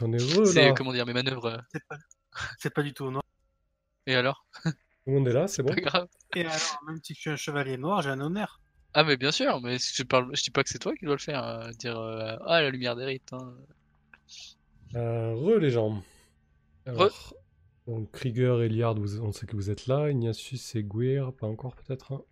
si on est heureux C'est, comment dire, mes manœuvres. euh, C'est pas, du tout noir. Et alors? Tout le monde est là, c'est bon. Pas grave. Et alors, même si je suis un chevalier noir, j'ai un honneur. Ah, mais bien sûr, mais je parle, je dis pas que c'est toi qui dois le faire. euh, dire, euh, ah, la lumière des rites. Hein. Euh, re les gens. Alors, donc Krieger, Eliard, vous- on sait que vous êtes là. Ignatius et Guir, pas encore peut-être. hein.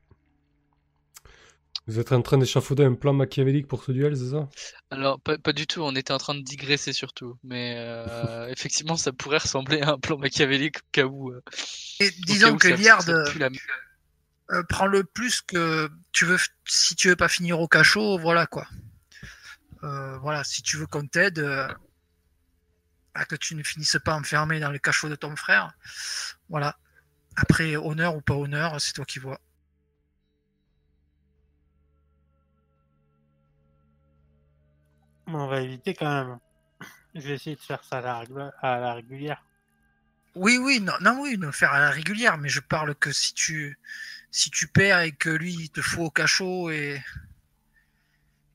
Vous êtes en train d'échafauder un plan machiavélique pour ce duel, c'est ça? Alors, pas, pas du tout, on était en train de digresser surtout. Mais euh, effectivement, ça pourrait ressembler à un plan machiavélique au cas où. euh, Et disons où que Liard la- euh, prend le plus que tu veux, si tu veux pas finir au cachot, voilà quoi. Euh, voilà, si tu veux qu'on t'aide, euh, à que tu ne finisses pas enfermé dans le cachot de ton frère, voilà. Après, honneur ou pas honneur, c'est toi qui vois. On va éviter quand même. Je vais essayer de faire ça à la, régulière. Oui, oui, non, non, oui, non, faire à la régulière, mais je parle que si tu, si tu perds et que lui, il te faut au cachot et,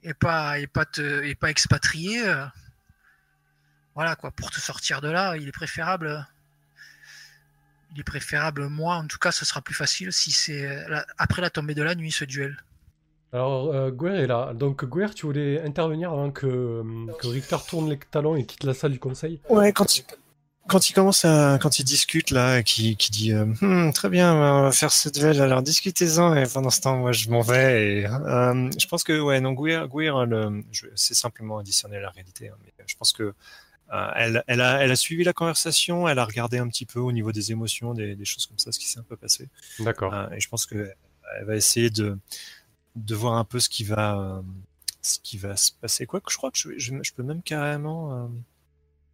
et pas, et pas te, et pas expatrié, euh, voilà, quoi, pour te sortir de là, il est préférable, il est préférable, moi, en tout cas, ce sera plus facile si c'est après la tombée de la nuit, ce duel. Alors, euh, Guer est là. Donc, Guer, tu voulais intervenir avant que, euh, que Richter tourne les talons et quitte la salle du conseil? Ouais, quand il, quand il commence à, quand il discute là, et qui, qui dit, euh, Hmm, très bien, on va faire ce duel, alors discutez-en, et pendant ce temps, moi, je m'en vais, et, euh, je pense que, ouais, non, Guir, Guir, c'est simplement additionner la réalité, hein, mais je pense que, euh, elle, elle a, elle a suivi la conversation, elle a regardé un petit peu au niveau des émotions, des, des choses comme ça, ce qui s'est un peu passé. D'accord. Euh, et je pense que elle va essayer de, de voir un peu ce qui va, euh, ce qui va se passer. Quoi que je crois que je, je, je peux même carrément, euh,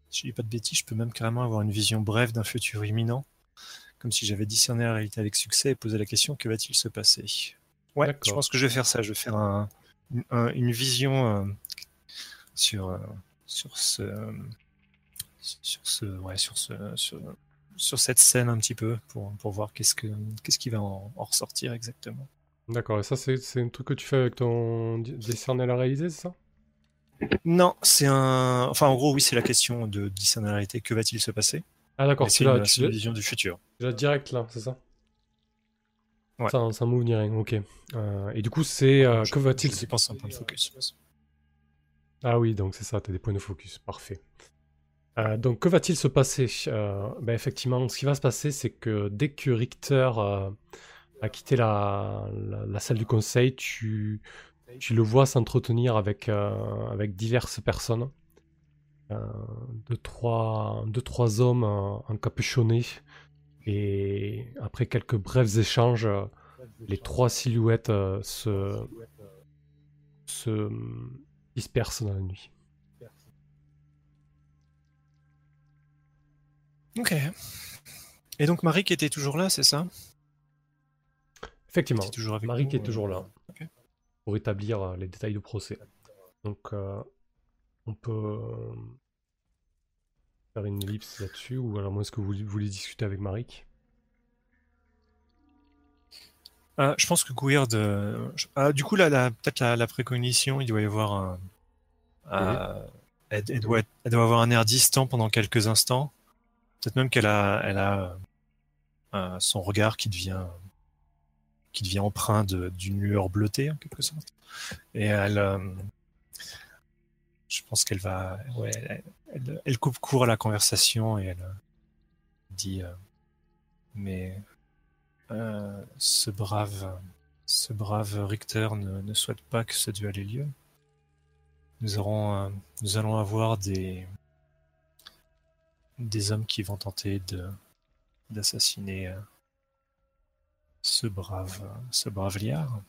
si je dis pas de bêtises, je peux même carrément avoir une vision brève d'un futur imminent, comme si j'avais discerné la réalité avec succès et posé la question que va-t-il se passer? Ouais, je pense que je vais faire ça. Je vais faire un, une, un- une vision euh, sur, euh, sur ce, sur ce, ouais, sur ce, sur, sur cette scène un petit peu pour, pour voir qu'est-ce que qu'est-ce qui va en, en ressortir exactement. D'accord, et ça, c'est c'est un truc que tu fais avec ton di- discerner la réalité, c'est ça? Non, c'est un. Enfin, en gros, oui, c'est la question de discerner la réalité. Que va-t-il se passer? Ah, d'accord, C'est tu l'as- vision du futur. direct là, c'est ça? Ouais. Sans, sans move rien, ok. Euh, et du coup, c'est. euh, que va-t-il se un point de focus. Ah oui, donc c'est ça, tu as des points de focus, parfait. Euh, donc que va-t-il se passer? Ben, Effectivement, ce qui va se passer, c'est que dès que Richter a quitté la, la- salle du conseil, tu, tu le vois s'entretenir avec, euh, avec diverses personnes. Euh, deux, trois, deux, trois hommes euh, encapuchonnés. Et après quelques brefs échanges, euh, les trois silhouettes se, se dispersent dans la nuit. Ok. Et donc Marie qui était toujours là, c'est ça? Effectivement, toujours avec Marie nous, qui est euh, toujours là ok. pour établir euh, les détails du procès. Donc, euh, on peut euh, faire une ellipse là-dessus, ou alors moi, est-ce que vous voulez discuter avec Marie? Ah, je pense que Gouird. euh, je- ah, du coup, là, la- peut-être la, la précognition, il doit y avoir un. elle, elle doit être- elle doit avoir un air distant pendant quelques instants. Peut-être même qu'elle a, elle a euh, son regard qui devient, qui devient empreint d'une lueur bleutée en quelque sorte. Et elle, euh, je pense qu'elle va, ouais, elle, coupe court à la conversation et elle euh, dit, euh, mais ce brave, ce brave Richter ne, souhaite pas que ce duel ait lieu. Nous aurons, nous allons avoir des, des hommes qui vont tenter de, d'assassiner ce brave, ce brave liard.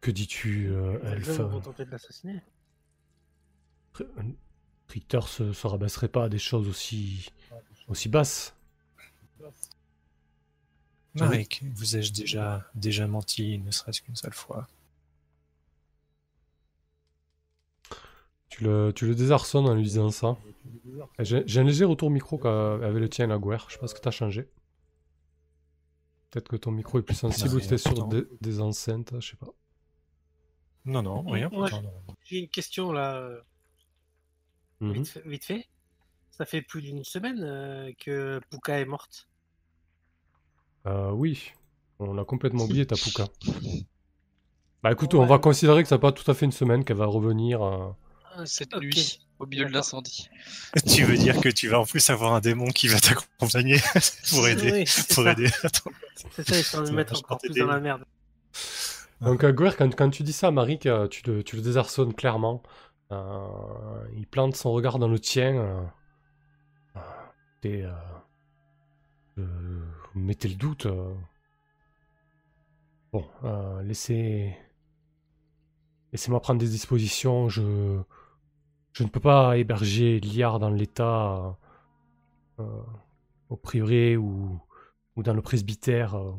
Que dis-tu, euh, hommes vont tenter de l'assassiner. Richter se, se rabaisserait pas à des choses aussi, aussi basses Marek, vous ai-je déjà, déjà menti, ne serait-ce qu'une seule fois? Tu le, tu le désarçonnes en lui disant ça. J'ai un léger retour micro qu'avait le tien, la Guerre. Je sais pas ce que t'as changé. Peut-être que ton micro est plus sensible ou t'es sur des, des enceintes, je sais pas. Non, non, rien. Ouais. J'ai une question là. Mhm. vite, fait, vite fait. Ça fait plus d'une semaine euh, que Puka est morte. Euh, oui, on a complètement oublié Tapuka. Bah écoute, Ouais. on va considérer que ça n'a pas tout à fait une semaine, qu'elle va revenir. euh, Cette Ok. nuit, au milieu de l'incendie. Tu veux dire que tu vas en plus avoir un démon qui va t'accompagner pour aider, Oui, c'est pour ça. aider. Attends. C'est ça, histoire de me mettre encore plus dans la merde. Donc, euh, Guer, quand, quand tu dis ça à Marik, euh, tu, le, tu le désarçonnes clairement. Euh, il plante son regard dans le tien. euh, et, euh, euh, vous mettez le doute. Bon, euh, laissez. Laissez-moi prendre des dispositions. Je. Je ne peux pas héberger Liard dans l'état. euh, euh, au prieuré ou, ou dans le presbytère. euh,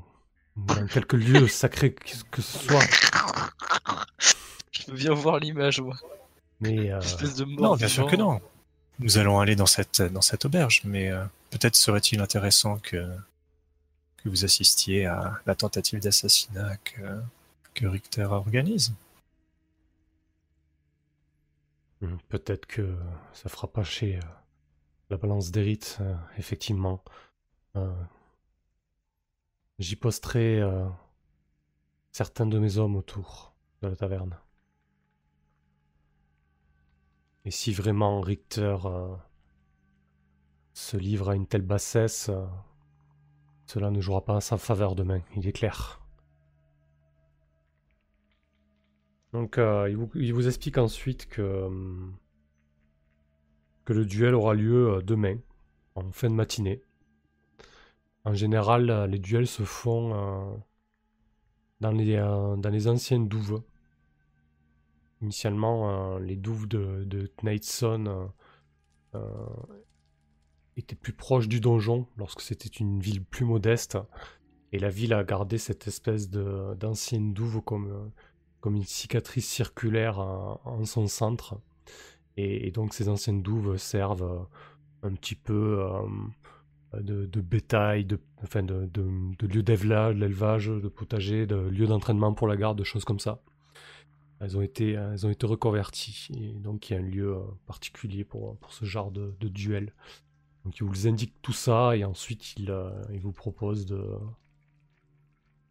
ou dans quelques lieux sacrés que, ce soit. Je veux bien voir l'image, moi. Mais euh, Espèce de mort. Non, bien sûr que non. Nous allons aller dans cette, dans cette auberge, mais euh, peut-être serait-il intéressant que, que vous assistiez à la tentative d'assassinat que, que Richter organise. Hmm, Peut-être que ça fera pas chez euh, la balance des euh, effectivement. Euh, J'y posterai certains de mes hommes autour de la taverne. Et si vraiment Richter se livre à une telle bassesse, cela ne jouera pas en sa faveur demain, il est clair. Donc, euh, il, vous, explique ensuite que, hum, que le duel aura lieu euh, demain, en fin de matinée. En général, euh, les duels se font euh, dans, les, euh, dans les anciennes douves. Initialement, euh, les douves de, de Knightson euh, euh, étaient plus proches du donjon lorsque c'était une ville plus modeste. Et la ville a gardé cette espèce d'ancienne douve comme, euh, comme une cicatrice circulaire en, son centre. Et, donc ces anciennes douves servent euh, un petit peu euh, de, bétail, de, enfin de, de, de lieu d'élevage, de potager, de lieu d'entraînement pour la garde, de choses comme ça. Elles ont été, elles ont été reconverties. Et donc il y a un lieu euh, particulier pour, pour ce genre de, de duel. Donc il vous indique tout ça et ensuite il, il vous propose de,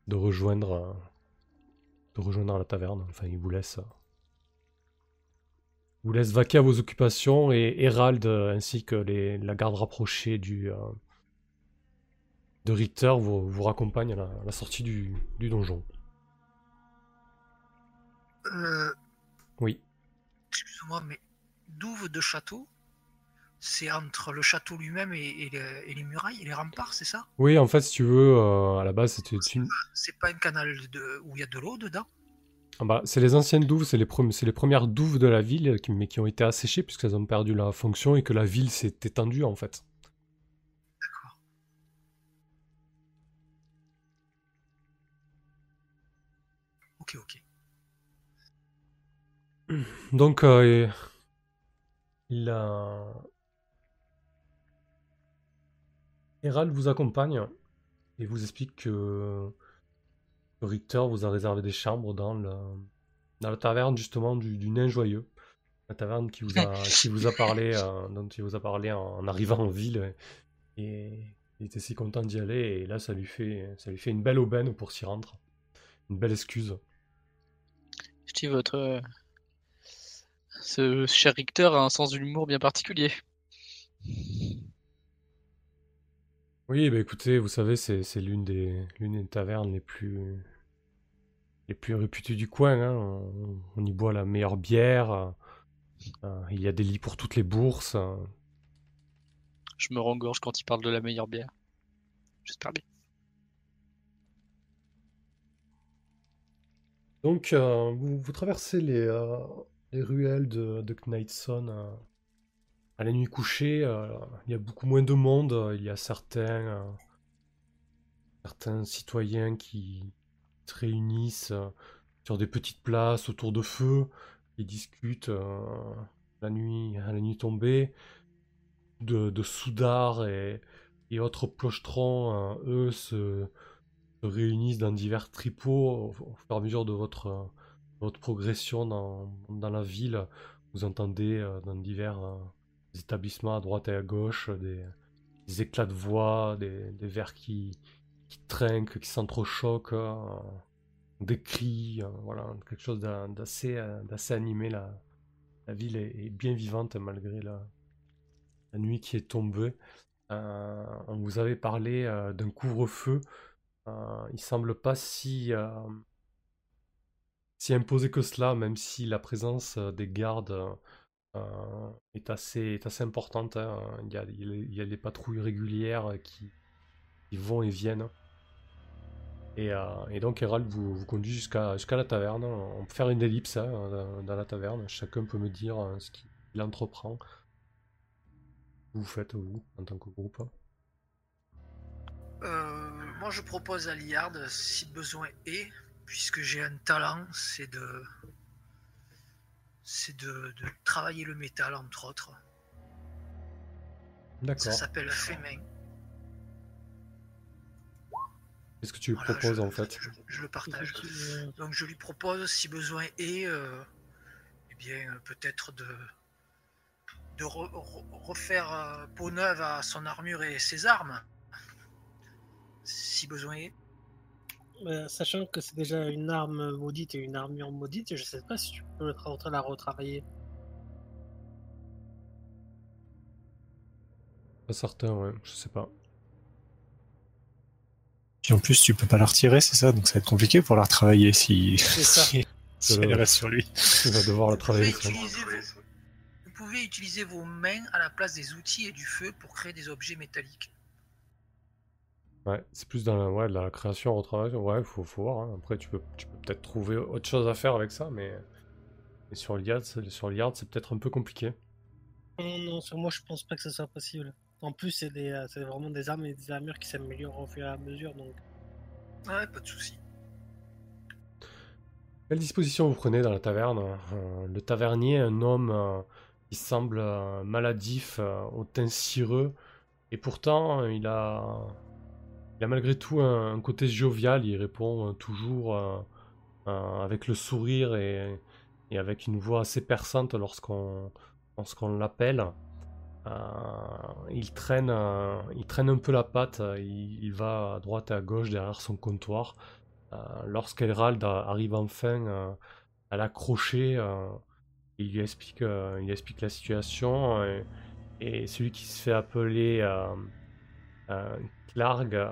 de rejoindre de rejoindre la taverne. Enfin, il vous laisse, euh, vous laisse vaquer à vos occupations et Hérald euh, ainsi que les, la garde rapprochée du, euh, de Richter vous, vous raccompagne à la, à la sortie du, du donjon. Euh, Oui. Excuse-moi, mais douve de château, c'est entre le château lui-même et, et le- et les murailles et les remparts, c'est ça? Oui, en fait, si tu veux, euh, à la base, c'était une... C'est pas un canal de... où il y a de l'eau dedans? Ah bah, c'est les anciennes douves, c'est les, pre- c'est les premières douves de la ville, qui- mais qui ont été asséchées puisqu'elles ont perdu la fonction et que la ville s'est étendue en fait. D'accord. Ok, ok. Donc, euh, il a... Hérald vous accompagne et vous explique que Richter vous a réservé des chambres dans, le... dans la taverne justement du, du Nain Joyeux. La taverne qui vous a, qui vous a parlé, euh, dont il vous a parlé en, en arrivant en ville. Et il était si content d'y aller et là ça lui fait, ça lui fait une belle aubaine pour s'y rendre. Une belle excuse. Je dis votre. euh, Ce cher Richter a un sens de l'humour bien particulier. Oui, bah écoutez, vous savez, c'est c'est l'une des, l'une des tavernes les plus, les plus réputées du coin. hein. On, on y boit la meilleure bière. euh, euh, il y a des lits pour toutes les bourses. euh. Je me rengorge quand il parle de la meilleure bière. J'espère bien. Donc, euh, vous, vous traversez les, euh, les ruelles de, de Knightson euh, à la nuit couchée. euh, il y a beaucoup moins de monde. Il y a certains, euh, citoyens qui se réunissent euh, sur des petites places autour de feu. Ils discutent la nuit, à la nuit tombée. De, soudards et, autres plochetrons, eux, se, se réunissent dans divers tripots au, fur et à mesure de votre, progression dans, la ville. Vous entendez dans divers, euh, établissements à droite et à gauche, des, des éclats de voix, des, des verres qui, trinquent, qui s'entrechoquent, euh, des cris, euh, voilà, quelque chose euh, d'assez animé. La, ville est, bien vivante malgré la, nuit qui est tombée. On vous avait parlé d'un couvre-feu. Il semble pas si, imposé que cela, même si la présence des gardes est assez, est assez importante. hein. Il y a, il y a- des patrouilles régulières qui, qui vont et viennent. Et, euh, et donc Hérald vous, vous conduit jusqu'à la taverne. On peut faire une ellipse hein, dans, la taverne. Chacun peut me dire euh, ce qu'il entreprend. Vous faites, vous, en tant que groupe. Euh, moi, je propose à Liard, si besoin est, puisque j'ai un talent, c'est de, c'est de, de travailler le métal, entre autres. Ça D'accord. s'appelle fait main. Qu'est-ce que tu lui Voilà, proposes je, en fait je, je le partage. Donc, je lui propose, si besoin est, euh, eh bien, euh, peut-être de, de re- re- refaire euh, peau neuve à son armure et ses armes. Si besoin est. euh, sachant que c'est déjà une arme maudite et une armure maudite, je sais pas si tu peux la la retravailler. Pas certain, ouais, je sais pas. Puis en plus, tu peux pas la retirer, c'est ça Donc ça va être compliqué pour la retravailler si, C'est ça. si, si elle reste sur lui. Il va devoir la Vous pouvez, travailler. vos, vous pouvez utiliser vos mains à la place des outils et du feu pour créer des objets métalliques. Ouais, c'est plus dans la, ouais, de la création, retravail. Ouais, faut, faut voir. hein. Après, tu peux, tu peux peut-être trouver autre chose à faire avec ça, mais, mais sur l'IAD, c'est- sur l'IAD, c'est peut-être un peu compliqué. Non, non, sur moi je pense pas que ce soit possible. En plus, c'est des, euh, c'est vraiment des armes et des armures qui s'améliorent au fur et à mesure, donc Ouais, pas de souci. Quelle disposition vous prenez dans la taverne Euh, Le tavernier, un homme euh, qui semble euh, maladif, euh, au teint cireux, et pourtant euh, il a, il a malgré tout un, côté jovial. Il répond euh, toujours euh, euh, avec le sourire et, avec une voix assez perçante lorsqu'on l'appelle. Il traîne, il traîne un peu la patte. Il, va à droite et à gauche derrière son comptoir. Lorsqu'Herald a- arrive enfin à l'accrocher, il lui explique, il explique la situation et celui qui se fait appeler Clark euh,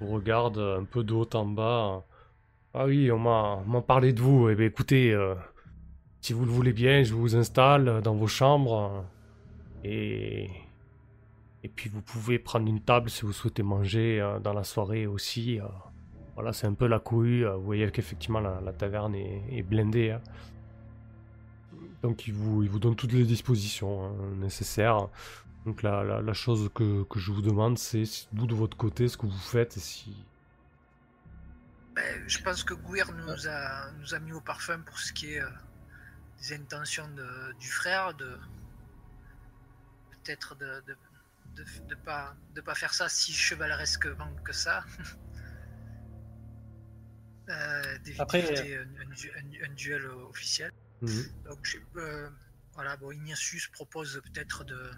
vous regarde un peu de haut en bas. Ah oui, on m'a parlé de vous. Eh bien, écoutez, euh, si vous le voulez bien, je vous installe dans vos chambres et et puis vous pouvez prendre une table si vous souhaitez manger euh, dans la soirée aussi. Voilà, c'est un peu la cohue. Vous voyez qu'effectivement la, taverne est, est blindée. hein. Donc il vous, il vous donne toutes les dispositions hein, nécessaires. Donc la, la, la chose que, que je vous demande, c'est si- vous de votre côté ce que vous faites et si... Ben, je pense que Gouir nous a, nous a mis au parfum pour ce qui est euh, des intentions de- du frère, de peut-être de de, de, de pas, de pas faire ça si chevaleresquement que ça. Euh, d'éviter Après, un, un du- un- un duel officiel. Mhm. Donc, euh, voilà, bon, Ignatius propose peut-être de,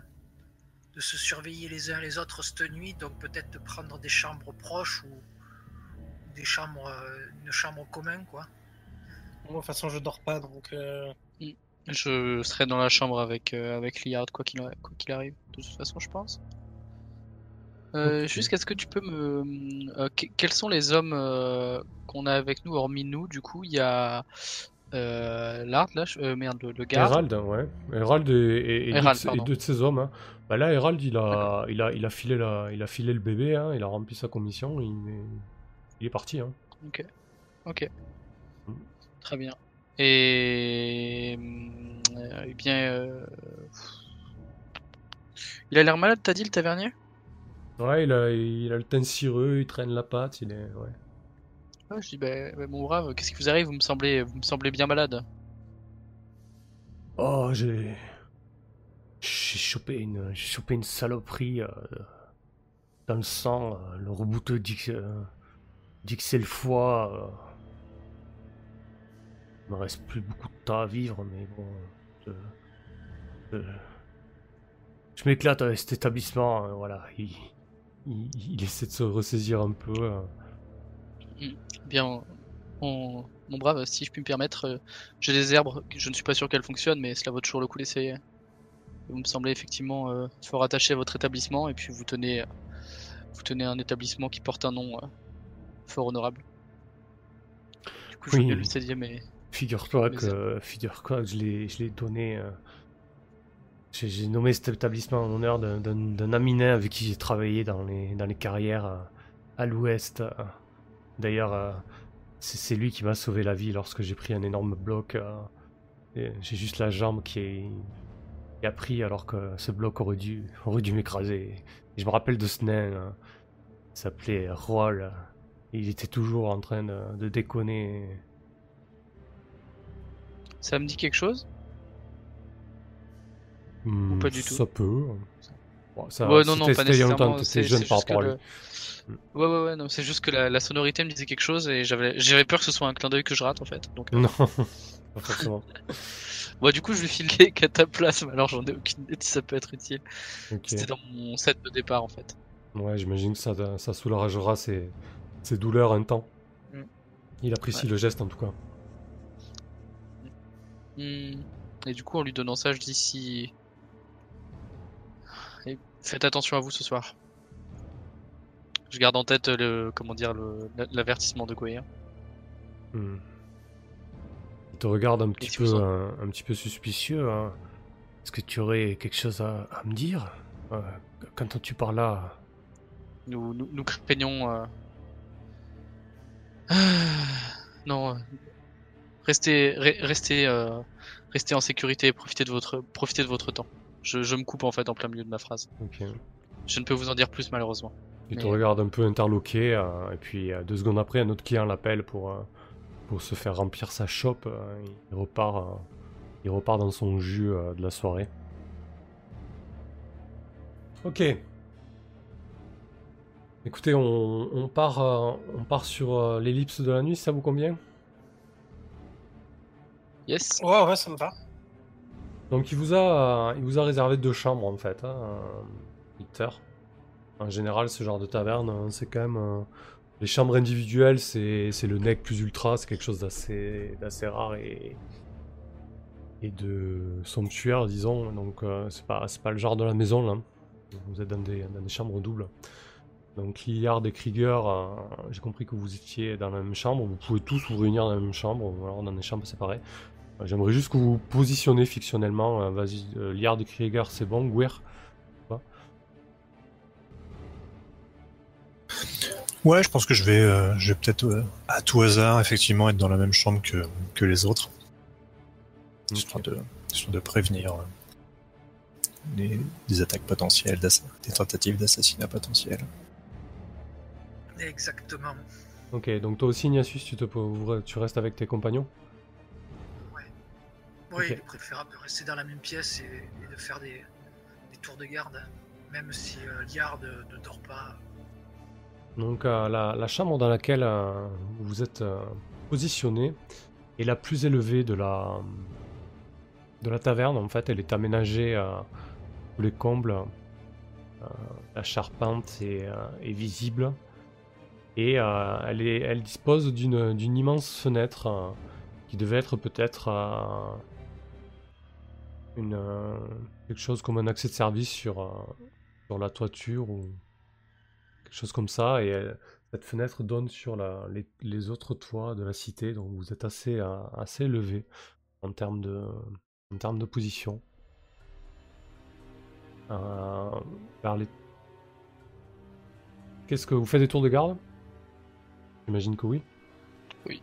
de se surveiller les uns les autres cette nuit, donc peut-être de prendre des chambres proches ou des chambres, euh, une chambre commune, quoi. moi de toute façon je dors pas, donc euh, Je serai dans la chambre avec, euh, avec Liard, quoi qu'il quoi qu'il arrive, de toute façon, je pense. Euh, Ok. Juste, est-ce que tu peux me. euh, que- quels sont les hommes euh, qu'on a avec nous, hormis nous Du coup, il y a. Euh, Lard, là, je- euh, merde, le, le garde. Hérald, ouais. Hérald et, et- et Hérald, deux de ses hommes. hein. Bah là, Hérald, il a, il, a, il, a filé la, il a filé le bébé, hein, il a rempli sa commission, il est, il est parti. Hein. Ok. Ok. Mm. Très bien. Et. euh, eh bien. euh, Il a l'air malade, t'as dit, le tavernier? Ouais, il a, il a le teint cireux, il traîne la patte, il est... Ouais. Ouais, je dis, bah, bah, mon brave, qu'est-ce qui vous arrive? Vous me, semblez, vous me semblez bien malade. Oh, j'ai... J'ai chopé une, j'ai chopé une saloperie euh, dans le sang. euh, le rebouteux dit que, euh, dit que c'est le foie. Il me reste plus beaucoup de temps à vivre, mais bon... Je, m'éclate avec cet établissement. voilà, il, il, essaie de se ressaisir un peu. euh. Bien, mon, brave, si je puis me permettre, j'ai des herbes, je ne suis pas sûr qu'elles fonctionnent, mais cela vaut toujours le coup d'essayer. Vous me semblez effectivement euh, fort attaché à votre établissement, et puis vous tenez, vous tenez un établissement qui porte un nom euh, fort honorable. Du coup, je Oui. vais le saisir, mais Figure-toi Mais que, figure-toi que je l'ai, je donné. euh, j'ai, nommé cet établissement en honneur d'un, ami nain avec qui j'ai travaillé dans les, dans les carrières euh, à l'ouest. euh. D'ailleurs, euh, c'est, lui qui m'a sauvé la vie lorsque j'ai pris un énorme bloc. euh, j'ai juste la jambe qui, est, qui a pris alors que ce bloc aurait dû, aurait dû m'écraser. Et je me rappelle de ce nain. euh, il s'appelait Roll. Il était toujours en train de, de déconner. ça me dit quelque chose? Hmm, pas du tout? Ça peut. Bon, ça, Ouais, non, non, pas nécessairement. C'est jeune par juste que rapport à lui. le... Ouais, ouais, ouais, non, c'est juste que la, la sonorité me disait quelque chose et j'avais j'avais peur que ce soit un clin d'œil que je rate en fait. Donc, euh, Non, pas forcément. Bon, du coup, je vais filer cataplasme, alors j'en ai aucune idée si ça peut être utile. C'était dans mon set de départ en fait. Ouais, j'imagine que ça, ça soulagera ses, ses douleurs un temps. Mm. Il apprécie Ouais. le geste en tout cas. Hmm. Et du coup, en lui donnant ça, je dis si. Et faites attention à vous ce soir. Je garde en tête le, comment dire, le, l'avertissement de Goyer. Hmm. Te regarde un petit si peu, vous en- un, un petit peu suspicieux. hein. Est-ce que tu aurais quelque chose à, à me dire Euh, Quand tu parles là, Nous, nous, nous craignons. euh, Non. euh, Restez, re- restez, euh, restez en sécurité et profitez de votre, profitez de votre temps. Je, je me coupe en fait en plein milieu de ma phrase. Je ne peux vous en dire plus malheureusement. Il te regarde un peu interloqué, et puis deux secondes après, un autre client l'appelle pour, pour se faire remplir sa chope. euh, il, repart, euh, il repart dans son jus euh, de la soirée. Ok. Écoutez, on, on part, euh, on part sur euh, l'ellipse de la nuit, ça vous convient? Yes. Ouais, ouais, ça me va. Donc il vous a, euh, il vous a réservé deux chambres en fait, hein, Victor. En général, ce genre de taverne, c'est quand même euh, les chambres individuelles, c'est le nec plus ultra, c'est quelque chose d'assez rare et et de somptuaire, disons. Donc euh, c'est pas pas le genre de la maison là. Vous êtes dans des, dans des chambres doubles. Donc Liard et Krieger, euh, j'ai compris que vous étiez dans la même chambre. Vous pouvez tous vous réunir dans la même chambre, ou alors dans des chambres séparées. Euh, J'aimerais juste que vous vous positionnez fictionnellement. Vas-y, Liard et Krieger, c'est bon. Guer, Ouais, je pense que je vais, euh, je vais peut-être euh, à tout hasard, effectivement, être dans la même chambre que, que les autres, histoire, de, histoire de prévenir euh, les, des attaques potentielles, des tentatives d'assassinat potentielles. Exactement. Ok, donc toi aussi, Ignatius, tu, te, tu restes avec tes compagnons? Oui, Ok. il est préférable de rester dans la même pièce et, et de faire des, des tours de garde, même si euh, Liard ne dort pas. Donc euh, la, chambre dans laquelle euh, vous êtes euh, positionné est la plus élevée de la, taverne. En fait, elle est aménagée tous les combles. La charpente est, visible. Et elle, dispose d'une immense fenêtre qui devait être peut-être quelque chose comme un accès de service sur, sur la toiture ou quelque chose comme ça. Et elle- cette fenêtre donne sur la, les, les autres toits de la cité, donc vous êtes assez, euh, assez élevé en termes de, en termes de position. Euh, les- Qu'est-ce que vous faites des tours de garde? J'imagine que oui. Oui.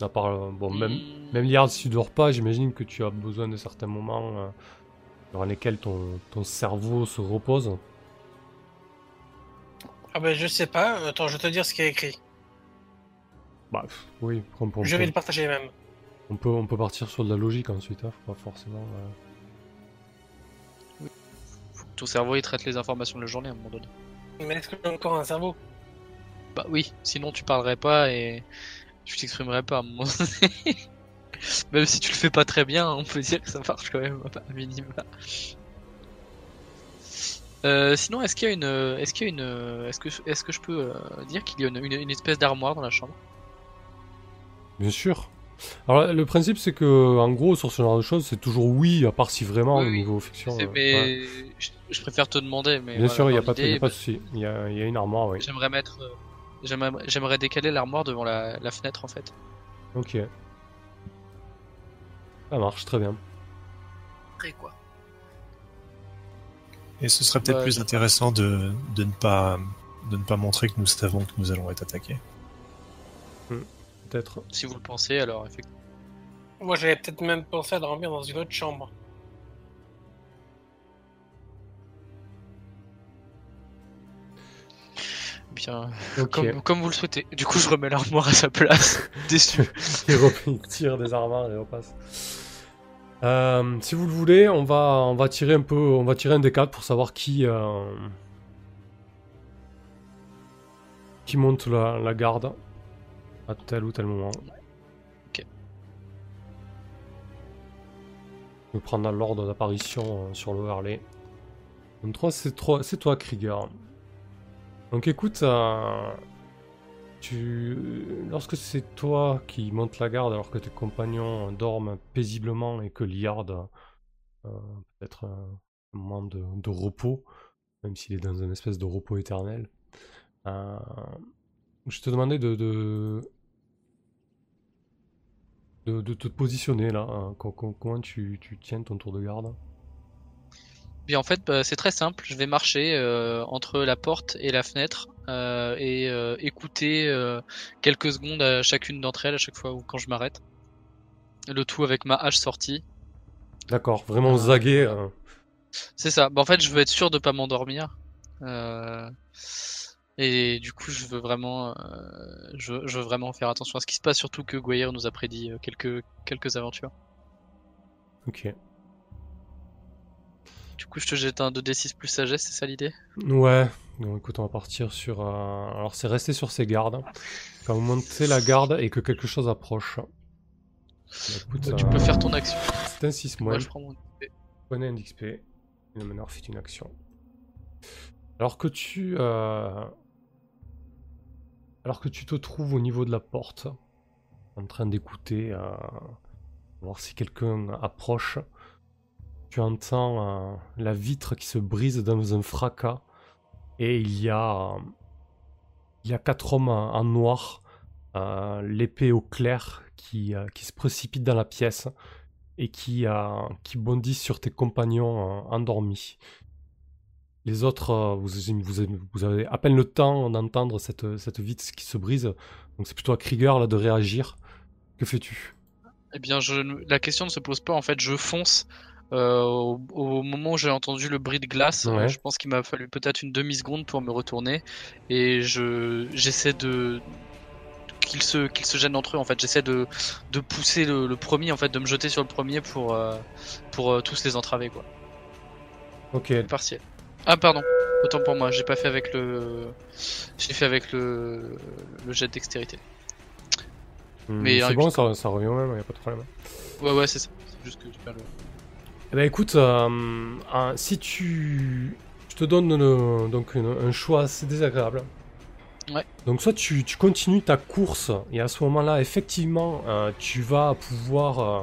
À part, euh, bon, même, même Liard, si tu dors pas, j'imagine que tu as besoin de certains moments euh, dans lesquels ton, ton cerveau se repose. Ah ben je sais pas, attends, je vais te dire ce qui est écrit. Bah, pff, oui, on, peut- on Je peut- vais le partager même. On peut, on peut partir sur de la logique ensuite, hein, faut pas forcément. euh, Faut que ton cerveau il traite les informations de la journée à un moment donné. Mais est-ce que j'ai encore un cerveau? Bah oui, sinon tu parlerais pas et tu t'exprimerais pas à un moment donné. Même si tu le fais pas très bien, on peut dire que ça marche quand même, à minima. Euh, sinon, est-ce qu'il y a une, euh, est-ce qu'il y a une, euh, est-ce que, est-ce que je peux euh, dire qu'il y a une, une- une espèce d'armoire dans la chambre? Bien sûr. Alors le principe c'est que en gros sur ce genre de choses c'est toujours oui à part si vraiment Oui, au oui. niveau fiction. Euh, Mais ouais. je, je préfère te demander. Mais Bien voilà, sûr il y a pas y a pas de souci. Il y a, il y a une armoire oui. J'aimerais mettre, j'aimerais, j'aimerais décaler l'armoire devant la, la fenêtre en fait. Ok. Ça marche très bien. Après, quoi. Et ce serait peut-être Ouais, plus intéressant de, de ne pas de ne pas montrer que nous savons que nous allons être attaqués. Peut-être. Si vous le pensez, alors effectivement. Moi, j'avais peut-être même pensé à dormir dans une autre chambre. Bien, comme, comme vous le souhaitez. Du coup, je remets l'armoire à sa place. Déçu. il, re- il tire des armoires et repasse. Euh, si vous le voulez, on va, on va tirer un peu, on va tirer un des quatre pour savoir qui, euh, qui monte la, la garde à tel ou tel moment. Ok. Je vais prendre l'ordre d'apparition euh, sur le Harley. 23, c'est toi, c'est toi, Krieger. Donc écoute, lorsque c'est toi qui montes la garde alors que tes compagnons dorment paisiblement et que Liard euh, peut-être un moment de, repos, même s'il est dans une espèce de repos éternel, euh, je te demandais de, de, te positionner là. hein. Co- co- Comment tu, tu tiens ton tour de garde? Bien, en fait, bah, c'est très simple. Je vais marcher euh, entre la porte et la fenêtre euh, et euh, écouter euh, quelques secondes à chacune d'entre elles à chaque fois où quand je m'arrête. Le tout avec ma hache sortie. D'accord, vraiment Euh, zagué. hein. C'est ça. Bah, en fait, je veux être sûr de pas m'endormir. Euh, et du coup, je veux vraiment, euh, je, je veux vraiment faire attention à ce qui se passe, surtout que Goyer nous a prédit euh, quelques quelques aventures. Ok. Du coup, je te jette un 2d6 plus sagesse, c'est ça l'idée? Ouais, donc écoute, on va partir sur. euh, Alors, c'est rester sur ses gardes. Quand vous montez la garde et que quelque chose approche. Bah, écoute, Tu euh, peux faire ton action. C'est un 6 Moi, moins. je prends mon. Prenez un XP. Le meneur fait une action. Alors que tu. euh, Alors que tu te trouves au niveau de la porte, en train d'écouter, euh, voir si quelqu'un approche, tu entends euh, la vitre qui se brise dans un fracas, et il y a. Il y a quatre hommes en noir, euh, l'épée au clair, qui, euh, qui se précipitent dans la pièce et qui, euh, qui bondissent sur tes compagnons euh, endormis. Les autres, vous, vous, vous avez à peine le temps d'entendre cette, cette vitre qui se brise, donc c'est plutôt à Krieger là, de réagir. Que fais-tu? Eh bien, la question ne se pose pas. En fait, je fonce. Euh, au, au moment où j'ai entendu le bruit de glace, Ouais. je pense qu'il m'a fallu peut-être une demi-seconde pour me retourner. Et je j'essaie de qu'ils se qu'ils se gênent entre eux. En fait, j'essaie de, de pousser le, le premier, en fait, de me jeter sur le premier pour euh, pour euh, tous les entraver, quoi. Ok, Partiel. Ah pardon. Autant pour moi. J'ai pas fait avec le j'ai fait avec le le jet de dextérité. Hmm, Mais, c'est euh, bon, ça, ça revient au même, y a pas de problème. Ouais ouais c'est ça. C'est juste que je perds le. Eh ben écoute, euh, si tu... Je te donne le- donc une- un choix assez désagréable. Ouais. Donc soit tu, tu continues ta course et à ce moment-là, effectivement, euh, tu vas pouvoir euh,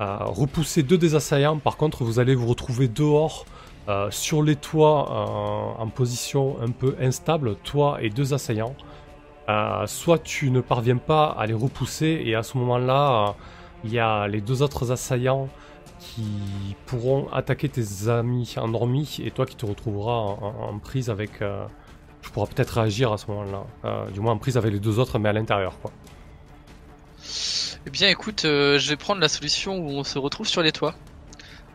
euh, repousser deux des assaillants. Par contre, vous allez vous retrouver dehors euh, sur les toits euh, en position un peu instable, toi et deux assaillants. Euh, soit tu ne parviens pas à les repousser et à ce moment-là, euh, il y a les deux autres assaillants qui pourront attaquer tes amis endormis et toi qui te retrouveras en, en- en prise avec. euh, tu pourras peut-être réagir à ce moment-là. Euh, du moins en prise avec les deux autres, mais à l'intérieur, quoi. Eh bien, écoute, euh, je vais prendre la solution où on se retrouve sur les toits.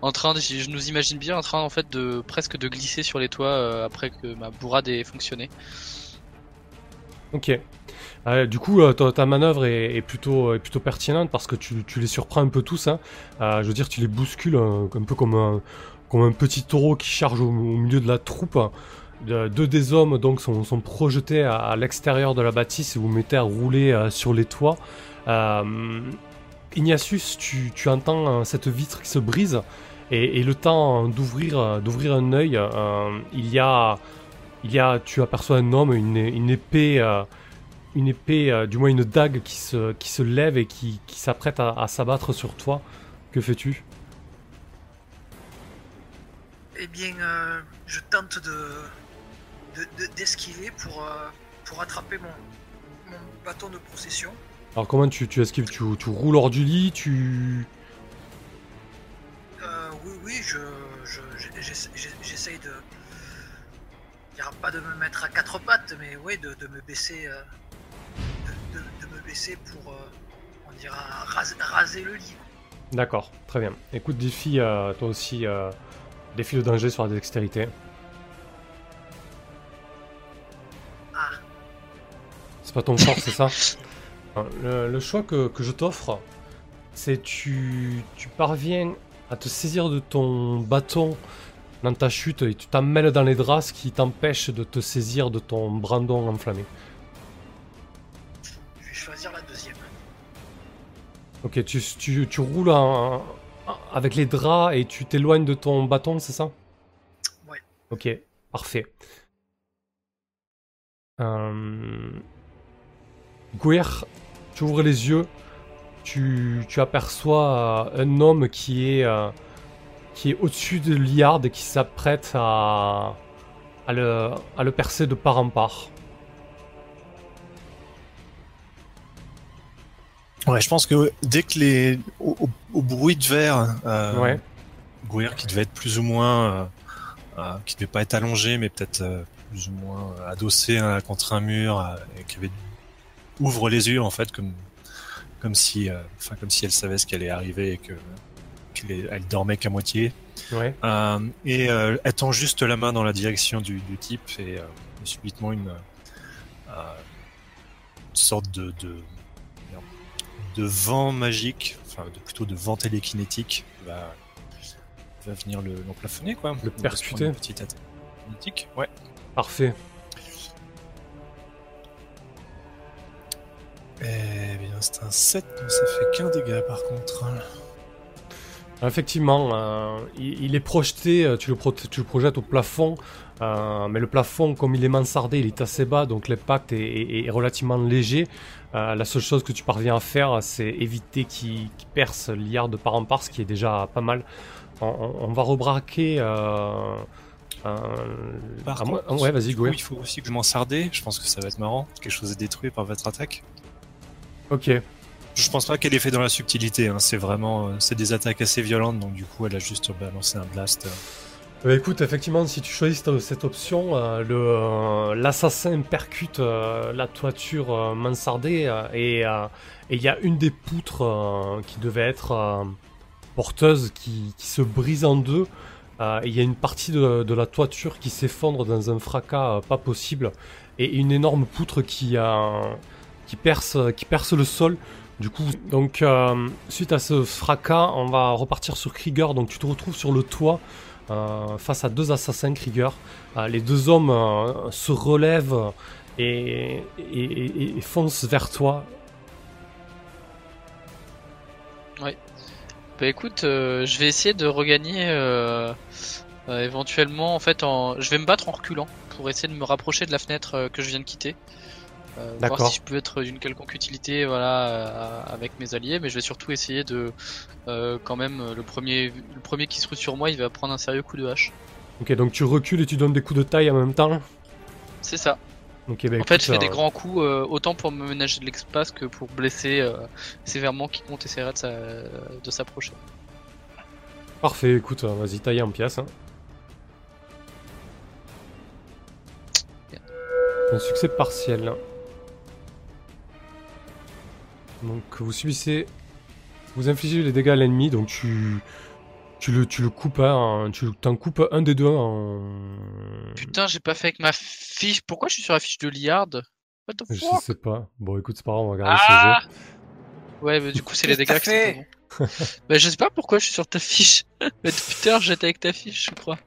En train de, je nous imagine bien en train en fait de presque de glisser sur les toits euh, après que ma bourrade ait fonctionné. Ok. Euh, du coup, euh, ta, manœuvre est, plutôt, pertinente parce que tu, les surprends un peu tous. Hein. Euh, je veux dire, tu les bouscules euh, un peu comme un, petit taureau qui charge au, milieu de la troupe. De- deux des hommes donc sont, projetés à, l'extérieur de la bâtisse et vous mettez à rouler sur les toits. Ignatius, tu, entends cette vitre qui se brise Et, le temps d'ouvrir d'ouvrir un œil, il y a il y a tu aperçois un homme, une, épée une épée, euh, du moins une dague qui se qui se lève et qui, qui s'apprête à, à s'abattre sur toi. Que fais-tu? Eh bien, euh, je tente de de- de- d'esquiver pour, euh, pour attraper mon, mon bâton de procession. Alors comment tu, tu esquives? Tu, tu roules hors du lit? Tu Euh, oui, oui, je, je- j'essaye de. Je dirais pas de me mettre à quatre pattes, mais oui, de, de me baisser. Pour. euh, on dira ras- raser le lit. D'accord, très bien. Écoute, défi, euh, toi aussi, euh, défi de danger sur la dextérité. Ah, C'est pas ton fort, c'est ça le, le choix que, que je t'offre, c'est tu, tu parviens à te saisir de ton bâton dans ta chute et tu t'emmêles dans les draps, ce qui t'empêche de te saisir de ton brandon enflammé. Ok, tu, tu, tu roules avec les draps et tu t'éloignes de ton bâton, c'est ça? Ouais. Ok, parfait. Euh... Tu ouvres les yeux, tu, tu aperçois euh, un homme qui est, euh, qui est au-dessus de Liard et qui s'apprête à, à, le, à le percer de part en part. Ouais, je pense que dès que les. au, au- au bruit de verre, euh, Ouais. Gouir qui devait être plus ou moins. euh, euh, qui devait pas être allongé, mais peut-être euh, plus ou moins euh, adossé hein, contre un mur, euh, et qui avait ouvre les yeux en fait comme comme si euh, enfin comme si elle savait ce qui allait arriver et que qu'elle est- elle dormait qu'à moitié Ouais. Euh, et euh, elle tend juste la main dans la direction du, du type et, euh, et subitement une, euh, une sorte de, de de vent magique, enfin de, plutôt de vent télékinétique va va venir le l'emplafonner quoi. Le se prendre percuter. une petite attaque kinétique. Ouais. Parfait. Eh bien, c'est un 7, donc ça fait qu'un dégât par contre. Effectivement, euh, il, il est projeté, euh, tu le, pro- tu le projettes au plafond, euh, mais le plafond, comme il est mansardé, il est assez bas, donc l'impact est, est- est relativement léger. Euh, la seule chose que tu parviens à faire, c'est éviter qu'il perce l'IAR de part en part, ce qui est déjà pas mal. On, on- on va rebraquer... Euh, euh, Par moi- ouais, vas-y, il faut aussi que je m'en sardais. Je pense que ça va être marrant. Quelque chose est détruit par votre attaque. Ok, Je pense pas qu'elle ait fait dans la subtilité. Hein. C'est vraiment, c'est des attaques assez violentes, donc du coup, elle a juste balancé un blast. Euh. Bah, écoute, effectivement, si tu choisis cette- option, euh, euh, l'assassin percute euh, la toiture mansardée et il y a une des poutres qui devait être porteuse qui, se brise en deux. il y a une partie de, la toiture qui s'effondre dans un fracas pas possible et une énorme poutre qui, perce, le sol. Du coup, donc suite à ce fracas, on va repartir sur Krieger. Donc tu te retrouves sur le toit face à deux assassins Krieger. Euh, les deux hommes euh, se relèvent et, foncent vers toi. Bah écoute, euh, je vais essayer de regagner euh, euh, éventuellement en fait en je vais me battre en reculant pour essayer de me rapprocher de la fenêtre euh, que je viens de quitter. Euh, voir D'accord. si je peux être d'une quelconque utilité voilà euh, avec mes alliés mais je vais surtout essayer de euh, quand même le premier le premier qui se roule sur moi, il va prendre un sérieux coup de hache. Ok, donc tu recules et tu donnes des coups de taille en même temps. C'est ça. Ok, bah, En fait, je fais des grands coups euh, autant pour me ménager de l'espace que pour blesser euh, sévèrement quiconque essaiera de sa- de s'approcher. Parfait, écoute, euh, vas-y, taille en pièces. hein. Un succès partiel. Donc vous subissez, vous infligez les dégâts à l'ennemi, donc tu, tu le, tu le coupes, hein, tu t'en coupes un des deux en. Putain, j'ai pas fait avec ma fiche. Pourquoi je suis sur la fiche de Liard? What the Je sais pas. Bon, écoute, c'est pas grave, on va regarder Ah ce jeu. Ouais, mais du coup, c'est les que dégâts qui t'as sont bons. bah, je sais pas pourquoi je suis sur ta fiche. mais depuis tout à l'heure, j'étais avec ta fiche, je crois.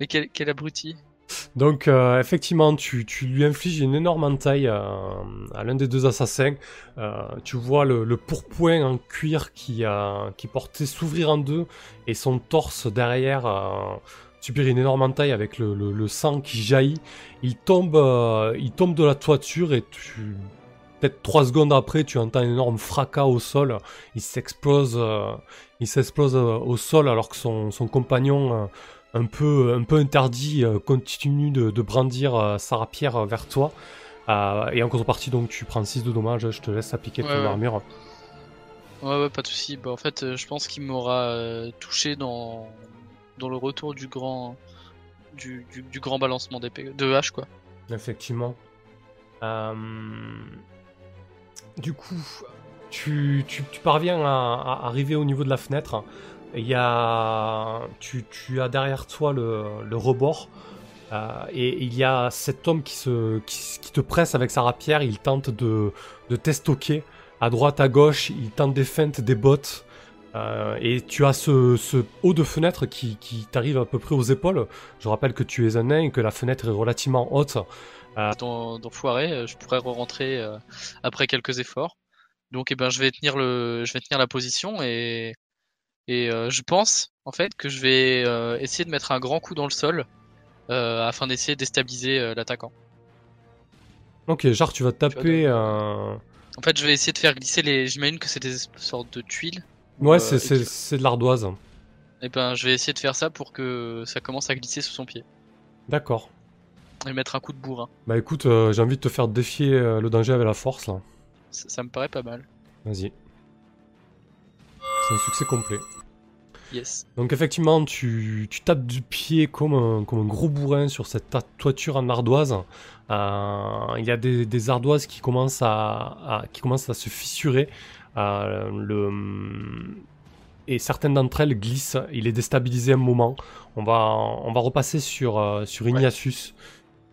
Mais quel, quel abruti. Donc, euh, effectivement, tu, lui infliges une énorme entaille euh, à l'un des deux assassins. Euh, tu vois le, le pourpoint en cuir qui, a qui portait s'ouvrir en deux et son torse derrière euh, subir une énorme entaille avec le, sang qui jaillit. Il tombe, euh, il tombe de la toiture et tu. Peut-être trois secondes après, tu entends un énorme fracas au sol. Il s'explose, euh, il s'explose euh, au sol alors que son, compagnon, euh, un peu, un peu interdit, euh, continue de, de brandir euh, sa rapière euh, vers toi. Et en contrepartie, donc, tu prends 6 de dommages. Je te laisse appliquer ton Ouais, ouais. armure. Ouais, ouais, pas de soucis. Bah, en fait, je pense qu'il m'aura touché dans... dans le retour du grand du, du, du grand balancement d'épée de hache quoi. Effectivement. Euh, Du coup, tu, tu- tu parviens à, à arriver au niveau de la fenêtre. Il y a, tu, tu as derrière toi le, le rebord. euh, et il y a cet homme qui, se, qui, qui te presse avec sa rapière. Il tente de, de t'estoquer. À droite, à gauche, il tente des feintes, des bottes. Euh, et tu as ce, ce haut de fenêtre qui, qui t'arrive à peu près aux épaules. Je rappelle que tu es un nain et que la fenêtre est relativement haute. Dans foiré, euh, je pourrais re-rentrer euh, après quelques efforts. Donc eh ben je vais tenir le je vais tenir la position et et euh, je pense en fait que je vais euh, essayer de mettre un grand coup dans le sol euh, afin d'essayer de déstabiliser l'attaquant. Ok, genre tu vas taper. euh, En fait, je vais essayer de faire glisser les j'imagine que c'est des sortes de tuiles. Ouais, c'est- de l'ardoise. Et ben je vais essayer de faire ça pour que ça commence à glisser sous son pied D'accord. et mettre un coup de bourrin. Bah écoute, euh, j'ai envie de te faire défier euh, le danger avec la force là. Ça, ça me paraît pas mal. Vas-y. C'est un succès complet. Yes. Donc effectivement, tu, tu tapes du pied comme un, comme un gros bourrin sur cette toiture en ardoise. Euh, il y a des, des ardoises qui commencent à, à- qui commencent à se fissurer. Euh, le, et certaines d'entre elles glissent. Il est déstabilisé un moment. On va, on va repasser sur, euh, sur Ignatius.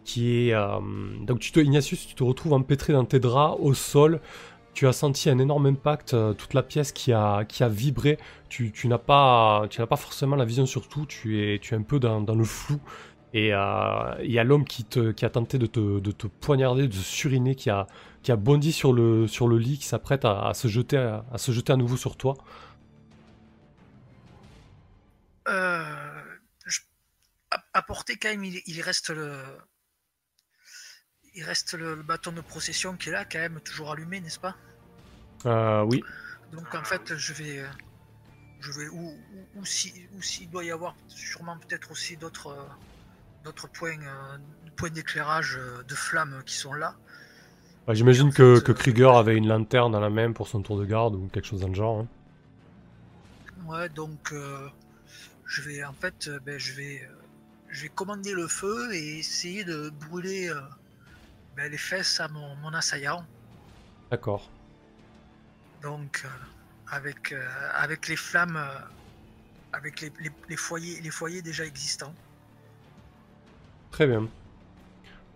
Qui est, euh, donc tu te, Ignatius, tu te retrouves empêtré dans tes draps au sol. Tu as senti un énorme impact, euh, toute la pièce qui a, qui a vibré tu, tu n'as pas tu n'as pas forcément la vision sur tout, tu es tu es un peu dans, dans le flou et euh, il y a l'homme qui te qui a tenté de te, de te poignarder, de te suriner, qui a qui a bondi sur le sur le lit, qui s'apprête à, se jeter à, se jeter à nouveau sur toi. Euh, à portée, quand même, il, il reste le. Il reste le, le bâton de procession qui est là, quand même, toujours allumé, n'est-ce pas? Euh, oui, Donc en fait, je vais. euh, Je vais. Ou, ou, ou si, ou s'il doit y avoir sûrement peut-être aussi d'autres. euh, D'autres points, euh, points d'éclairage de flammes qui sont là. Bah, j'imagine en que, fait, que Krieger avait une lanterne dans la main pour son tour de garde ou quelque chose dans le genre. hein. Ouais, donc euh, je vais en fait, ben, je vais, je vais commander le feu et essayer de brûler euh, ben, les fesses à mon, mon assaillant. D'accord. Donc euh, avec euh, avec les flammes, euh, avec les, les- les foyers, les foyers déjà existants. Très bien.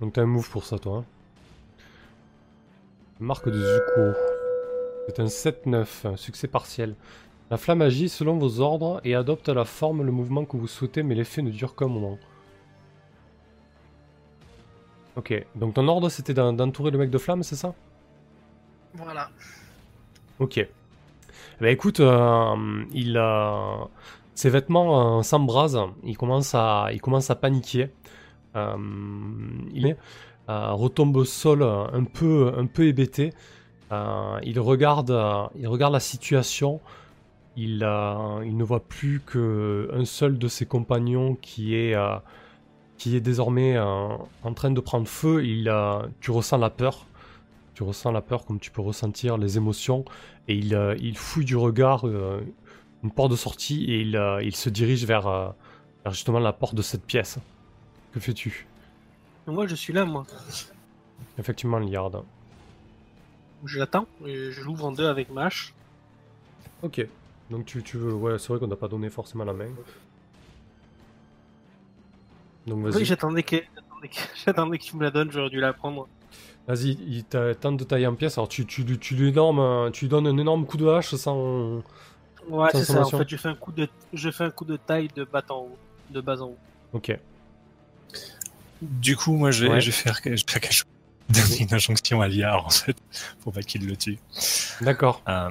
Donc t'as un move pour ça toi. hein. Marque de Zuko. C'est un 7-9, un succès partiel. La flamme agit selon vos ordres et adopte la forme, le mouvement que vous souhaitez, mais l'effet ne dure qu'un moment. Ok, donc ton ordre c'était d'en- d'entourer le mec de flamme, c'est ça? Voilà. Ok. Bah écoute, euh, il ses vêtements euh, s'embrasent, il commence à, il commence à paniquer. Euh, il est, retombe au sol un peu, un peu hébété. Il regarde, il regarde la situation. Il, il ne voit plus que un seul de ses compagnons qui est, qui est désormais en train de prendre feu. Il, tu ressens la peur. Tu ressens la peur comme tu peux ressentir les émotions et il, euh, il fouille du regard euh, une porte de sortie et il, euh, il se dirige vers, vers justement la porte de cette pièce. Que fais-tu? Moi, je suis là, moi. Effectivement, Liard. Je l'attends et je l'ouvre en deux avec ma hache. Ok. Donc tu, tu veux... Ouais, c'est vrai qu'on n'a pas donné forcément la main. Donc Oui, j'attendais que- j'attendais que- j'attendais qu'il me la donne, j'aurais dû la prendre. Vas-y, il t'a- tente de tailler en pièces. Alors tu, tu, lui- tu, lui énorme, tu lui donnes un énorme coup de hache sans... Ouais, Sans c'est ça. En fait, je fais un coup de, je fais un coup de taille de bas en haut, de bas en haut. Ok. Du coup, moi, je vais, Ouais. je vais faire, je vais faire quelque chose. Donner une injonction à Liard, en fait, pour pas qu'il le tue. D'accord. Euh,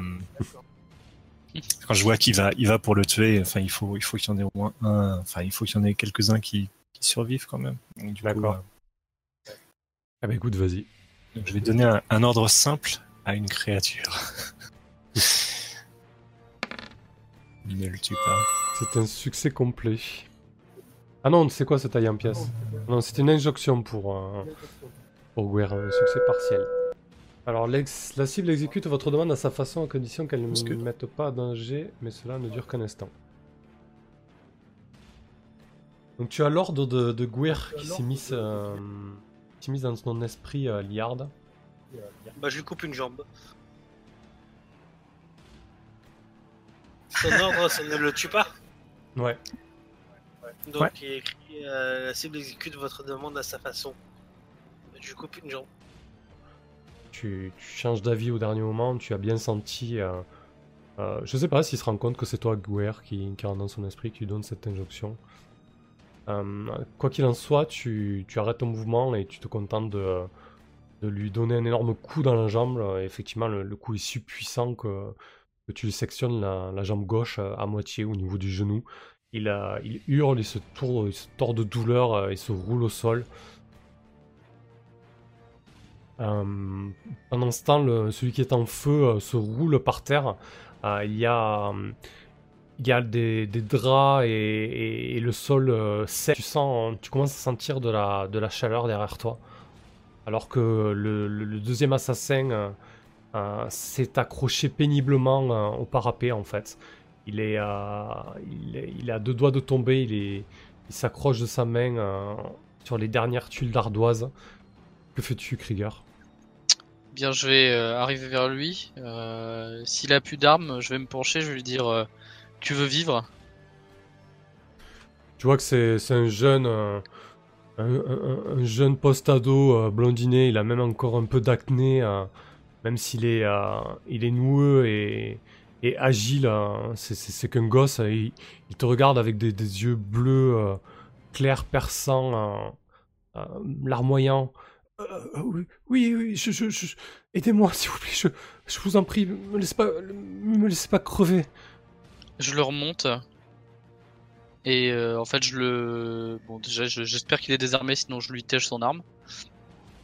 quand je vois qu'il va, il va pour le tuer, enfin, il faut, il faut qu'il y en ait au moins un, enfin, il faut qu'il y en ait quelques-uns qui, qui survivent quand même. D'accord. euh, Ah bah écoute, vas-y. je vais donner un, un ordre simple à une créature. ne le tue pas. C'est un succès complet. Ah non, c'est quoi ce taille en pièces? Non, c'est une injonction pour, euh, pour Guerre, un succès partiel. Alors, la cible exécute votre demande à sa façon, à condition qu'elle ne que- mette pas en danger, mais cela ne dure qu'un instant. Donc, tu as l'ordre de, de Guerre qui s'est mis, euh, mis dans son esprit euh, Liard. Bah, je lui coupe une jambe. Son ordre, ça ne le tue pas. Ouais. Donc, Ouais. il est écrit euh, la cible exécute votre demande à sa façon. Je lui coupe une jambe. tu, tu changes d'avis au dernier moment, tu as bien senti. euh, euh, je sais pas s'il se rend compte que c'est toi, Guer, qui, qui rentre dans son esprit, qui lui donne cette injonction. Euh, quoi qu'il en soit, tu, tu arrêtes ton mouvement et tu te contentes de, de lui donner un énorme coup dans la jambe. Euh, Effectivement, le, coup est si puissant que, tu lui sectionnes la, jambe gauche euh, à moitié au niveau du genou. Il, il hurle, il se, tourne, il se tord de douleur, il se roule au sol. Pendant ce temps, celui qui est en feu se roule par terre. Il y a, il y a des, draps et, le sol euh, sec. Tu, sens, tu commences à sentir de la, chaleur derrière toi. Alors que le, deuxième assassin euh, euh, s'est accroché péniblement euh, au parapet en fait. Il est, il est, il à deux doigts de tomber. Il s'accroche de sa main sur les dernières tuiles d'ardoise. Que fais-tu, Krieger? Bien, je vais arriver vers lui. S'il a plus d'armes, je vais me pencher, je vais lui dire Tu veux vivre Tu vois que c'est un jeune, euh, un, un- un jeune post-ado euh, blondiné. Il a même encore un peu d'acné, euh, même s'il est, il est noueux et, agile. c'est- qu'un gosse. il, te regarde avec des, yeux bleus, clairs, perçants, larmoyants. Oui, oui, aidez-moi s'il vous plaît. Je, je vous en prie, me laissez pas, me laissez pas crever. Je le remonte. Et euh, en fait, je le. Bon, déjà, je- j'espère qu'il est désarmé, sinon je lui tèche son arme.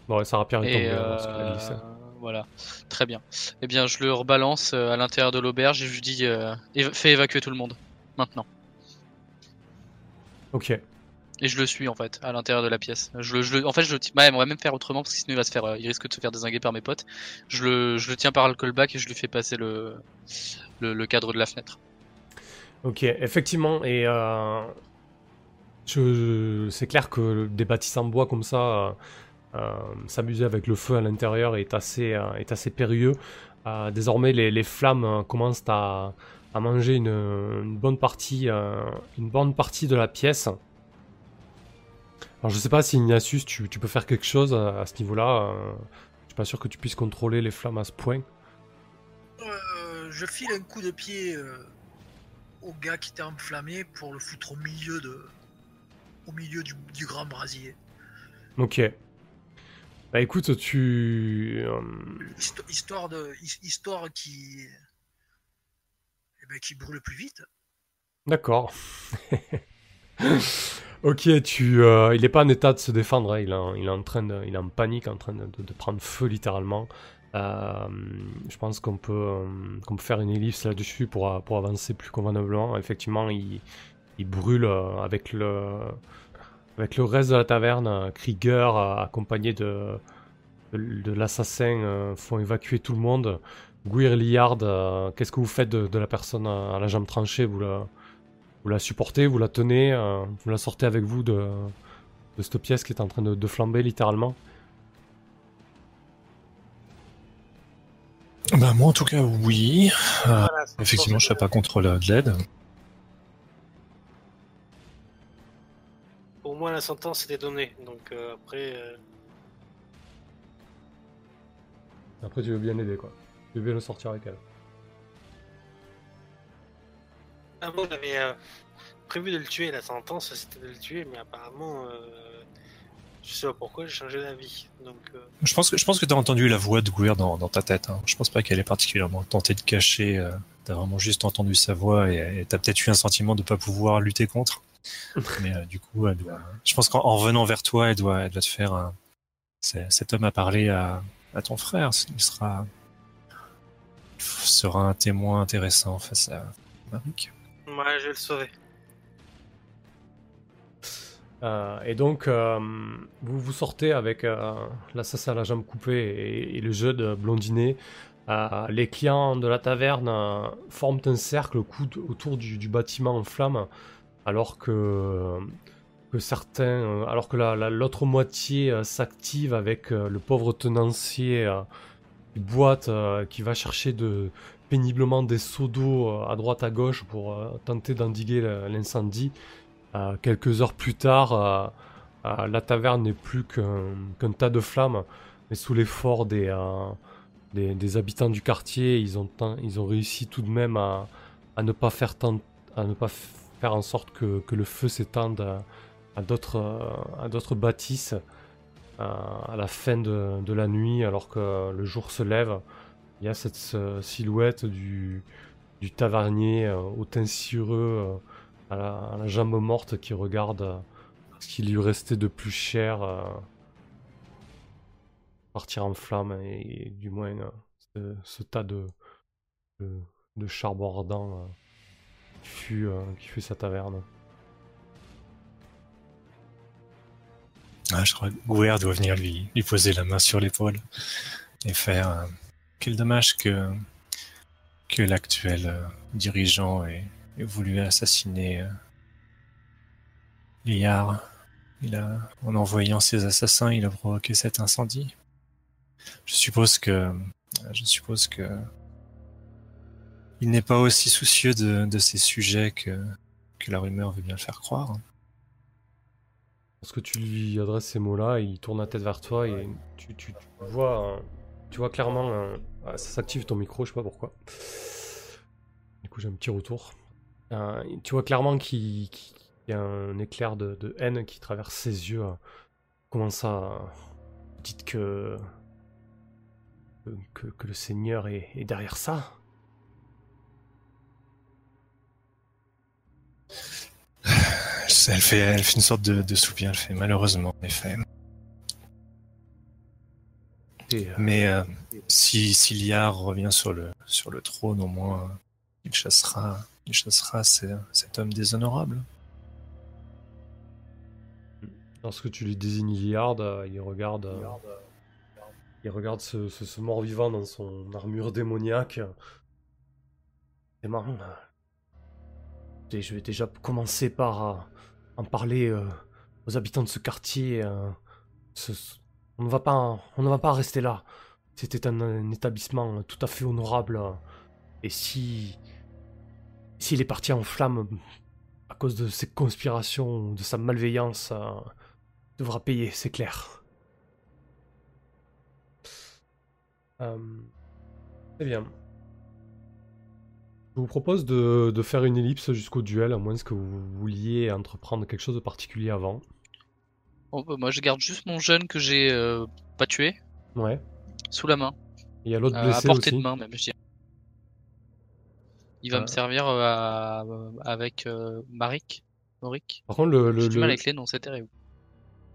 Bon, ouais, Et tombée. hein, euh, glissé. voilà, très bien. Eh bien, je le rebalance euh, à l'intérieur de l'auberge et je lui dis euh, fais évacuer tout le monde maintenant. Ok. Et je le suis en fait à l'intérieur de la pièce. Je le, je le- en fait, je le bah, on va même faire autrement parce que sinon il va se faire, euh, il risque de se faire désinguer par mes potes. Je le, je le tiens par le callback et je lui fais passer le, le, le cadre de la fenêtre. Ok, effectivement, et euh, c'est clair que des bâtisses en bois comme ça, euh, euh, s'amuser avec le feu à l'intérieur est assez, périlleux. Désormais, les, flammes commencent à, manger une, bonne partie, une bonne partie de la pièce. Alors, je sais pas si Ignatius, tu, tu peux faire quelque chose à, ce niveau-là. je suis pas sûr que tu puisses contrôler les flammes à ce point. Je file un coup de pied au gars qui était enflammé pour le foutre au milieu de, au milieu du, du grand brasier, Ok. Bah écoute, tu... euh, Histo- histoire de, his- histoire qui, eh ben, qui brûle plus vite. D'accord. ok, tu, euh, il est pas en état de se défendre. hein, Il, est en- il est en train de, il est en panique, en train de- de prendre feu littéralement. Euh, je pense qu'on peut, euh, qu'on peut faire une ellipse là-dessus pour, euh, pour avancer plus convenablement. Effectivement, il, il brûle avec le, reste de la taverne. Krieger, accompagné de, l'assassin, font évacuer tout le monde. Guir Liard, qu'est-ce que vous faites de, la personne à, la jambe tranchée? Vous la, supportez, vous la tenez, vous la sortez avec vous de, cette pièce qui est en train de flamber littéralement? Bah, moi, en tout cas, oui. Euh, Voilà, effectivement, je ça serais pas contre la- de l'aide. Pour moi, la sentence était donnée. Donc euh, après, euh, Après, tu veux bien l'aider, quoi. Tu veux bien le sortir avec elle. ah, moi, j'avais euh, prévu de le tuer. La sentence, c'était de le tuer, mais apparemment, euh, Je sais pas pourquoi j'ai changé d'avis. Donc, euh, Je pense que je pense que t'as entendu la voix de Gouir dans, dans ta tête. Hein. Je pense pas qu'elle ait particulièrement tenté de cacher. euh, t'as vraiment juste entendu sa voix et et t'as peut-être eu un sentiment de pas pouvoir lutter contre. Mais euh, du coup, elle doit- je pense qu'en en revenant vers toi, elle doit, elle doit te faire. un- Cet homme a parlé à, à ton frère. Il sera, il sera un témoin intéressant face à Marik. ouais, je vais le sauver. Euh, et donc, euh, vous vous sortez avec euh, l'assassin à la jambe coupée et, le jeu de blondinet. Les clients de la taverne forment un cercle autour du, bâtiment en flammes, alors que, certains, alors que la- la- l'autre moitié s'active avec le pauvre tenancier qui boite, qui va chercher péniblement des seaux d'eau à droite à gauche pour tenter d'endiguer l'incendie. Euh, quelques heures plus tard, euh, euh, la taverne n'est plus qu'un tas de flammes, mais sous l'effort des, habitants du quartier, ils ont, réussi tout de même à, ne pas faire en sorte que, le feu s'étende à, d'autres bâtisses à la fin de, la nuit, alors que le jour se lève. Il y a cette silhouette du, tavernier euh, au teint cireux, à, la, jambe morte qui regarde euh, ce qui lui restait de plus cher euh, partir en flammes et, du moins euh, ce, tas de, de, charbon qui, fut, sa taverne. Ah, je crois que Gouer doit venir lui, poser la main sur l'épaule et faire. quel dommage que, l'actuel dirigeant ait, ait voulu assassiner euh, Liard. Il a, en envoyant ses assassins, il a provoqué cet incendie. Je suppose que. Je suppose que. Il n'est pas aussi soucieux de, de ces sujets que, que la rumeur veut bien le faire croire. Lorsque tu lui adresses ces mots-là, il tourne la tête vers toi et tu, tu- tu vois, euh, tu vois clairement, euh, ah, ça s'active ton micro, je sais pas pourquoi. Du coup, j'ai un petit retour. Euh, tu vois clairement qu'il y a un éclair de, de haine qui traverse ses yeux. euh. Comment ça Dites que que, le Seigneur est, est derrière ça? Elle fait, elle fait une sorte de, de soupir, elle fait malheureusement, en effet. Et, euh, Mais euh, si, si Liard revient sur le, sur le trône, au moins, il chassera, il chassera ce- cet homme déshonorable. Lorsque tu lui désignes Liard, euh, il regarde, euh, il regarde ce, mort-vivant dans son armure démoniaque. Et marrant. je vais déjà commencer par euh, en parler aux habitants de ce quartier. on ne va pas, rester là. C'était un, établissement tout à fait honorable. Et si, s'il est parti en flammes à cause de ses conspirations, de sa malveillance. euh, devra payer, c'est clair. Euh, Très bien. Je vous propose de, de faire une ellipse jusqu'au duel, à moins que vous vouliez entreprendre quelque chose de particulier avant. Bon, bah, moi je garde juste mon jeune que j'ai euh, pas tué Ouais. sous la main, Il y a l'autre euh, à blessé portée aussi. de main même, je dirais. Il va me servir euh, à- avec euh, Marik. Morik. Par contre, le, du mal avec les noms, c'est terrible.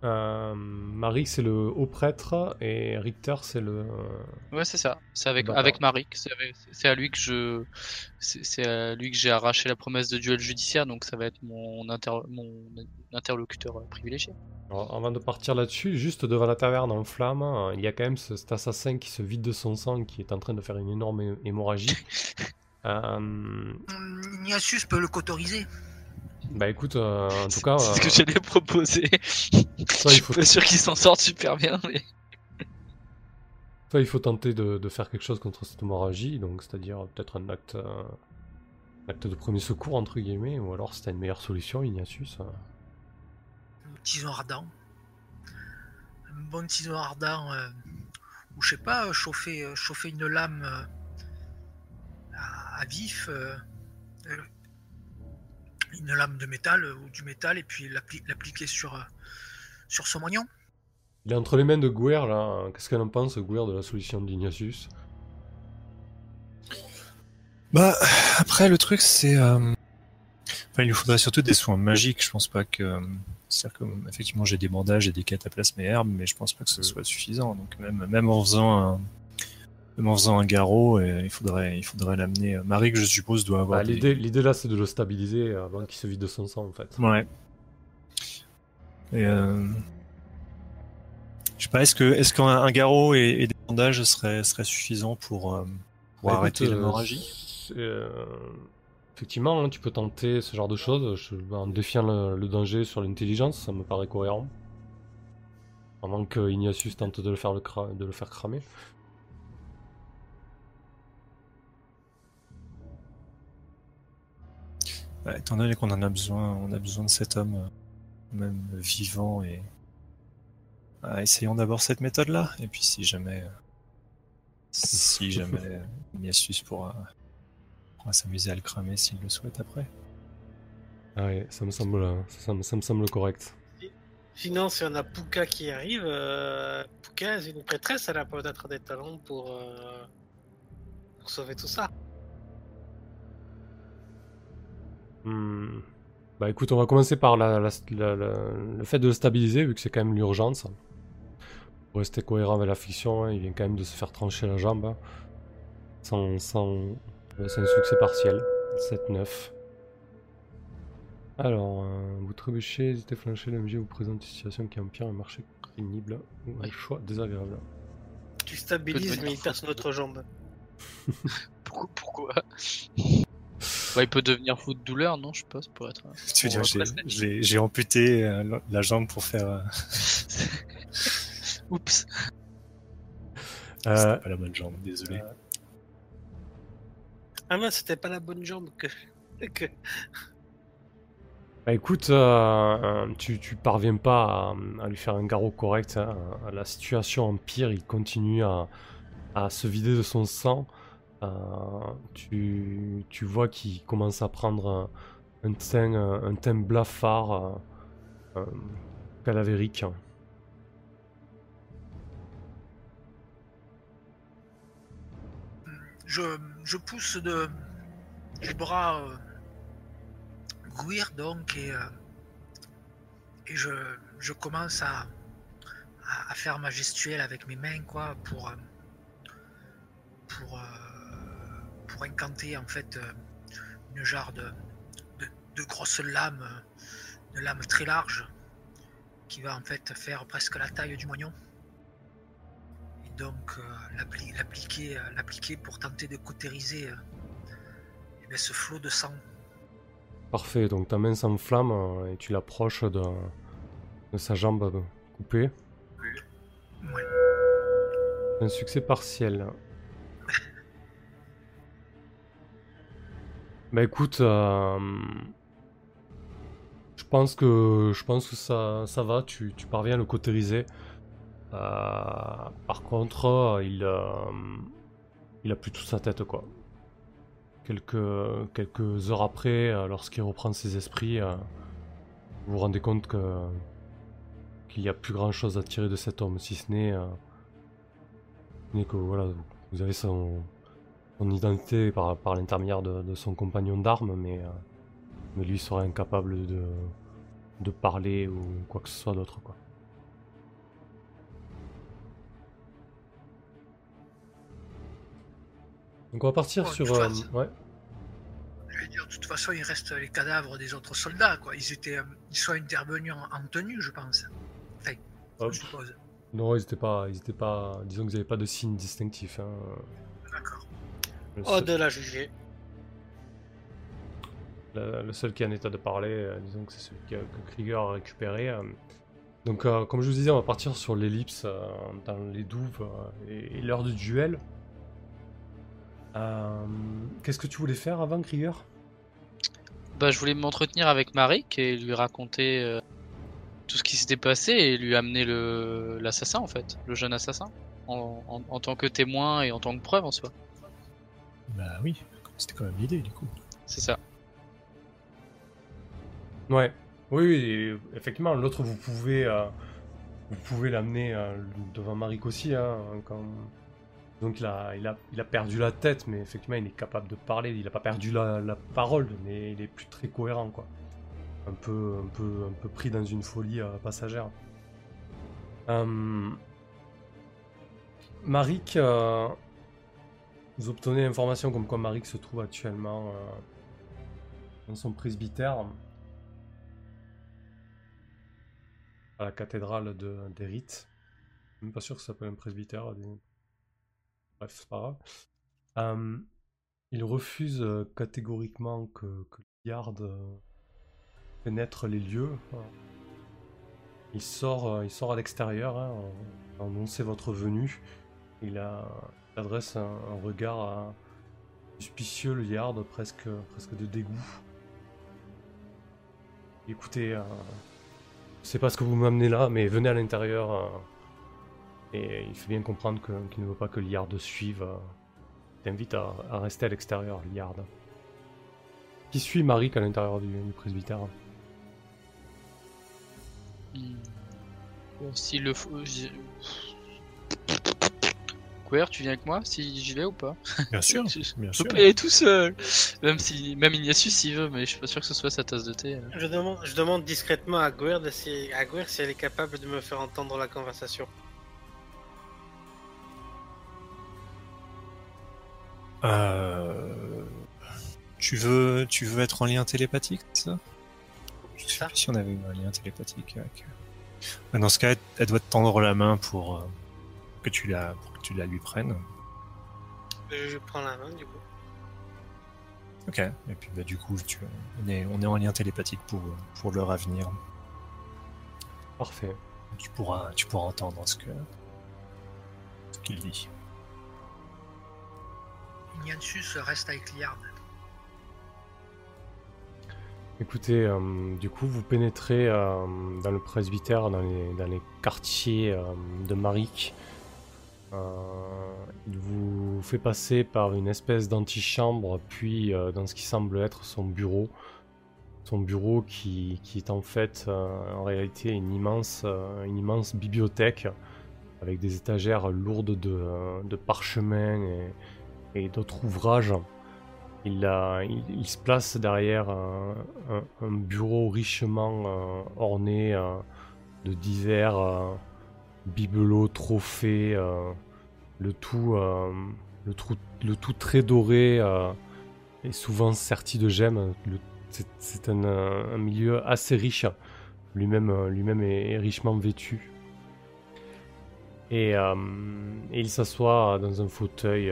euh, Marie, c'est le haut prêtre, et Richter, c'est le... Ouais, c'est ça. C'est avec, avec Marik. C'est à lui que je, c'est à lui que j'ai arraché la promesse de duel judiciaire, donc ça va être mon, inter- mon interlocuteur privilégié. Alors, avant de partir là-dessus, juste devant la taverne en flammes, euh, il y a quand même ce- cet assassin qui se vide de son sang, qui est en train de faire une énorme hé- hémorragie. Euh, Hum, Ignatius peut le qu'autoriser. bah écoute, euh, en tout cas, c'est ce que euh, j'allais proposer. toi, Je suis faut, pas sûr qu'il s'en sorte super bien, mais. toi, il faut tenter de, de faire quelque chose contre cette hémorragie, donc c'est-à-dire peut-être un acte, euh, acte de premier secours, entre guillemets, ou alors si t'as une meilleure solution, Ignatius. Un tison ardent. Un bon tison ardent. euh, ou je sais pas, chauffer, chauffer une lame euh, à, vif. euh, euh, une lame de métal ou du métal et puis l'appli- l'appliquer sur, euh, sur son moignon. Il est entre les mains de Guer là. Qu'est-ce qu'elle en pense, Guer, de la solution d'Ignatius? Bah, après, le truc, c'est. euh, Enfin, il nous faudrait surtout des soins magiques. Je pense pas que. C'est-à-dire que, effectivement, j'ai des bandages et des cataplasmes et herbes, mais je pense pas que ce soit suffisant. Donc, même, même en faisant un. En faisant un garrot, euh, il faudrait, il faudrait l'amener. Marie, que je suppose, doit avoir. Des- L'idée là, c'est de le stabiliser avant qu'il se vide de son sang, en fait. Ouais. Et euh... Je sais pas, est-ce que est-ce qu'un un garrot et, et des bandages serait serait suffisant pour, euh, pour Bah, arrêter euh, l'hémorragie euh, Effectivement, hein, tu peux tenter ce genre de choses en défiant le, le danger sur l'intelligence, ça me paraît cohérent. Avant que Ignatius tente de le faire, le cra- de le faire cramer. Ouais, Étant donné qu'on en a besoin, on a besoin de cet homme, euh, même vivant et Ah, essayons d'abord cette méthode-là. Et puis si jamais, euh, si jamais euh, Ignatius pourra, pourra s'amuser à le cramer s'il le souhaite après. Ah ouais, ça me semble, ça me, ça me semble correct. Sinon, si on a Puka qui arrive, euh, Puka, c'est une prêtresse, elle a peut-être des talents pour, euh, pour sauver tout ça. Hmm. Bah écoute, on va commencer par la, la- la- la- le fait de le stabiliser, vu que c'est quand même l'urgence. Pour rester cohérent avec la fiction, hein, il vient quand même de se faire trancher la jambe. hein. Sans, sans... euh, C'est un succès partiel. 7-9. Alors, euh, vous trébuchez, hésitez, flanchez, le MJ vous présente une situation qui empire un marché pénible ou un choix désagréable. Tu stabilises, mais il son autre jambe. Pourquoi, pourquoi? Bah, il peut devenir fou de douleur, non Je sais pas, ça pourrait être. Tu veux On dire, j'ai- amputé euh, la- jambe pour faire. euh, Oups. Euh, C'était pas la bonne jambe, désolé. Ah mince, c'était pas la bonne jambe que. que... Bah écoute, euh, euh, tu, tu parviens pas à, à lui faire un garrot correct. hein. La situation empire, il continue à, à se vider de son sang. Euh, tu, tu vois qu'il commence à prendre un, teint, un teint blafard, euh, euh, cadavérique. Je, je pousse de, du bras euh, Gouir donc et, et je, je commence à, à, faire ma gestuelle avec mes mains quoi pour pour, pour incanter en fait euh, une genre de, de, de grosse lame, euh, de lame très large qui va en fait faire presque la taille du moignon et donc euh, l'appli- l'appliquer euh, l'appliquer pour tenter de cautériser euh, eh bien, ce flot de sang. Parfait, donc ta main s'enflamme euh, et tu l'approches de, de sa jambe euh, coupée. Ouais. Un succès partiel. Bah écoute, euh, je pense que je pense que ça, va, tu, parviens à le cautériser. Euh, par contre, euh, il, euh, il a plus toute sa tête quoi. Quelques, quelques heures après, lorsqu'il reprend ses esprits, vous vous rendez compte que qu'il n'y a plus grand chose à tirer de cet homme, si ce n'est que voilà, vous avez son, son identité par, par l'intermédiaire de, de son compagnon d'armes, mais, euh, mais lui serait incapable de, de parler ou quoi que ce soit d'autre. quoi. Donc on va partir sur... euh, toute façon. ouais. Je veux dire, de toute façon, il reste les cadavres des autres soldats, quoi. Ils étaient, euh, ils sont intervenus en, en tenue, je pense. Enfin, Hop. je suppose. Non, ils étaient pas, ils étaient pas, disons qu'ils n'avaient pas de signe distinctif. Hein. D'accord. Le, Oh, seul, de la juger. le- le seul qui est en état de parler, euh, disons que c'est celui que, que Krieger a récupéré. euh. Donc, euh, comme je vous disais, on va partir sur l'ellipse euh, dans les douves euh, et, et l'heure du duel. Euh, Qu'est-ce que tu voulais faire avant, Krieger? Bah, je voulais m'entretenir avec Marik et lui raconter euh, tout ce qui s'était passé et lui amener le l'assassin en fait, le jeune assassin, en, en, en tant que témoin et en tant que preuve en soi. Bah oui, c'était quand même l'idée du coup. C'est ça. Ouais. Oui, effectivement, l'autre, vous pouvez, euh, vous pouvez l'amener euh, devant Marik aussi. Hein, quand... Donc il a, il, a, il a perdu la tête, mais effectivement il est capable de parler. Il n'a pas perdu la, la parole, mais il est plus très cohérent, quoi. Un peu, un peu, un peu pris dans une folie euh, passagère. Euh... Marik, euh, vous obtenez l'information comme quoi Marik se trouve actuellement euh, dans son presbytère à la cathédrale de d'Erith. Même pas sûr que ça s'appelle un presbytère. des- Bref, c'est pas grave. Euh, il refuse euh, catégoriquement que, que Yard euh, pénètre les lieux. Il sort, il sort à l'extérieur, hein, annoncer votre venue. Il, a, adresse un, regard à- suspicieux, le Yard, presque, presque de dégoût. Écoutez, euh, je sais pas ce que vous m'amenez là, mais venez à l'intérieur. euh, et il fait bien comprendre qu'il ne veut pas que Liard suive. euh. T'invite à, rester à l'extérieur, Liard. Qui suit Marik à l'intérieur du, presbytère s'il le faut. j'ai- Queer, tu viens avec moi si j'y vais ou pas? Bien sûr, bien sûr. peux pas y aller tout seul. Même si, même Ignatius s'il veut, mais je suis pas sûr que ce soit sa tasse de thé. hein. Je demande, je demande discrètement à Guerd si, à si elle est capable de me faire entendre la conversation. Euh... Tu veux, tu veux être en lien télépathique, ça? Je sais Ça. plus si on avait eu un lien télépathique avec. Ouais, Dans ce cas, elle- elle doit te tendre la main pour euh, que tu la, pour que tu la lui prennes. Je prends la main du coup. Ok. Et puis bah, du coup, tu, on est, on est en lien télépathique pour, pour l'heure à venir. Parfait. Tu pourras, tu pourras entendre ce que, ce qu'il dit. Ignatius reste avec Liard. Écoutez, euh, du coup, vous pénétrez euh, dans le presbytère, dans les, dans les quartiers euh, de Marik. Euh, il vous fait passer par une espèce d'antichambre, puis euh, dans ce qui semble être son bureau. Son bureau qui, qui est en fait, euh, en réalité, une immense, une immense bibliothèque avec des étagères lourdes de, de parchemins et, d'autres ouvrages. Il, a- il, se place derrière un, bureau richement orné de divers bibelots, trophées, euh, le, tout, euh, le, tout très doré euh, et souvent serti de gemmes. C'est- un, milieu assez riche. Lui-même est, richement vêtu. Et, il s'assoit dans un fauteuil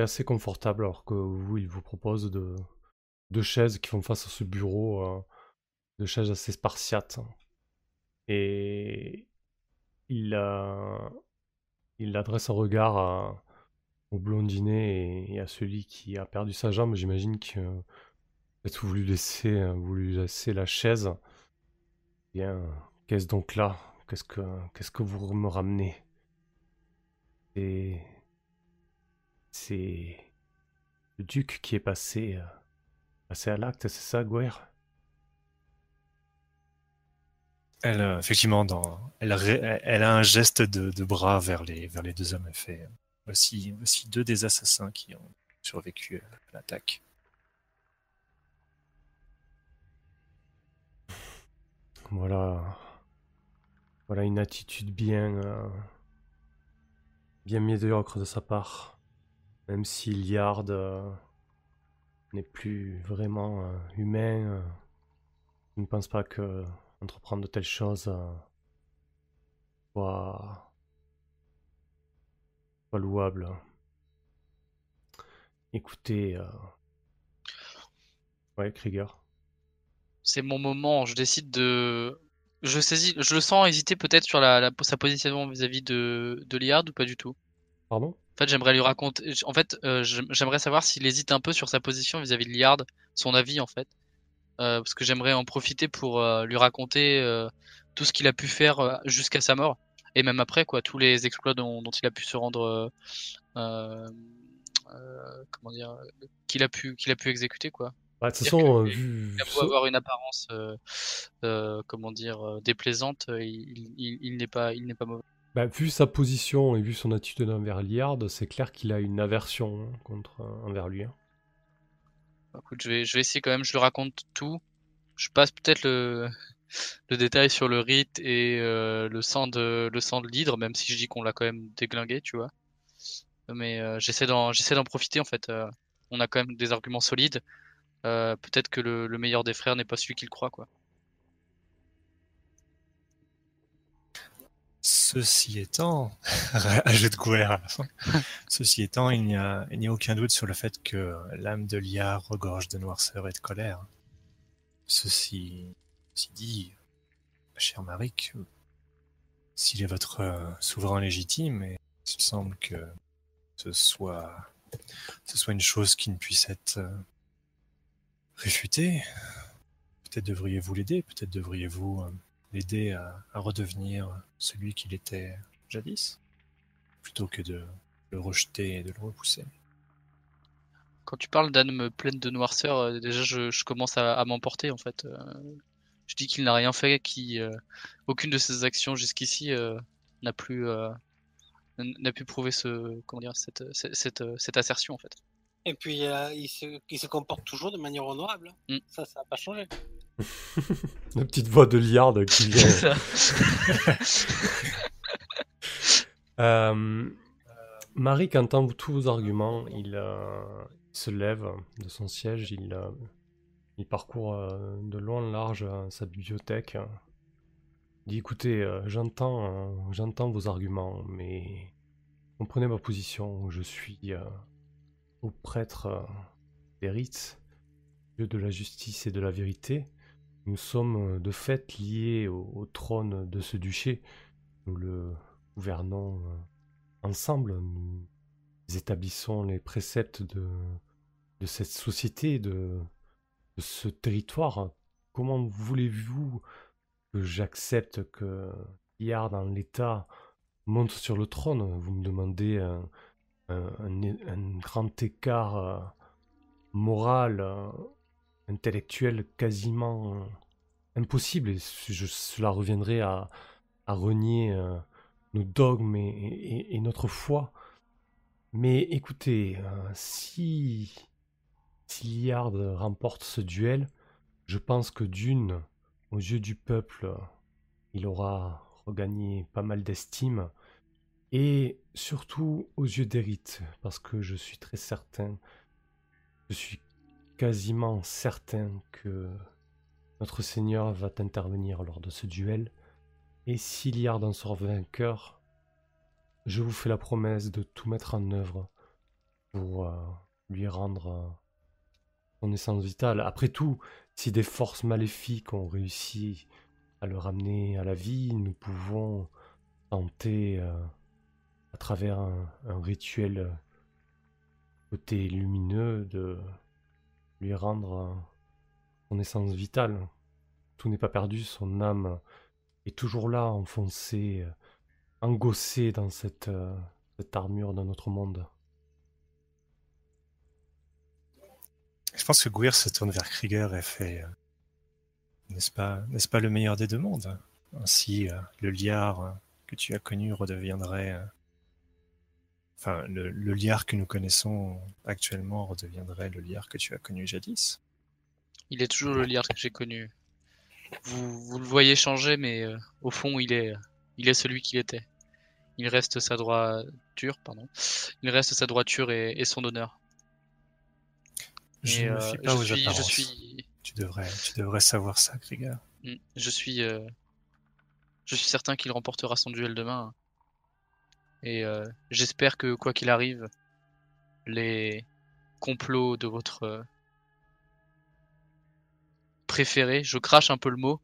assez confortable alors que vous, il vous propose de, deux chaises qui font face à ce bureau, deux chaises assez spartiates. Et il, adresse un regard au blondinet et, à celui qui a perdu sa jambe. J'imagine que euh, vous lui laissez la chaise. Bien, qu'est-ce donc là? Qu'est-ce que, qu'est-ce que vous me ramenez? Et c'est le duc qui est passé, euh, passé à l'acte, c'est ça, Guerre? Elle, euh, effectivement, elle, a un geste de, bras vers les, deux hommes. Elle fait euh, voici, deux des assassins qui ont survécu à l'attaque. Voilà. Voilà une attitude bien. euh, bien médiocre de sa part. Même si Liard n'est plus vraiment humain, je ne pense pas que entreprendre de telles choses euh, soit, soit louable. Écoutez. euh, Ouais, Krieger. C'est mon moment, je décide de. Je saisis, je le sens hésiter peut-être sur la, la- sa position vis-à-vis de, de Liard ou pas du tout. Pardon? En fait, j'aimerais lui raconter. En fait, euh, j'aim- j'aimerais savoir s'il hésite un peu sur sa position vis-à-vis de Liard, son avis en fait. Euh, parce que j'aimerais en profiter pour euh, lui raconter euh, tout ce qu'il a pu faire jusqu'à sa mort. Et même après, quoi, tous les exploits dont, dont il a pu se rendre. comment dire. qu'il a pu, qu'il a pu exécuter, quoi. Bah, de toute façon, que vu. Il a beau avoir une apparence, euh, euh, comment dire, déplaisante, il, il- il n'est pas, il n'est pas mauvais. Bah, vu sa position et vu son attitude envers Liard, c'est clair qu'il a une aversion hein, contre, envers lui. hein. Écoute, je vais, essayer quand même. Je lui raconte tout. Je passe peut-être le, détail sur le rite et euh, le sang de, le l'hydre, même si je dis qu'on l'a quand même déglingué, tu vois. Mais euh, j'essaie d'en, j'essaie d'en profiter en fait. euh, on a quand même des arguments solides. Peut-être que le, le meilleur des frères n'est pas celui qu'il croit, quoi. Ceci étant, ajoute Gouer à la fin. Ceci étant, il n'y a, aucun doute sur le fait que l'âme de Liard regorge de noirceur et de colère. Ceci, ceci dit, ma chère Marik, s'il est votre euh, souverain légitime, et il me semble que ce soit, ce soit une chose qui ne puisse être euh, réfutée, peut-être devriez-vous l'aider, peut-être devriez-vous euh, l'aider à, à redevenir celui qu'il était jadis, plutôt que de le rejeter et de le repousser. Quand tu parles d'âme pleine de noirceur, euh, déjà je, je commence à, à m'emporter en fait. Euh, je dis qu'il n'a rien fait, qui euh, aucune de ses actions jusqu'ici euh, n'a plus euh, n'a pu prouver ce comment dire cette cette, cette, cette assertion en fait. Et puis, euh, il, se, il se comporte toujours de manière honorable. Mm. Ça, ça n'a pas changé. La petite voix de Liard qui vient. Euh, Marik entend tous vos arguments? Il, euh, il se lève de son siège. Il, euh, il parcourt de long en large sa bibliothèque. Il dit écoutez, j'entends, j'entends vos arguments, mais comprenez ma position. Je suis au prêtre des rites, dieu de la justice et de la vérité. Nous sommes euh, de fait liés au, trône de ce duché. Nous le gouvernons euh, ensemble. Nous établissons les préceptes de, cette société, de, ce territoire. Comment voulez-vous que j'accepte que Yard en l'état monte sur le trône? Vous me demandez un grand écart euh, moral, intellectuel quasiment euh, impossible. Et cela reviendrait à, renier euh, nos dogmes et, notre foi. Mais écoutez, euh, si, si Liard remporte ce duel, je pense que d'une, aux yeux du peuple, il aura regagné pas mal d'estime. Et surtout aux yeux d'Erith, parce que je suis très certain, je suis quasiment certain que notre Seigneur va intervenir lors de ce duel. Et si Liard en sort vainqueur, je vous fais la promesse de tout mettre en œuvre pour euh, lui rendre euh, son essence vitale. Après tout, si des forces maléfiques ont réussi à le ramener à la vie, nous pouvons tenter, euh, à travers un, rituel côté lumineux, de lui rendre euh, son essence vitale. Tout n'est pas perdu, son âme est toujours là, enfoncée, euh, engossée dans cette, euh, cette armure d'un autre monde. Je pense que Gouir se tourne vers Krieger et fait euh, N'est-ce pas, n'est-ce pas le meilleur des deux mondes? Ainsi, euh, le liard euh, que tu as connu redeviendrait. Enfin, le, le liard que nous connaissons actuellement redeviendrait le liard que tu as connu jadis. Il est toujours le Liard que j'ai connu. Vous, vous le voyez changer, mais euh, au fond, il est, il est celui qu'il était. Il reste sa droiture, pardon. Il reste sa droiture et, et son honneur. Je ne euh, fie pas je aux suis, je suis, Tu devrais, tu devrais savoir ça, Krieger. Mm. Je suis, euh, je suis certain qu'il remportera son duel demain. Et euh, j'espère que quoi qu'il arrive, les complots de votre euh, préféré, je crache un peu le mot,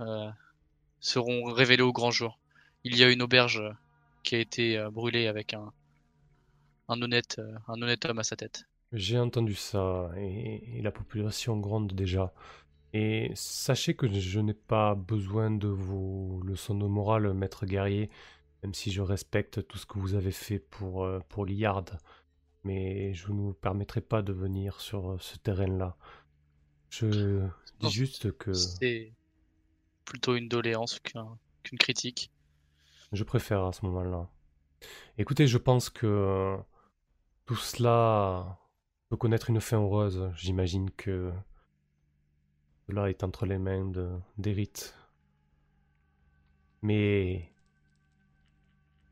euh, seront révélés au grand jour. Il y a une auberge qui a été brûlée avec un, honnête, homme à sa tête. J'ai entendu ça et, et la population gronde déjà. Et sachez que je n'ai pas besoin de vos leçons de morale, maître guerrier, même si je respecte tout ce que vous avez fait pour, euh, pour Liard. mais je ne vous permettrai pas de venir sur euh, ce terrain-là. Je dis juste que C'est plutôt une doléance qu'un- qu'une critique. je préfère à ce moment-là. Écoutez, je pense que tout cela peut connaître une fin heureuse. J'imagine que cela est entre les mains de d'Erit. Mais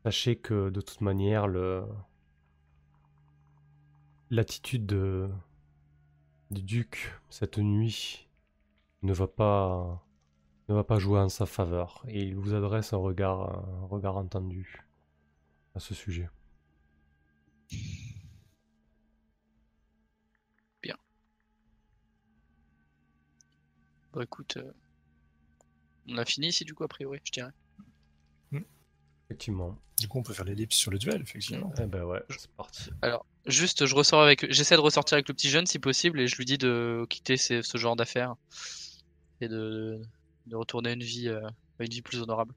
sachez que de toute manière, l'attitude de du duc cette nuit ne va pas ne va pas jouer en sa faveur et il vous adresse un regard un regard entendu à ce sujet. Bon, écoute, euh, on a fini ici, du coup, a priori, je dirais. Effectivement. Du coup, on peut faire l'ellipse sur le duel, effectivement. Eh ben ouais, c'est parti. Alors, juste, je ressors avec, j'essaie de ressortir avec le petit jeune si possible, et je lui dis de quitter ces- ce genre d'affaires et de, de retourner à une vie, euh, une vie plus honorable.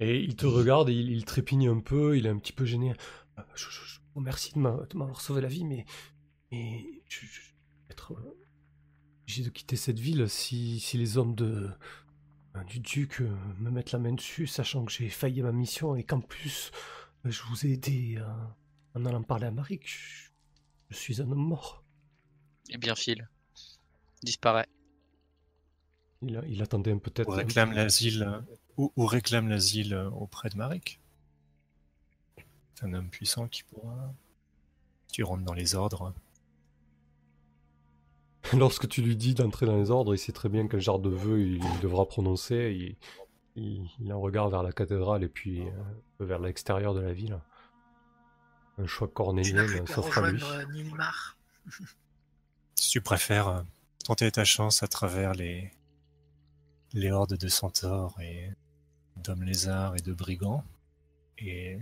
Et il te regarde et il, il trépigne un peu, il est un petit peu gêné. Euh, Je, je- je vous remercie de m'a- de m'avoir sauvé la vie, mais, mais je, vais être euh, obligé de quitter cette ville si, si les hommes de, euh, du duc euh, me mettent la main dessus, sachant que j'ai failli à ma mission et qu'en plus euh, je vous ai aidé euh, en allant parler à Marie. que Je, je suis un homme mort. Et bien, Phil disparaît. Il, attendait peut-être. Ou un- réclame l'asile, euh, ou, ou réclame l'asile euh, auprès de Marek. C'est un homme puissant qui pourra. Tu rentres dans les ordres. Lorsque tu lui dis d'entrer dans les ordres, il sait très bien quel genre de vœu il devra prononcer. Il, il, il en regarde vers la cathédrale et puis euh, vers l'extérieur de la ville. Un choix cornélien s'offre à lui. Si tu préfères euh, tenter ta chance à travers les, les hordes de centaures et d'hommes lézards et de brigands. Et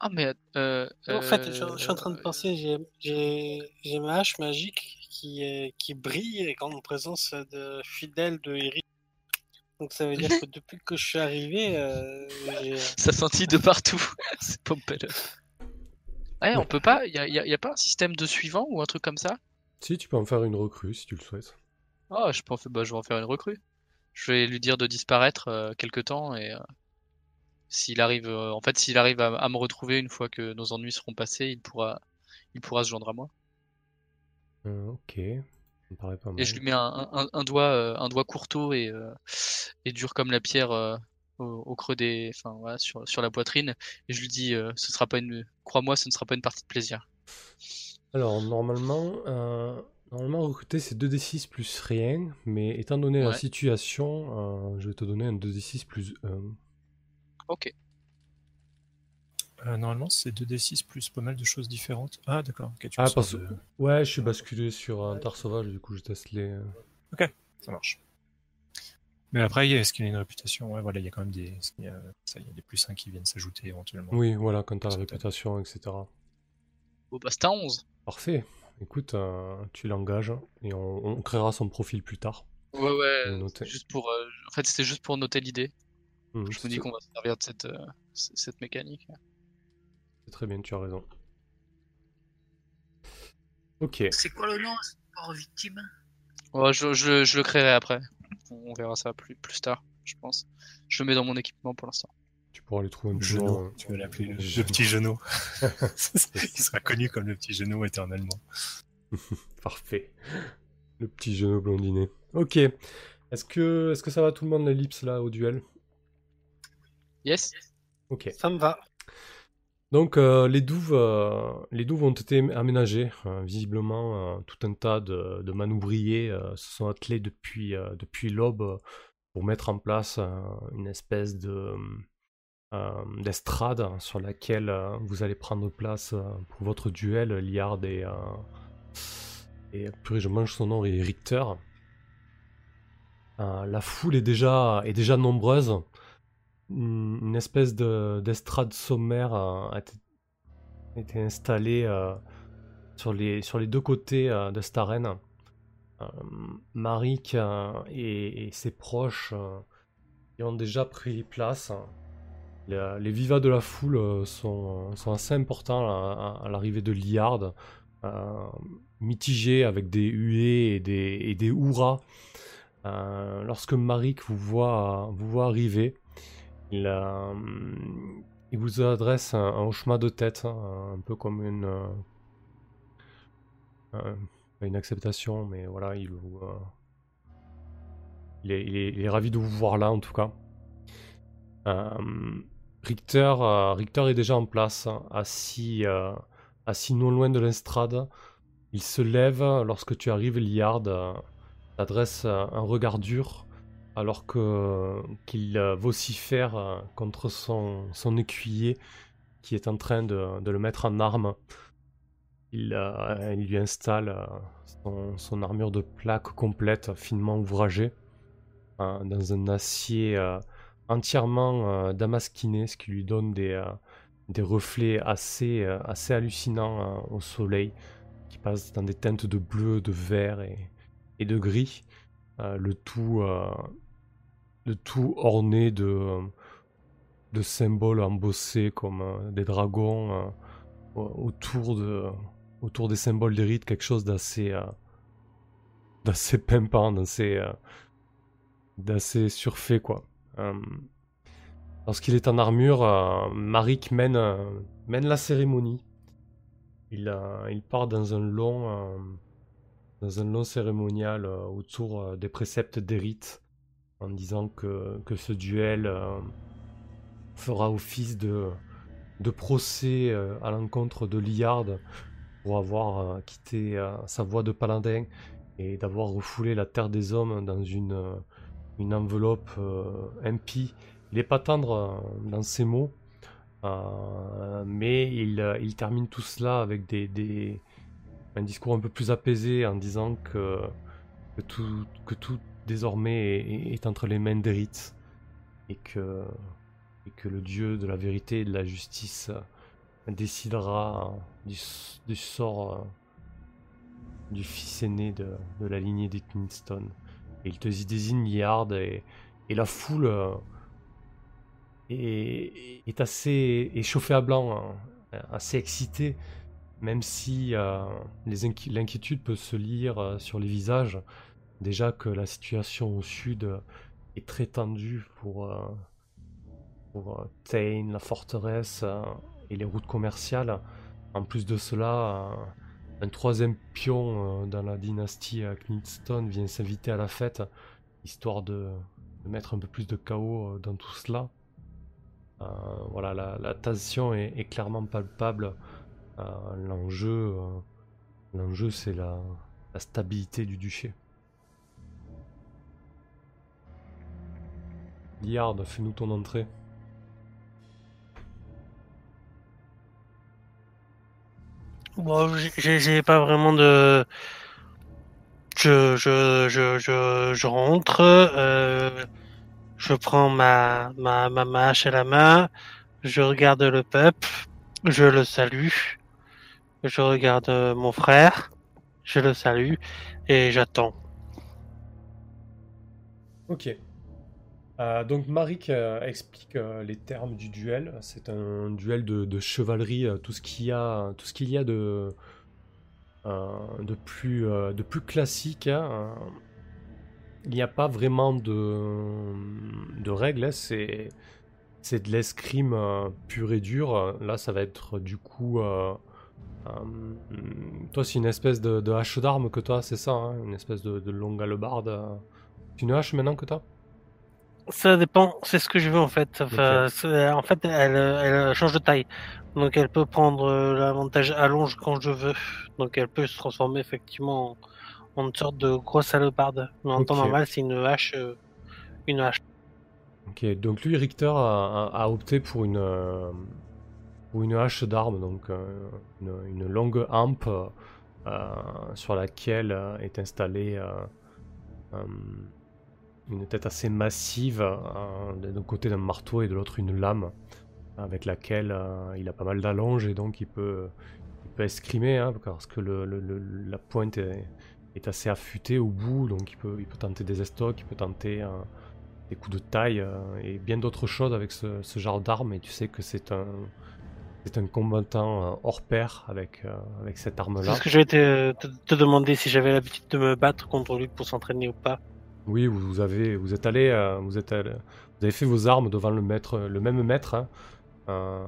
Ah, mais. Euh, En fait, je, je suis en euh, train de penser, j'ai- ma hache magique qui, est- qui brille en présence de fidèles de Eric. Donc ça veut dire que depuis que je suis arrivé, euh, j'ai- Ça sentit de partout. c'est pas belle. Ouais, on peut pas. Y a, y a- y a pas un système de suivant ou un truc comme ça? Si, tu peux en faire une recrue si tu le souhaites. Ah, je peux en faire, bah, je vais en faire une recrue. Je vais lui dire de disparaître euh, quelque temps et euh, s'il arrive, euh, en fait, s'il arrive à, à me retrouver une fois que nos ennuis seront passés, il pourra, il pourra se joindre à moi. Euh, ok, ça me paraît pas mal. Et je lui mets un, un, un doigt, euh, un doigt courteau et, et dur comme la pierre au, au creux des, enfin voilà, sur, sur la poitrine. Et je lui dis, ce sera pas une, crois-moi, ce ne sera pas une partie de plaisir. Alors, normalement, euh, normalement recruter c'est 2d6 plus rien, mais étant donné la situation, euh, je vais te donner un 2d6 plus 1. Ok. euh, normalement, c'est 2d6 plus pas mal de choses différentes. Ah, d'accord. ok, tu Ah, parce de- Ouais, je suis basculé sur un tar sauvage, du coup je teste les. euh, Ça marche. Mais après, est-ce qu'il y a une réputation? Ouais, voilà, il y a quand même des, il y a, ça, il y a des plus 1 qui viennent s'ajouter éventuellement. Oui, voilà, quand t'as la réputation, etc. Bon, bah, c'est à 11. Parfait. Écoute, euh, tu l'engages et on, on créera son profil plus tard. Ouais, ouais. Juste pour, euh, en fait, c'était juste pour noter l'idée. Mhm, Je me dis qu'on va se servir de cette, euh, cette mécanique. C'est très bien, tu as raison. Ok. C'est quoi le nom à ce pauvre victime? Ouais, je, je, je le créerai après. On verra ça plus, plus tard, je pense. Je le mets dans mon équipement pour l'instant. Tu pourras lui trouver un petit Genou, euh, tu veux l'appeler le, petit genou. Il sera connu comme le petit genou éternellement. Parfait. Le petit genou blondiné. Ok. Est-ce que, est-ce que ça va tout le monde l'ellipse là au duel? Yes Ok. ça me va. Donc euh, les douves, euh, les douves ont été aménagées. Euh, visiblement, euh, tout un tas de, de manouvriers euh, se sont attelés depuis, euh, depuis l'aube pour mettre en place euh, une espèce de euh, d'estrade sur laquelle euh, vous allez prendre place euh, pour votre duel, Liard et, euh, et purée, je mange son nom, et Richter. Euh, la foule est déjà, est déjà nombreuse une espèce de- d'estrade sommaire a, a été, installée euh, sur, les, sur les deux côtés euh, de cette arène. Euh, Marik euh, et, ses proches euh, y ont déjà pris place. La- les vivas de la foule euh, sont, assez importants à, l'arrivée de Liard, euh, mitigés avec des huées et des, et hurrahs. Euh, lorsque Marik vous voit arriver, il, euh, il vous adresse un, un de tête, hein, un peu comme une, euh, une acceptation, mais voilà, il, vous, euh, il, est, ravi de vous voir là en tout cas. Richter, Richter est déjà en place, hein, assis, assis non loin de l'estrade. Il se lève lorsque tu arrives, Liard, t'adresse un regard dur alors qu'il vocifère euh, contre son, écuyer qui est en train de, le mettre en arme. Il, euh, il lui installe euh, son, armure de plaque complète, finement ouvragée, dans un acier entièrement damasquiné, ce qui lui donne des, des reflets assez, hallucinants au soleil, qui passent dans des teintes de bleu, de vert et, et de gris. Le tout, le tout orné de, de symboles embossés comme euh, des dragons euh, au- autour, de, des symboles des rites, quelque chose d'assez euh, d'assez pimpant, d'assez surfait lorsqu'il est en armure, Marik mène, la cérémonie. Il, part dans un long, dans un long cérémonial autour des préceptes des rites, en disant que, ce duel euh, fera office de, procès euh, à l'encontre de Liard pour avoir euh, quitté sa voie de paladin et d'avoir refoulé la terre des hommes dans une, enveloppe impie. Il n'est pas tendre dans ses mots, mais il, termine tout cela avec des, des- un discours un peu plus apaisé en disant que tout désormais est, entre les mains d'Erit et que, et que le dieu de la vérité et de la justice décidera euh, du, sort euh, du fils aîné de, de la lignée des. Et il te désigne Yard et, et la foule euh, est, est assez échauffée à blanc, hein, assez excitée, même si euh, l'inquiétude peut se lire sur les visages. Déjà que la situation au sud euh, est très tendue pour, euh, euh, Tain, la forteresse et les routes commerciales. En plus de cela, un troisième pion dans la dynastie Knightstone vient s'inviter à la fête, histoire de, mettre un peu plus de chaos dans tout cela. Voilà, la, tension est, clairement palpable. L'enjeu, l'enjeu, c'est la, la stabilité du duché. Liard, fais-nous ton entrée. Bon, j'ai- pas vraiment de. Je, je, je, je, je rentre, euh, je prends ma, ma, ma, ma hache à la main, je regarde le peuple, je le salue, je regarde mon frère, je le salue et j'attends. Ok. Euh, donc Marik euh, explique euh, les termes du duel. C'est un duel de, chevalerie, tout ce qu'il y a, tout ce qu'il y a de, plus, classique. hein. Il n'y a pas vraiment de, règles. hein. C'est, de l'escrime pur et dur. Là, ça va être du coup. toi, c'est une espèce de, hache d'arme que toi, c'est ça, hein, une espèce de, longue hallebarde. C'est une hache maintenant que t'as Ça dépend, c'est ce que je veux en fait. Enfin, En fait, elle, elle change de taille. Donc elle peut prendre euh, l'avantage allonge quand je veux. Donc elle peut se transformer effectivement en, en une sorte de grosse hallebarde. Mais en temps normal, c'est une hache. euh, Une hache. Ok, donc lui, Richter a, a- a opté pour une, euh, pour une hache d'arme, donc euh, une, une longue hampe euh, sur laquelle est installée une tête assez massive, euh, d'un côté d'un marteau et de l'autre une lame, avec laquelle euh, il a pas mal d'allonges et donc il peut, il peut escrimer, hein, parce que la pointe est, assez affûtée au bout, donc il peut, il peut tenter des estocs, il peut tenter un des coups de taille euh, et bien d'autres choses avec ce, genre d'arme. Et tu sais que c'est un, c'est un combattant euh, hors pair avec, euh, avec cette C'est arme-là. ce que te, te, te demander si j'avais l'habitude de me battre contre lui pour s'entraîner ou pas. Oui, vous, avez, vous êtes allé, euh, vous êtes allé- vous avez fait vos armes devant le maître, le même maître, hein, euh,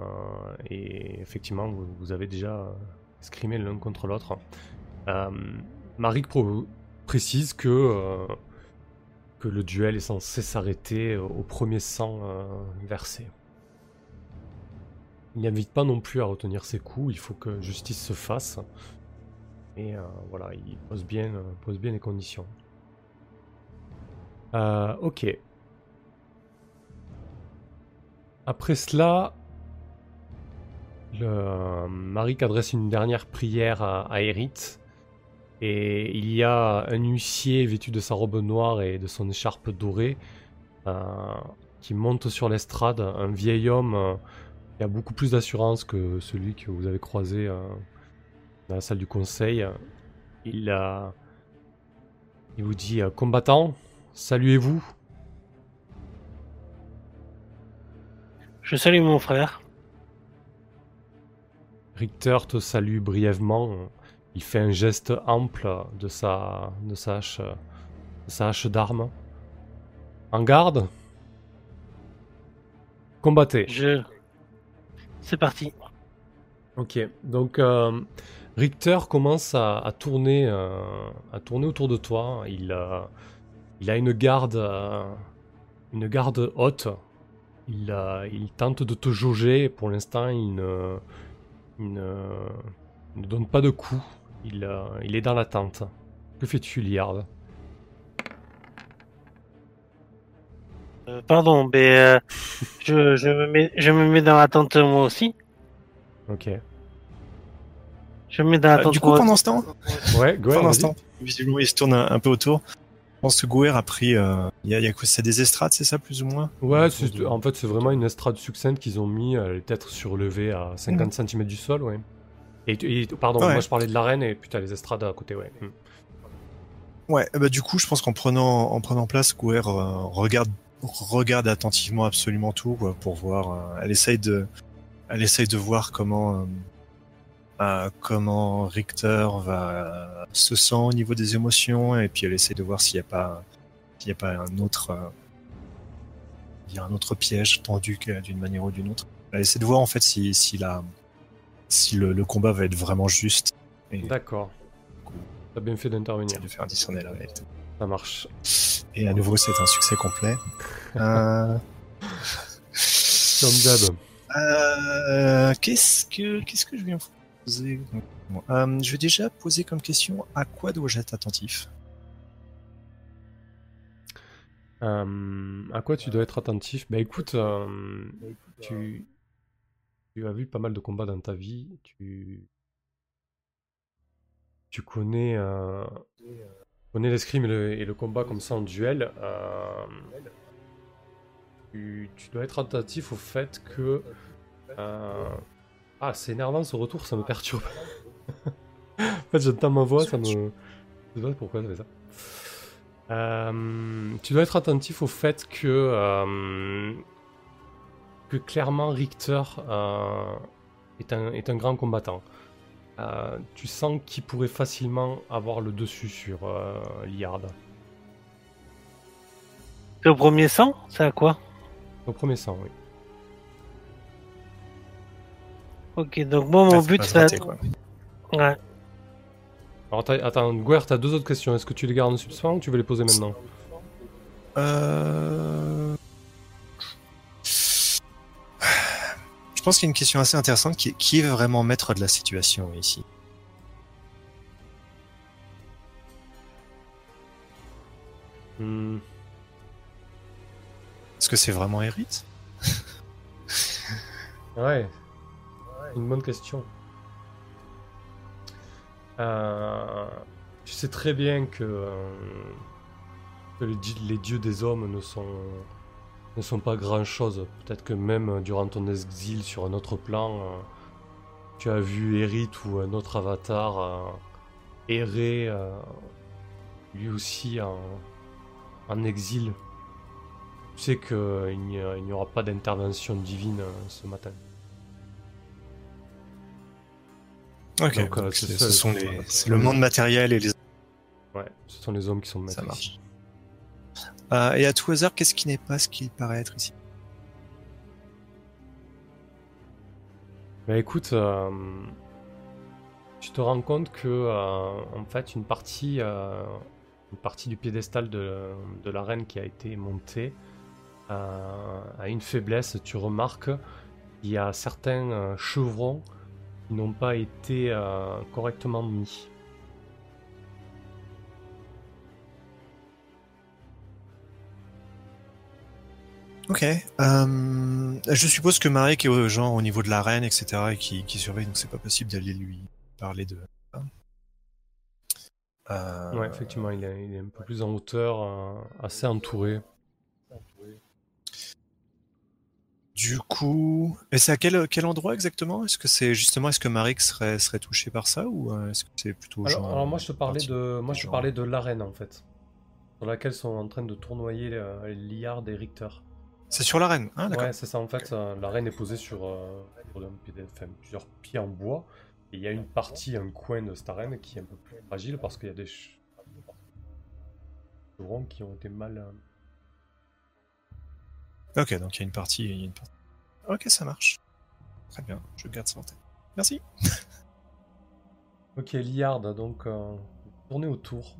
et effectivement, vous, avez déjà escrimé l'un contre l'autre. Euh, Marik précise que euh, que le duel est censé s'arrêter au premier sang versé. Il n'invite pas non plus à retenir ses coups. Il faut que justice se fasse. Et voilà, il pose bien, pose bien les conditions. Euh, ok. Après cela, le Marik adresse une dernière prière à, à. Et il y a un huissier vêtu de sa robe noire et de son écharpe dorée euh, qui monte sur l'estrade. Un vieil homme euh, qui a beaucoup plus d'assurance que celui que vous avez croisé euh, dans la salle du conseil. Il, vous dit euh, Combattant, saluez-vous. Je salue mon frère. Richter te salue brièvement. Il fait un geste ample de sa, de sa hache, de sa hache d'arme. En garde. Combattez. Je. C'est parti. Ok, donc euh, Richter commence à, à tourner, euh, à tourner autour de toi. Il, euh, il a une garde, euh, une garde haute. Il, euh, il tente de te jauger. Pour l'instant, il ne, il ne, il ne donne pas de coups. Il, euh, il est dans l'attente. Que fais-tu, Liard? Euh, pardon, mais euh, je, je, me mets, je me mets dans l'attente moi aussi. Ok. Je me mets dans Euh, l'attente du coup, pendant ce temps, Ouais, go pendant ce temps, visiblement, il se tourne un, un peu autour. Je pense que Gouer a pris. euh, y a, il y a quoi C'est des estrades, c'est ça, plus ou moins? Ouais, de- en fait, c'est vraiment une estrade succincte qu'ils ont mis. Elle est peut-être surlevée à 50 cm du sol, ouais. Et, et- pardon, Ouais. moi je parlais de l'arène et putain, les estrades à côté, ouais. Hmm. Ouais, bah du coup, je pense qu'en prenant, en prenant place, Gouer euh, regarde, regarde attentivement absolument tout quoi, pour voir. euh, elle essaye de, elle essaye de voir comment, euh, comment Richter va euh, se sent au niveau des émotions, et puis elle essaye de voir s'il n'y a pas, s'il y a pas un autre, euh, il y a un autre piège tendu d'une manière ou d'une autre. Elle essaie de voir en fait si, si la, si le, le combat va être vraiment juste. Et D'accord. T'as bien fait d'intervenir. de faire discerner la réalité. Ça marche. Et à nouveau, c'est un succès complet. Euh, Comme d'hab. euh, qu'est-ce que qu'est-ce que je viens vous euh, Je vais déjà poser comme question à quoi dois-je être attentif? Euh, à quoi tu dois être attentif? Bah écoute, euh, tu, as vu pas mal de combats dans ta vie. Tu, tu connais, connais l'escrime et le, et le combat comme ça en duel. tu dois être attentif au fait que. Ah, c'est énervant ce retour, ça me perturbe. en fait, j'entends ma voix, ça me. Je sais pas pourquoi ça fait ça. Euh, tu dois être attentif au fait que, euh, que clairement Richter euh, est, un, est un grand combattant. Tu sens qu'il pourrait facilement avoir le dessus sur Liard. Le premier sang, c'est à quoi? Au premier sang, oui. Ok, donc moi mon Ah, but c'est. Ouais. Alors, t'as- attends, Guer, t'as deux autres questions. Est-ce que tu les gardes en suspens ou tu veux les poser maintenant Euh... Je pense qu'il y a une question assez intéressante qui est qui est vraiment maître de la situation ici Hmm, Est-ce que c'est vraiment Erith Ouais, une bonne question. Euh, tu sais très bien que, euh, les, di- les dieux des hommes ne sont, ne sont pas grand-chose. Peut-être que même durant ton exil sur un autre plan, euh, tu as vu Erith ou un autre avatar euh, errer euh, lui aussi en, exil tu sais qu'il n'y aura pas d'intervention divine euh, ce matin. Ok, Donc, euh, donc c'est c'est- ça, ce sont les- le monde matériel et les. Ouais, ce sont les hommes qui sont Ça maîtres marche. Euh, et à tout hasard, qu'est-ce qui n'est pas ce qu'il paraît être ici? Bah écoute, euh, tu te rends compte que euh, en fait une partie, une partie du piédestal de, de la reine qui a été montée a une faiblesse. Tu remarques qu'il y a certains chevrons n'ont pas été euh, correctement mis. Ok. Euh, je suppose que Marek est au, genre au niveau de la reine, etc., et qui, qui surveille, donc c'est pas possible d'aller lui parler de. Euh, Ouais, effectivement, il est, il est un peu plus en hauteur, euh, assez entouré. Du coup, et c'est à quel, quel endroit exactement Est-ce que c'est justement, est-ce que Marek serait, serait touché par ça ou euh, est-ce que c'est plutôt Alors, genre, alors moi je te parlais de, moi je te parlais de l'arène en fait, sur laquelle sont en train de tournoyer euh, Liard et Richter. C'est sur l'arène, ah d'accord. Ouais, c'est ça en fait. euh, l'arène est posée sur, euh, enfin, plusieurs pieds en bois. Et il y a une partie, un coin de cette arène qui est un peu plus fragile parce qu'il y a des ch- chevrons qui ont été mal. Ok, donc il y a une partie, il y a une partie. Ok, ça marche. Très bien, je garde ça en tête. Merci. Ok, Liard, donc euh, tournez autour.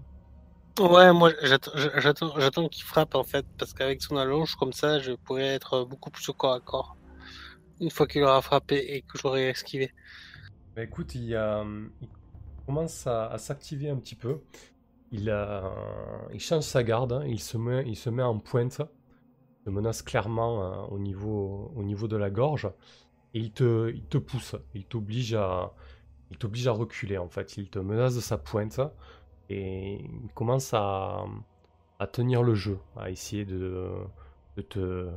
Ouais, moi j'attends, j'attends, j'attends qu'il frappe en fait, parce qu'avec son allonge comme ça, je pourrais être beaucoup plus au corps à corps. Une fois qu'il aura frappé et que j'aurai esquivé. Bah écoute, il, euh, il commence à, à s'activer un petit peu. Il, euh, il change sa garde, hein, il, se met, il se met en pointe. Te menace clairement euh, au, niveau, au niveau de la gorge. Et il te, il te pousse, il t'oblige à, il t'oblige à reculer en fait. Il te menace de sa pointe. Et il commence à, tenir le jeu, à essayer de, te,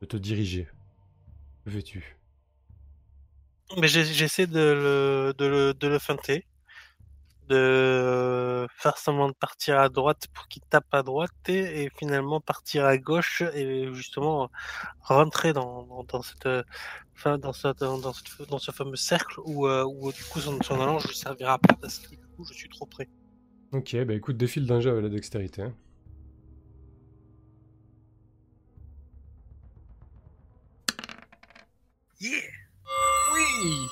de te diriger. Que fais-tu? Mais j'essaie de le, de, le, de le feinter, de faire semblant de partir à droite pour qu'il tape à droite et, et finalement partir à gauche et justement rentrer dans, dans, dans cette, enfin, dans, cette, dans, dans, cette- dans ce fameux cercle où, euh, où du coup son, son allonge ne servira pas parce que du coup je suis trop près. Ok, bah écoute, défile d'un jeu avec la dextérité. hein. Yeah Oui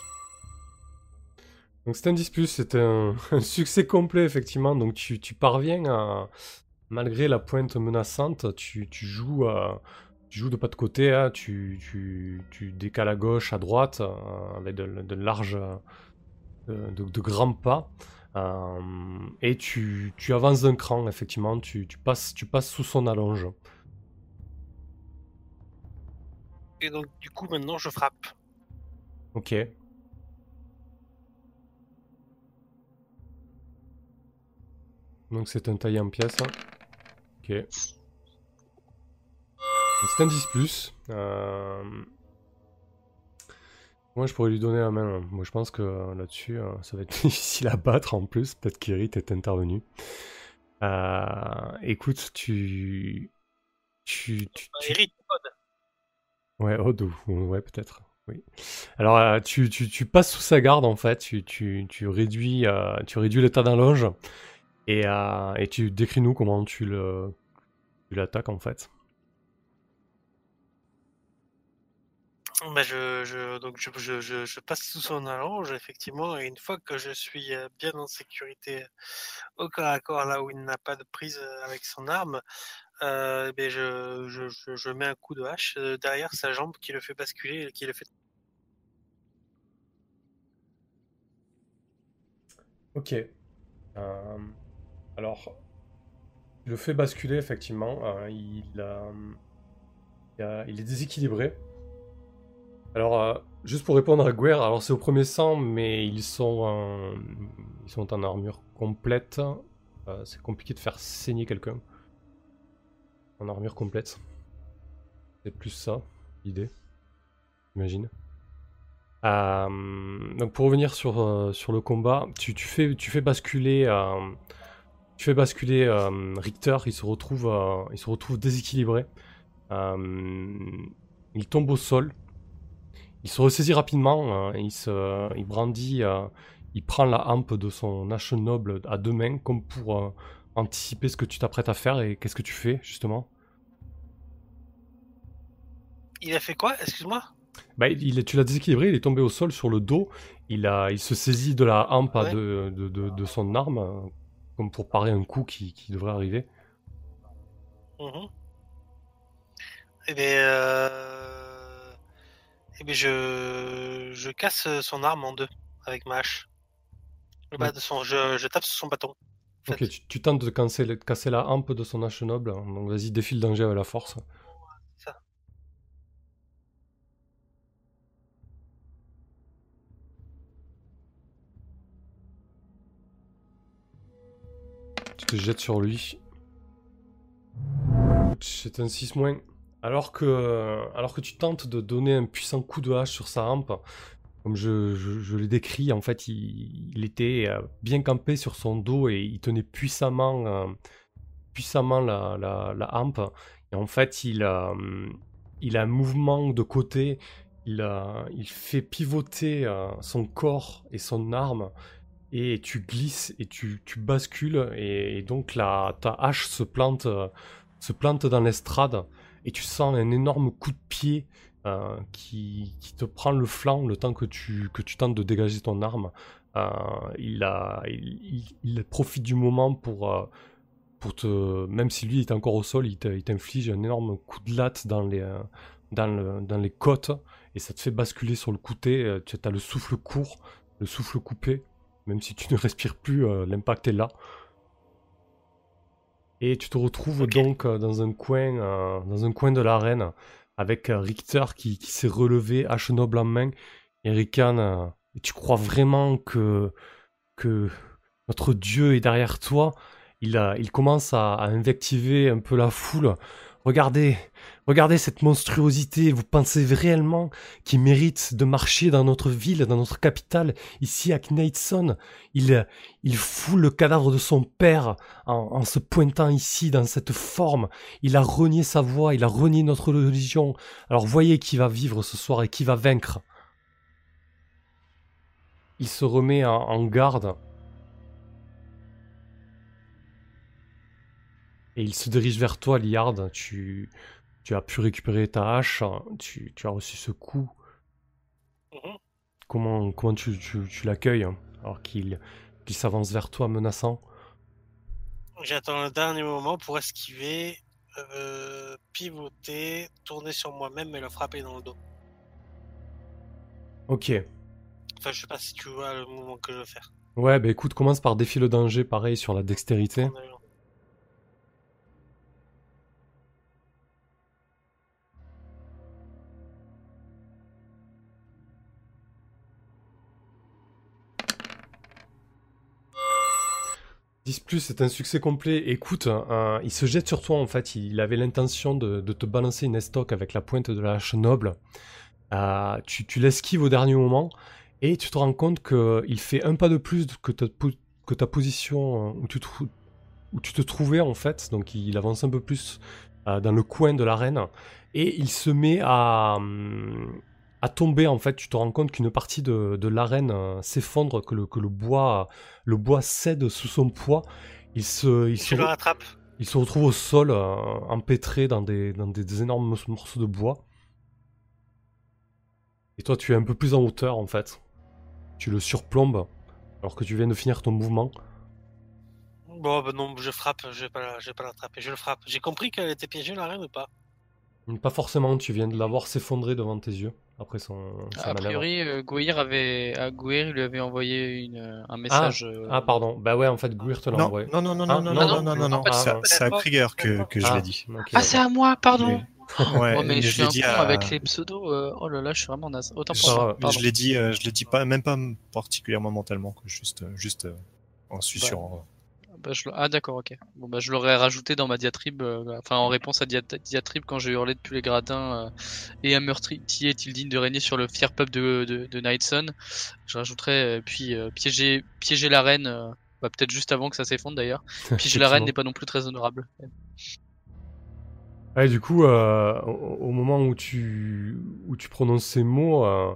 Donc c'est un 10 plus, c'est un, un succès complet effectivement. Donc tu, tu parviens à, malgré la pointe menaçante, tu, tu joues, tu joues de pas de côté, hein, tu, tu, tu décales à gauche, à droite, euh, avec de, de larges, euh, de, de grands pas. Euh, et tu, tu avances d'un cran, effectivement, tu, tu, passes, tu passes sous son allonge. Et donc du coup maintenant je frappe. Ok. Donc c'est un taillé en pièces. hein. Ok. C'est un 10 plus. Euh, Moi je pourrais lui donner la main. hein. Moi je pense que euh, là-dessus euh, ça va être difficile à battre en plus. Peut-être qu'Erit est intervenu. Euh, Écoute, tu... Tu, tu, tu- Eric, Ouais, Odd, ou- ouais, peut-être. Oui. Alors, euh, tu, tu, tu passes sous sa garde, en fait. Tu, tu, tu réduis, euh, tu réduis l'état d'un loge. Et, euh, et tu décris-nous comment tu le tu l'attaques, en fait. Bah, je, je, donc je, je, je, je passe sous son allonge, effectivement, et une fois que je suis euh, bien en sécurité au corps à corps, là où il n'a pas de prise euh, avec son arme, euh, ben je, je, je, je mets un coup de hache derrière sa jambe qui le fait basculer et qui le fait. Ok. Euh, alors, tu le fait basculer, effectivement. Euh, il, il il est déséquilibré. Alors, euh, juste pour répondre à Guerre, alors c'est au premier sang, mais ils sont, en- ils sont en armure complète. Euh, c'est compliqué de faire saigner quelqu'un en armure complète. C'est plus ça, l'idée. J'imagine. Euh, donc pour revenir sur, le combat, tu, fais, basculer, tu fais basculer euh, Richter, il se retrouve, euh, il se retrouve déséquilibré. Euh, il tombe au sol. Il se ressaisit rapidement. euh, il, se, il brandit. il prend la hampe de son hache noble à deux mains, comme pour anticiper ce que tu t'apprêtes à faire. Et qu'est-ce que tu fais, justement Il a fait quoi? Excuse-moi bah, il, Tu l'as déséquilibré, il est tombé au sol sur le dos. Il, a, il se saisit de la hampe Ouais. de, de, de- de son arme, comme pour parer un coup qui, qui devrait arriver. Mhm. Eh bien, euh... eh bien je... je casse son arme en deux avec ma hache. Le bas de son... je... je tape sur son bâton. Ok, tu, tu tentes de casser, la hampe de son hache noble. Donc vas-y, défile danger avec la force. Te jettes sur lui. C'est un 6 moins. Alors que, alors que tu tentes de donner un puissant coup de hache sur sa hampe, comme je, je- je l'ai décrit, en fait, il, il était euh, bien campé sur son dos et il tenait puissamment, euh, puissamment la, la, la hampe. Et en fait, il a, hum, il a un mouvement de côté, il, il fait pivoter euh, son corps et son arme et tu glisses et tu, bascules et, donc la, ta hache se plante, dans l'estrade et tu sens un énorme coup de pied euh, qui, te prend le flanc le temps que tu, tentes de dégager ton arme. Euh, il, a, il, profite du moment pour, euh, pour te... Même si lui est encore au sol, il t'inflige un énorme coup de latte dans les, dans, dans les côtes et ça te fait basculer sur le côté. Tu as le souffle court, le souffle coupé. Même si tu ne respires plus, euh, l'impact est là. Et tu te retrouves donc euh, dans un coin, euh, dans un coin de l'arène, avec Richter qui, qui s'est relevé, hache noble en main, et et tu crois vraiment que, que notre dieu est derrière toi? Il, commence à, à invectiver un peu la foule. Regardez, regardez cette monstruosité. Vous pensez réellement qu'il mérite de marcher dans notre ville, dans notre capitale, ici à Knightson il, fout le cadavre de son père en, en se pointant ici dans cette forme. Il a renié sa voix, il a renié notre religion. Alors voyez qui va vivre ce soir et qui va vaincre. Il se remet en, en garde. Et il se dirige vers toi, Liard. Tu, tu as pu récupérer ta hache. Tu, tu as reçu ce coup. Mhm. Comment, comment tu, tu, tu l'accueilles alors qu'il s'avance vers toi menaçant? J'attends le dernier moment pour esquiver, euh, pivoter, tourner sur moi-même et le frapper dans le dos. Ok. Enfin, je sais pas si tu vois le mouvement que je veux faire. Ouais, bah écoute, commence par défier le danger, pareil, sur la dextérité. En allant. « 10 plus, c'est un succès complet. Écoute, euh, il se jette sur toi en fait. Il avait l'intention de, te balancer une estoc avec la pointe de la hache noble. Euh, tu l'esquives au dernier moment et tu te rends compte qu'il fait un pas de plus que ta, position euh, où tu, te, trou- où tu te trouvais en fait. Donc il avance un peu plus euh, dans le coin de l'arène et il se met à, hum, à tomber en fait. Tu te rends compte qu'une partie de, de l'arène euh, s'effondre, que le, que le bois le bois cède sous son poids. Il se, il se, Je le rattrape. il se retrouve au sol, euh, empêtré dans, des, dans des, des énormes mor- morceaux de bois. Et toi, tu es un peu plus en hauteur, en fait. Tu le surplombes, alors que tu viens de finir ton mouvement. Bon, bah non, je frappe, je vais pas, la- je vais pas l'attraper, je le frappe. J'ai compris qu'elle était piégée la reine ou pas? Pas forcément, tu viens de la voir s'effondrer devant tes yeux, après son, A priori, euh, Gouir avait, à Gouir, il lui avait envoyé une, euh, un message. euh, Ah, pardon. Bah ouais, en fait, Guir te l'a Non, envoyé. non, non, non, Ah, non, non, non, non, non, non, non, fait, c'est à- Krieger que, que je Ah, l'ai dit. ok, Ah, c'est à moi, pardon. Ouais, oh, mais je je suis l'ai un dit con à- avec les pseudos. euh, Oh là là, je suis vraiment naze. Autant Je, pour mais Pardon. je l'ai dit, euh, je l'ai dit pas, même pas particulièrement mentalement, quoi, juste, juste euh, en susurrant. Bah, je Ah d'accord, ok. Bon bah je l'aurais rajouté dans ma diatribe, euh, enfin en réponse à dia- diatribe quand j'ai hurlé depuis les gradins euh, et un meurtrier est-il digne de régner sur le fier peuple de, de, de Nightson. Je rajouterais euh, puis euh, piéger piéger la reine, bah, peut-être juste avant que ça s'effondre d'ailleurs. Piéger la reine n'est pas non plus très honorable. Ouais, du coup, au, au moment où tu, où tu prononces ces mots, euh,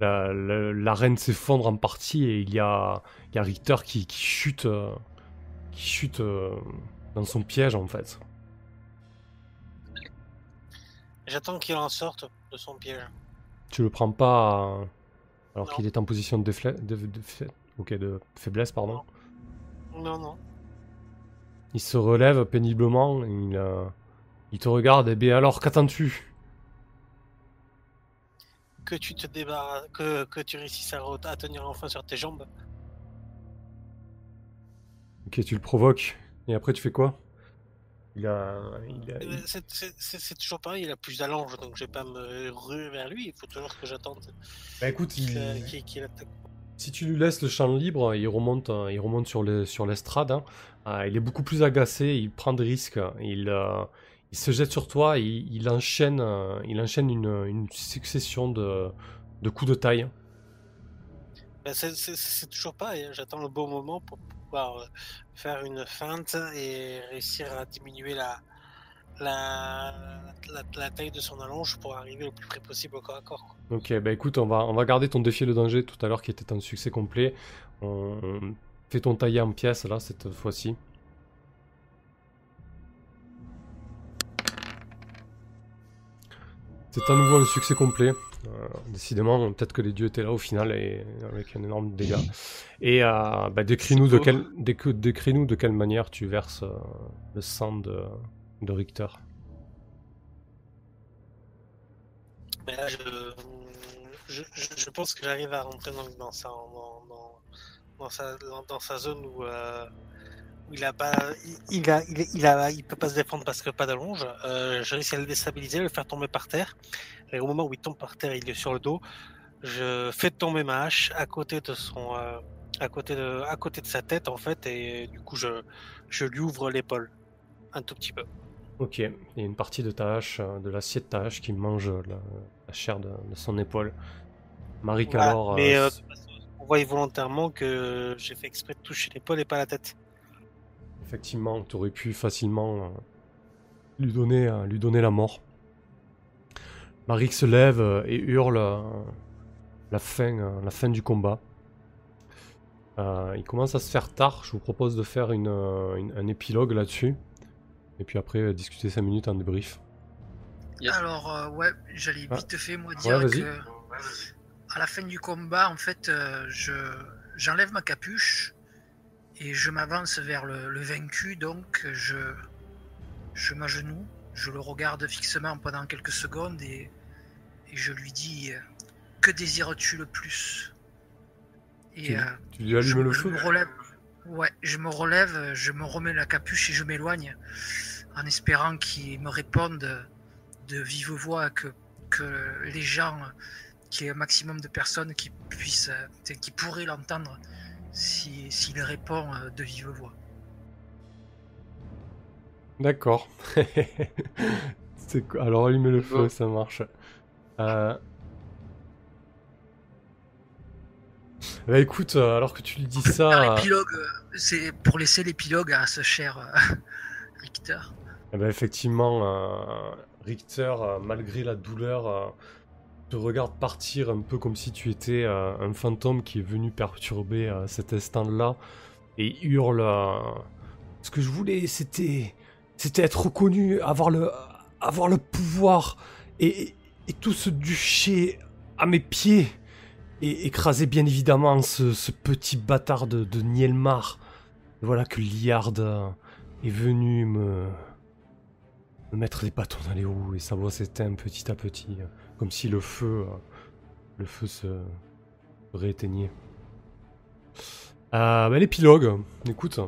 la- la- l'arène s'effondre en partie et il y a, il y a Richter qui, qui chute, euh, qui chute euh, dans son piège en fait. J'attends qu'il en sorte de son piège. Tu le prends pas euh, alors qu'il est en position de, défla- de, de fa- ok, de faiblesse, pardon. Non, non. Il se relève péniblement, il, euh, il te regarde, et bien alors qu'attends-tu? Que tu te débarrasses, que, que tu réussisses à, re- à tenir enfin sur tes jambes. Ok, tu le provoques, et après tu fais quoi? Il a, il a- c'est- C'est c'est- c'est toujours pareil, il a plus d'allonge, donc je vais pas me ruer vers lui. Il faut toujours que j'attende Bah écoute, qu'il il- qu'il- qu'il attaque. Si tu lui laisses le champ libre, il remonte, euh, il remonte sur le- sur l'estrade. hein. Euh, il est beaucoup plus agacé, il prend des risques, il, euh, il se jette sur toi, il, il enchaîne, euh, il enchaîne une, une succession de, de coups de taille. Ben, c'est- toujours pareil, hein, j'attends le bon moment pour pouvoir euh, faire une feinte et réussir à diminuer la, la, la, taille de son allonge pour arriver le plus près possible au corps à corps. Ok, bah écoute, on va, on va garder ton défi le danger tout à l'heure qui était un succès complet. On, on fait ton taillé en pièces là cette fois-ci. C'est à nouveau un succès complet. Euh, décidément, peut-être que les dieux étaient là au final et avec un énorme dégât. Et euh, bah, décris-nous de de quelle manière tu verses euh, le sang de, de Richter. Mais là, je, je, je- je pense que j'arrive à rentrer dans, dans, sa, dans, dans, dans sa, dans, dans sa zone où, euh, où il a pas, il, il a, il, il a, il peut pas se défendre parce que pas d'allonge. Euh, je réussis à le déstabiliser, le faire tomber par terre. Et au moment où il tombe par terre, il est sur le dos. Je fais tomber ma hache à côté de son, euh, à côté de, à côté de sa tête en fait, et du coup je, je lui ouvre l'épaule un tout petit peu. Ok, il y a une partie de ta hache, euh, de l'acier de ta hache qui mange la, la chair de, de son épaule. Marie Voilà, alors, mais euh, euh, on voit volontairement que j'ai fait exprès de toucher l'épaule et pas la tête. effectivement, tu aurais pu facilement euh, lui, donner, euh, lui donner la mort. Marie se lève euh, et hurle euh, la, fin, euh, la fin du combat. Euh, il commence à se faire tard, je vous propose de faire une, une- un épilogue là-dessus. Et puis après, discuter 5 minutes en débrief. Yes. Alors, euh, ouais, j'allais Ah. vite fait, moi, dire que à la fin du combat, en fait, euh, je j'enlève ma capuche et je m'avance vers le, le vaincu. Donc, je je m'agenouille, je le regarde fixement pendant quelques secondes et je lui dis euh, Que désires-tu le plus Et Tu- euh, Tu lui allumes je, le je feu me relève. Ouais, je me relève, je me remets la capuche et je m'éloigne en espérant qu'il me réponde de vive voix que, que les gens, qu'il y ait un maximum de personnes qui puissent, euh, qui pourraient l'entendre si- s'il répond de vive voix. D'accord. Alors allumer le feu, ça marche. Euh... Bah écoute, euh, alors que tu lui dis ça, euh, c'est pour laisser l'épilogue à ce cher euh, Richter. ben, effectivement, euh, Richter, malgré la douleur, te regarde partir un peu comme si tu étais un fantôme qui est venu perturber cet instant-là et hurle Ce que je voulais, c'était, c'était être reconnu, avoir le, avoir le pouvoir et, et tout ce duché à mes pieds et écraser bien évidemment ce, ce petit bâtard de, de Nielmar. Et voilà que Liard est venu me, me mettre des bâtons dans les roues et sa voix s'éteint petit à petit, comme si le feu, le feu se, se rééteignait. Euh, bah, l'épilogue, écoute.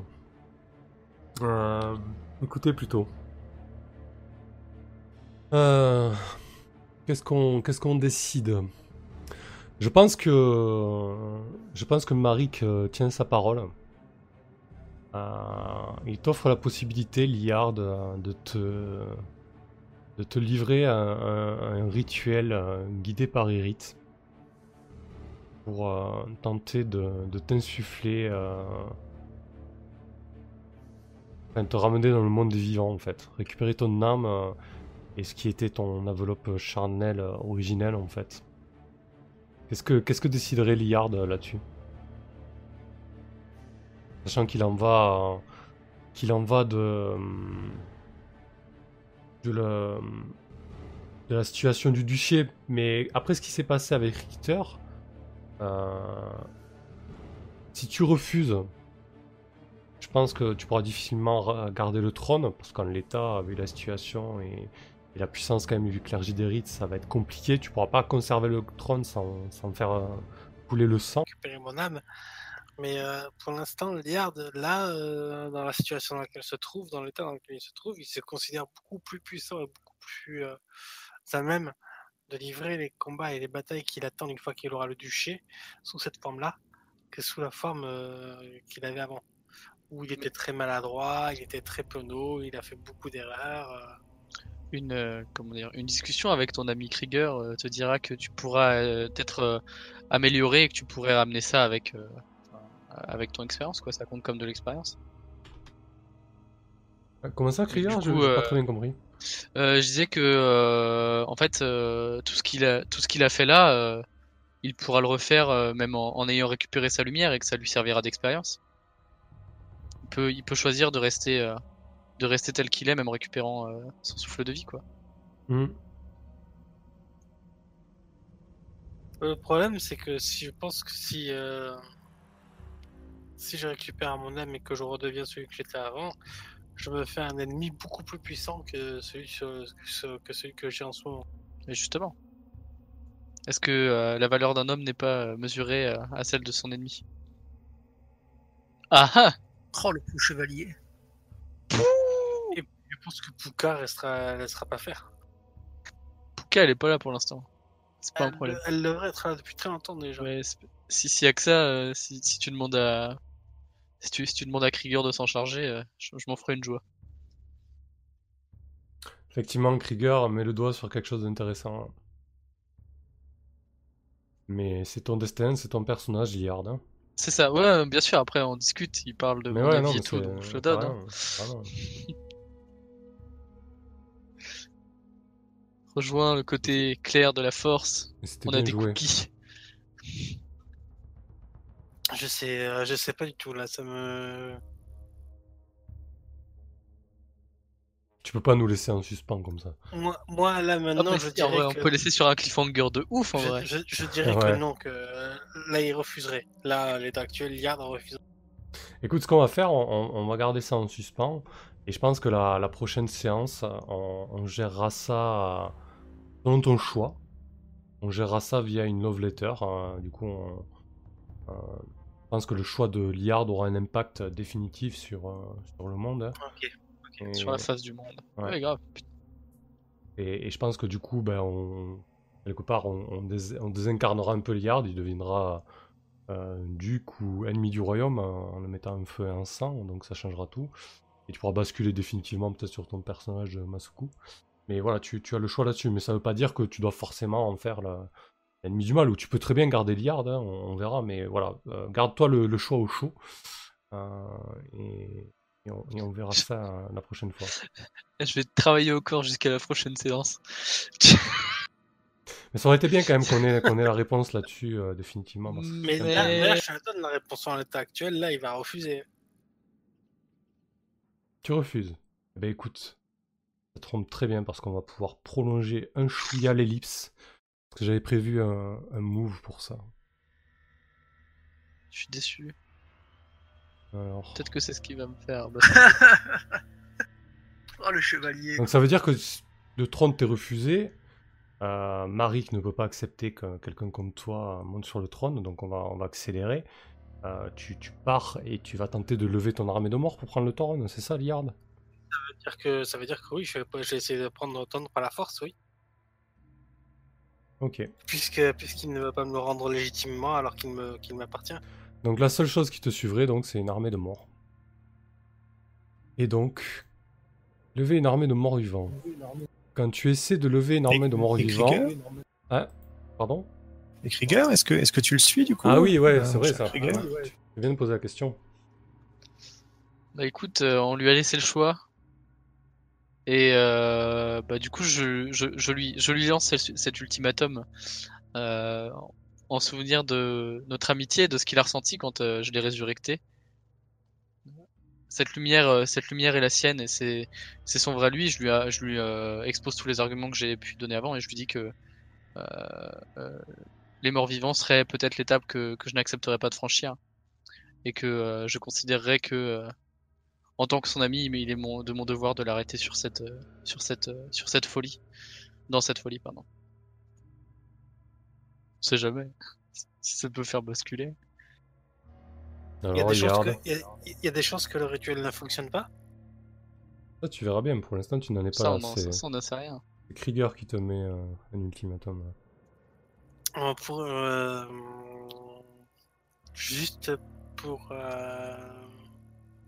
Euh, écoutez plutôt. Euh, qu'est-ce qu'on qu'est-ce qu'on décide? Je pense que je pense que Marik euh, tient sa parole. Euh, il t'offre la possibilité, Liard, de, te de te livrer un, un- rituel euh, guidé par Irith pour tenter de, de t'insuffler, enfin, te ramener dans le monde des vivants en fait, récupérer ton âme et ce qui était ton enveloppe charnelle euh, originelle en fait. Qu'est-ce que, qu'est-ce que déciderait Liard euh, là-dessus? Sachant qu'il en va, euh, qu'il en va de, de la, de la situation du duché, mais après ce qui s'est passé avec Richter, euh, si tu refuses, je pense que tu pourras difficilement garder le trône, parce qu'en l'état, vu la situation et la puissance quand même du clergé d'Érite, ça va être compliqué. Tu pourras pas conserver le trône sans, sans faire euh, couler le sang. récupérer mon âme. Mais euh, pour l'instant, Liard, là, euh, dans la situation dans laquelle il se trouve, dans l'état dans lequel il se trouve, il se considère beaucoup plus puissant et beaucoup plus euh, à même de livrer les combats et les batailles qu'il attend une fois qu'il aura le duché sous cette forme-là que sous la forme euh, qu'il avait avant. Où il était très maladroit, il était très penaud, il a fait beaucoup d'erreurs. Une, euh, comment dire, une discussion avec ton ami Krieger euh, te dira que tu pourras euh, être euh, amélioré et que tu pourrais ramener ça avec, euh, avec ton expérience, quoi. Ça compte comme de l'expérience. Comment ça, Krieger? Je euh, pas très bien compris. Euh, je disais que, euh, en fait, euh, tout ce qu'il a, tout ce qu'il a fait là, euh, il pourra le refaire euh, même en, en ayant récupéré sa lumière et que ça lui servira d'expérience. Il peut, il peut choisir de rester, euh, de rester tel qu'il est, même en récupérant euh, son souffle de vie, quoi. Hmm. Le problème, c'est que si je pense que si, euh, si je récupère mon âme et que je redeviens celui que j'étais avant, je me fais un ennemi beaucoup plus puissant que celui, que que, celui que j'ai en ce moment. Et justement, est-ce que euh, la valeur d'un homme n'est pas mesurée euh, à celle de son ennemi? Ah ah Oh, le coup chevalier. Je pense que Puka restera, laissera pas faire. Puka, elle est pas là pour l'instant. C'est pas un problème. elle devrait être là depuis très longtemps déjà. Ouais, si s'il y a que ça, euh, si, si tu demandes à si tu, si tu demandes à Krieger de s'en charger, euh, je, je m'en ferai une joie. Effectivement, Krieger met le doigt sur quelque chose d'intéressant. Mais c'est ton destin, c'est ton personnage, Liard. hein. C'est ça, ouais, bien sûr. Après, on discute. Il parle de Mais mon ouais, avis non, et tout, c'est- donc je le donne. Rejoins le côté clair de la force. On a des joué. cookies. Je sais, euh, je sais pas du tout là. Ça me. Tu peux pas nous laisser en suspens comme ça. Moi, moi là Ah, maintenant, je dirais vrai, que. on peut laisser sur un cliffhanger de ouf en je, vrai. je- je dirais Ouais. que non, que euh, là il refuserait. Là, à l'état actuel, Liard refuserait. Écoute, ce qu'on va faire, on, on- va garder ça en suspens. Et je pense que la, la prochaine séance, on, on gérera ça euh, selon ton choix. On gérera ça via une love letter. hein. Du coup, on- euh, je pense que le choix de Liard aura un impact définitif sur, euh, sur le monde. hein. Ok. Et- Sur la face du monde. Ouais. Ouais, grave. Putain. Et, et je pense que du coup, ben, on, quelque part, on, on dés- on désincarnera un peu Liard, il deviendra euh, duc ou ennemi du royaume euh, en le mettant un feu et un sang, donc ça changera tout. Et tu pourras basculer définitivement peut-être sur ton personnage de Masuku. Mais voilà, tu, tu as le choix là-dessus, mais ça veut pas dire que tu dois forcément en faire la- l'ennemi du mal, ou tu peux très bien garder Liard, hein, on, on verra, mais voilà, euh, garde-toi le, le choix au chaud. Euh, et, et on, et on verra ça euh, la prochaine fois. Je vais travailler au corps jusqu'à la prochaine séance. Mais ça aurait été bien quand même qu'on ait, la réponse là-dessus, euh, définitivement. parce que Mais là, Mais- là, je te donne la réponse en l'état actuel. Là, il va refuser. Tu refuses. Eh ben écoute, ça trompe très bien parce qu'on va pouvoir prolonger un chouïa l'ellipse. Parce que j'avais prévu un, un move pour ça. Je suis déçu. Alors... Peut-être que c'est ce qui va me faire. Oh, le chevalier. Donc ça veut dire que s- le trône t'est refusé. Euh, Marik ne peut pas accepter que quelqu'un comme toi monte sur le trône, donc on va, on va accélérer. Euh, tu, tu pars et tu vas tenter de lever ton armée de mort pour prendre le trône, c'est ça, Liard? Veut dire que, ça veut dire que oui, je vais, pas- je vais essayer de prendre autant par la force, oui. Ok. Puisque, puisqu'il ne veut pas me le rendre légitimement alors qu'il me, qu'il m'appartient. Donc la seule chose qui te suivrait, donc, c'est une armée de morts. Et donc, lever une armée de morts vivants. Quand tu essaies de lever une armée de morts vivants... Ah, pardon? Et Krieger, est-ce que, est-ce que tu le suis du coup? Ah oui, ouais, Euh, c'est vrai ça. Krieger Tu viens de poser la question. Bah écoute, euh, on lui a laissé le choix. Et euh, bah, du coup, je, je, je lui, je lui lance cet, ultimatum euh, en souvenir de notre amitié et de ce qu'il a ressenti quand euh, je l'ai résurrecté. Cette lumière, euh, cette lumière est la sienne et c'est, son vrai lui. Je lui, je lui euh, expose tous les arguments que j'ai pu donner avant et je lui dis que les morts vivants seraient peut-être l'étape que, que je n'accepterais pas de franchir et que je considérerais que en tant que son ami, mais il est mon, de mon devoir de l'arrêter sur cette, euh, sur cette, euh, sur cette folie, dans cette folie, pardon. On sait jamais si ça peut faire basculer. Il y, a des chances que, il y a- il y a des chances que le rituel ne fonctionne pas. Ça, tu verras bien. Pour l'instant, tu n'en es pas Ça, là. on ça, on n'en sait rien. c'est Krieger qui te met euh, un ultimatum. Euh, Pour, euh, juste pour. euh,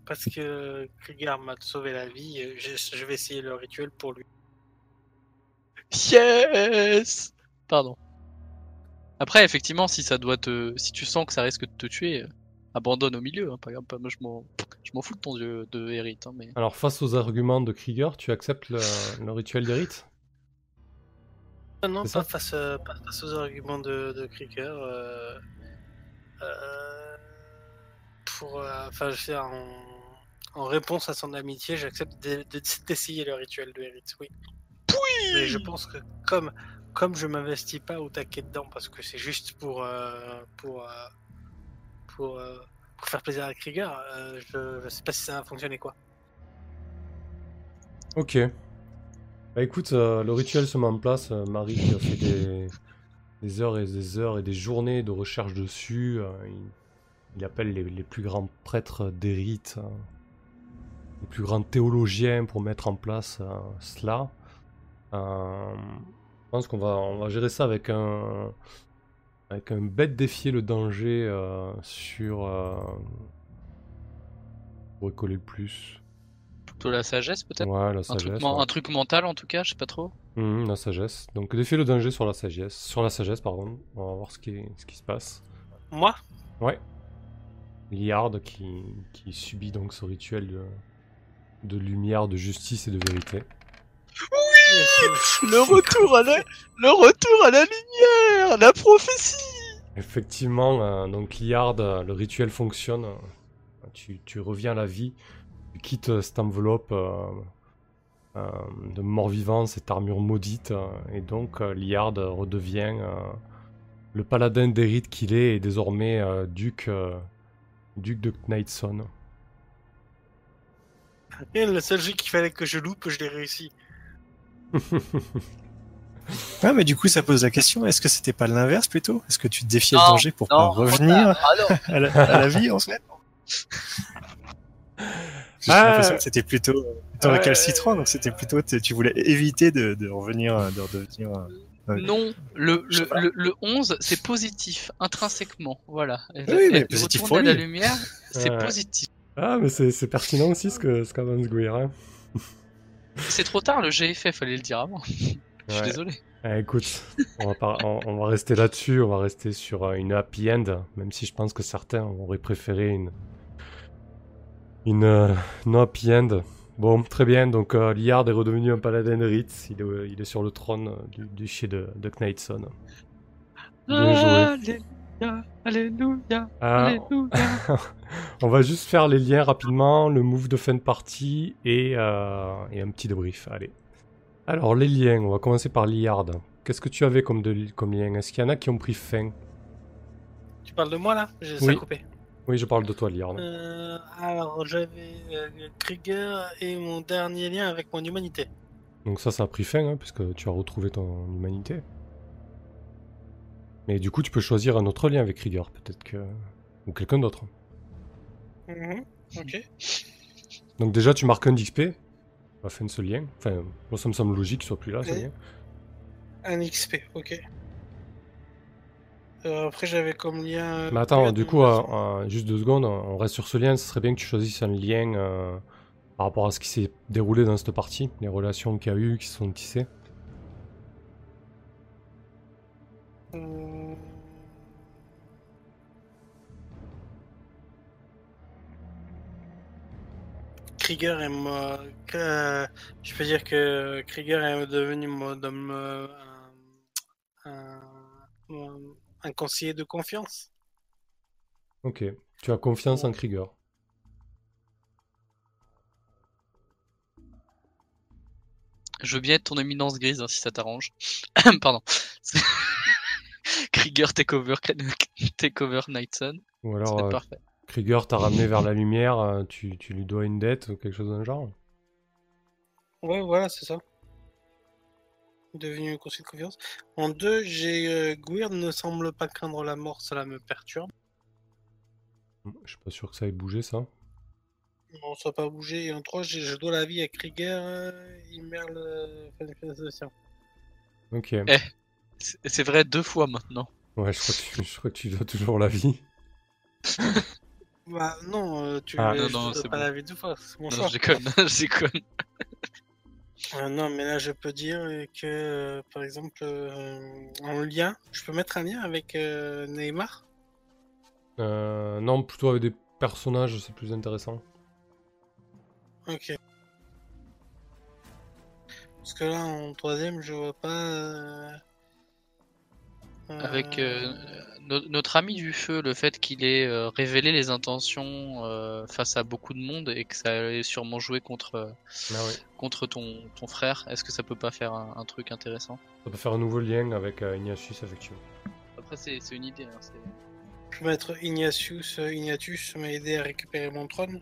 parce que Krieger m'a sauvé la vie, euh, je, je vais essayer le rituel pour lui. Yes Pardon. Après, effectivement, si ça doit te, si tu sens que ça risque de te tuer, euh, abandonne au milieu. Hein, grave, pas- moi je m'en, je m'en fous de ton dieu de hérite, hein, mais. Alors, face aux arguments de Krieger, tu acceptes le, le rituel des rites Ah non, pas face, euh, pas face aux arguments de, de Krieger. euh, euh, pour, euh, enfin, je veux dire, en, réponse à son amitié, j'accepte de- de- d'essayer le rituel de Hérite, oui. Mais je pense que comme, comme je m'investis pas au taquet dedans, parce que c'est juste pour, euh, pour, euh, pour, euh, faire plaisir à Krieger, euh, je, je sais pas si ça va fonctionner quoi. Ok. Bah écoute, euh, le rituel se met en place. euh, Marie a fait des, des heures et des heures et des journées de recherche dessus. euh, il, appelle les, plus grands prêtres euh, les plus grands théologiens pour mettre en place euh, cela. Euh, je pense qu'on va, on va gérer ça avec un, avec un bête défier le danger euh, sur. Euh, pour coller le plus. Plutôt la sagesse, peut-être? Ouais, la un, sagesse. truc, ouais. un truc mental, en tout cas, je sais pas trop. Mhm, la sagesse. Donc défier le danger sur la sagesse. Sur la sagesse, pardon. On va voir ce qui, ce qui se passe. Moi? Ouais. Liard qui, qui subit donc ce rituel de, de lumière, de justice et de vérité. Le retour à la, le retour à la lumière, la prophétie. Effectivement, euh, donc Liard, euh, le rituel fonctionne. Tu, tu reviens à la vie. Tu quittes cette enveloppe euh, de mort-vivant, cette armure maudite. et donc Liard redevient le paladin d'Erith qu'il est et désormais duc, duc de Knightson. Et le seul jeu qu'il fallait que je loupe, je l'ai réussi. Ah, mais du coup, ça pose la question est-ce que c'était pas l'inverse plutôt? Est-ce que tu te défiais Non, le danger pour non, pas revenir Ah à la, à la vie en fait? J'ai Ah. l'impression que c'était plutôt, plutôt Ouais. récalcitrant, donc c'était plutôt tu tu voulais éviter de, de revenir, de redevenir. Ouais. Non, le, le, pas. le, le 11, c'est positif, intrinsèquement. Voilà. Oui, mais positif retourner pour lui. la lumière, c'est Ouais. positif. Ah, mais c'est pertinent aussi ce que ce. Hein. C'est trop tard, le GFF, fallait le dire avant. Je suis désolé. Ah, écoute, on va, pas- on, on va rester là-dessus, on va rester sur euh, une happy end, même si je pense que certains auraient préféré une, une euh, no happy end. Bon, très bien, donc euh, Liard est redevenu un paladin de Ritz, il est, il est sur le trône du duché de, de Knightson. Bien joué. Alléluia, alléluia, alléluia. on va juste faire les liens rapidement, le move de fin de partie et, euh, et un petit débrief. Allez. Alors, les liens, on va commencer par Liard. Qu'est-ce que tu avais comme, de, comme lien? Est-ce qu'il y en a qui ont pris fin? Tu parles de moi là? J'ai Oui. ça coupé. Oui, je parle de toi, Liard. Euh, alors j'avais euh, Krieger et mon dernier lien avec mon humanité. Donc ça, ça a pris fin, hein, puisque tu as retrouvé ton humanité. Mais du coup, tu peux choisir un autre lien avec Krieger, peut-être que... Ou quelqu'un d'autre. Mhm, Ok. Donc déjà, tu marques un d'XP à la fin de ce lien. Enfin, moi, ça me semble logique qu'il soit plus là, ce lien. Un XP, ok. Euh, après j'avais comme lien. Mais attends, du coup, euh, euh, juste deux secondes, on reste sur ce lien. Ce serait bien que tu choisisses un lien euh, par rapport à ce qui s'est déroulé dans cette partie, les relations qu'il y a eu, qui se sont tissées. Hum. Krieger est que- je peux dire que Krieger est devenu un, un- un conseiller de confiance. Ok. Tu as confiance en Krieger. Je veux bien être ton éminence grise hein, si ça t'arrange. Pardon. Krieger takeover, takeover Nightson. Ou C'est alors, euh, parfait. Krieger t'a ramené vers la lumière, euh, tu, tu lui dois une dette ou quelque chose d'un genre. Ouais, voilà, c'est ça. Devenu un conseiller de confiance. En deux, j'ai euh, Gwyrd ne semble pas craindre la mort, cela me perturbe. Je suis pas sûr que ça ait bougé ça. Non, ça n'a pas bougé. Et en trois, je dois la vie à Krieger, euh, Immerl, euh. Ok. Eh. C'est c'est vrai deux fois maintenant. Ouais, je crois, que tu, je crois que tu dois toujours la vie. Bah non, euh, tu Ah. je Non, c'est pas bon. la vie deux fois, c'est mon Non, choix. je déconne, je déconne. Euh, non, mais là, je peux dire que, euh, par exemple, euh, en lien, je peux mettre un lien avec euh, Neymar? Euh, non, plutôt avec des personnages, c'est plus intéressant. Ok. Parce que là, en troisième, je vois pas. Avec euh, euh, no- notre ami du feu, le fait qu'il ait euh, révélé les intentions euh, face à beaucoup de monde et que ça allait sûrement jouer contre, euh, Ah ouais. contre ton, ton frère, est-ce que ça peut pas faire un, un truc intéressant? Ça peut faire un nouveau lien avec euh, Ignatius, effectivement. Après, c'est c'est une idée. Hein, c'est- Je peux mettre Ignatius, euh, Ignatius m'a aidé à récupérer mon trône.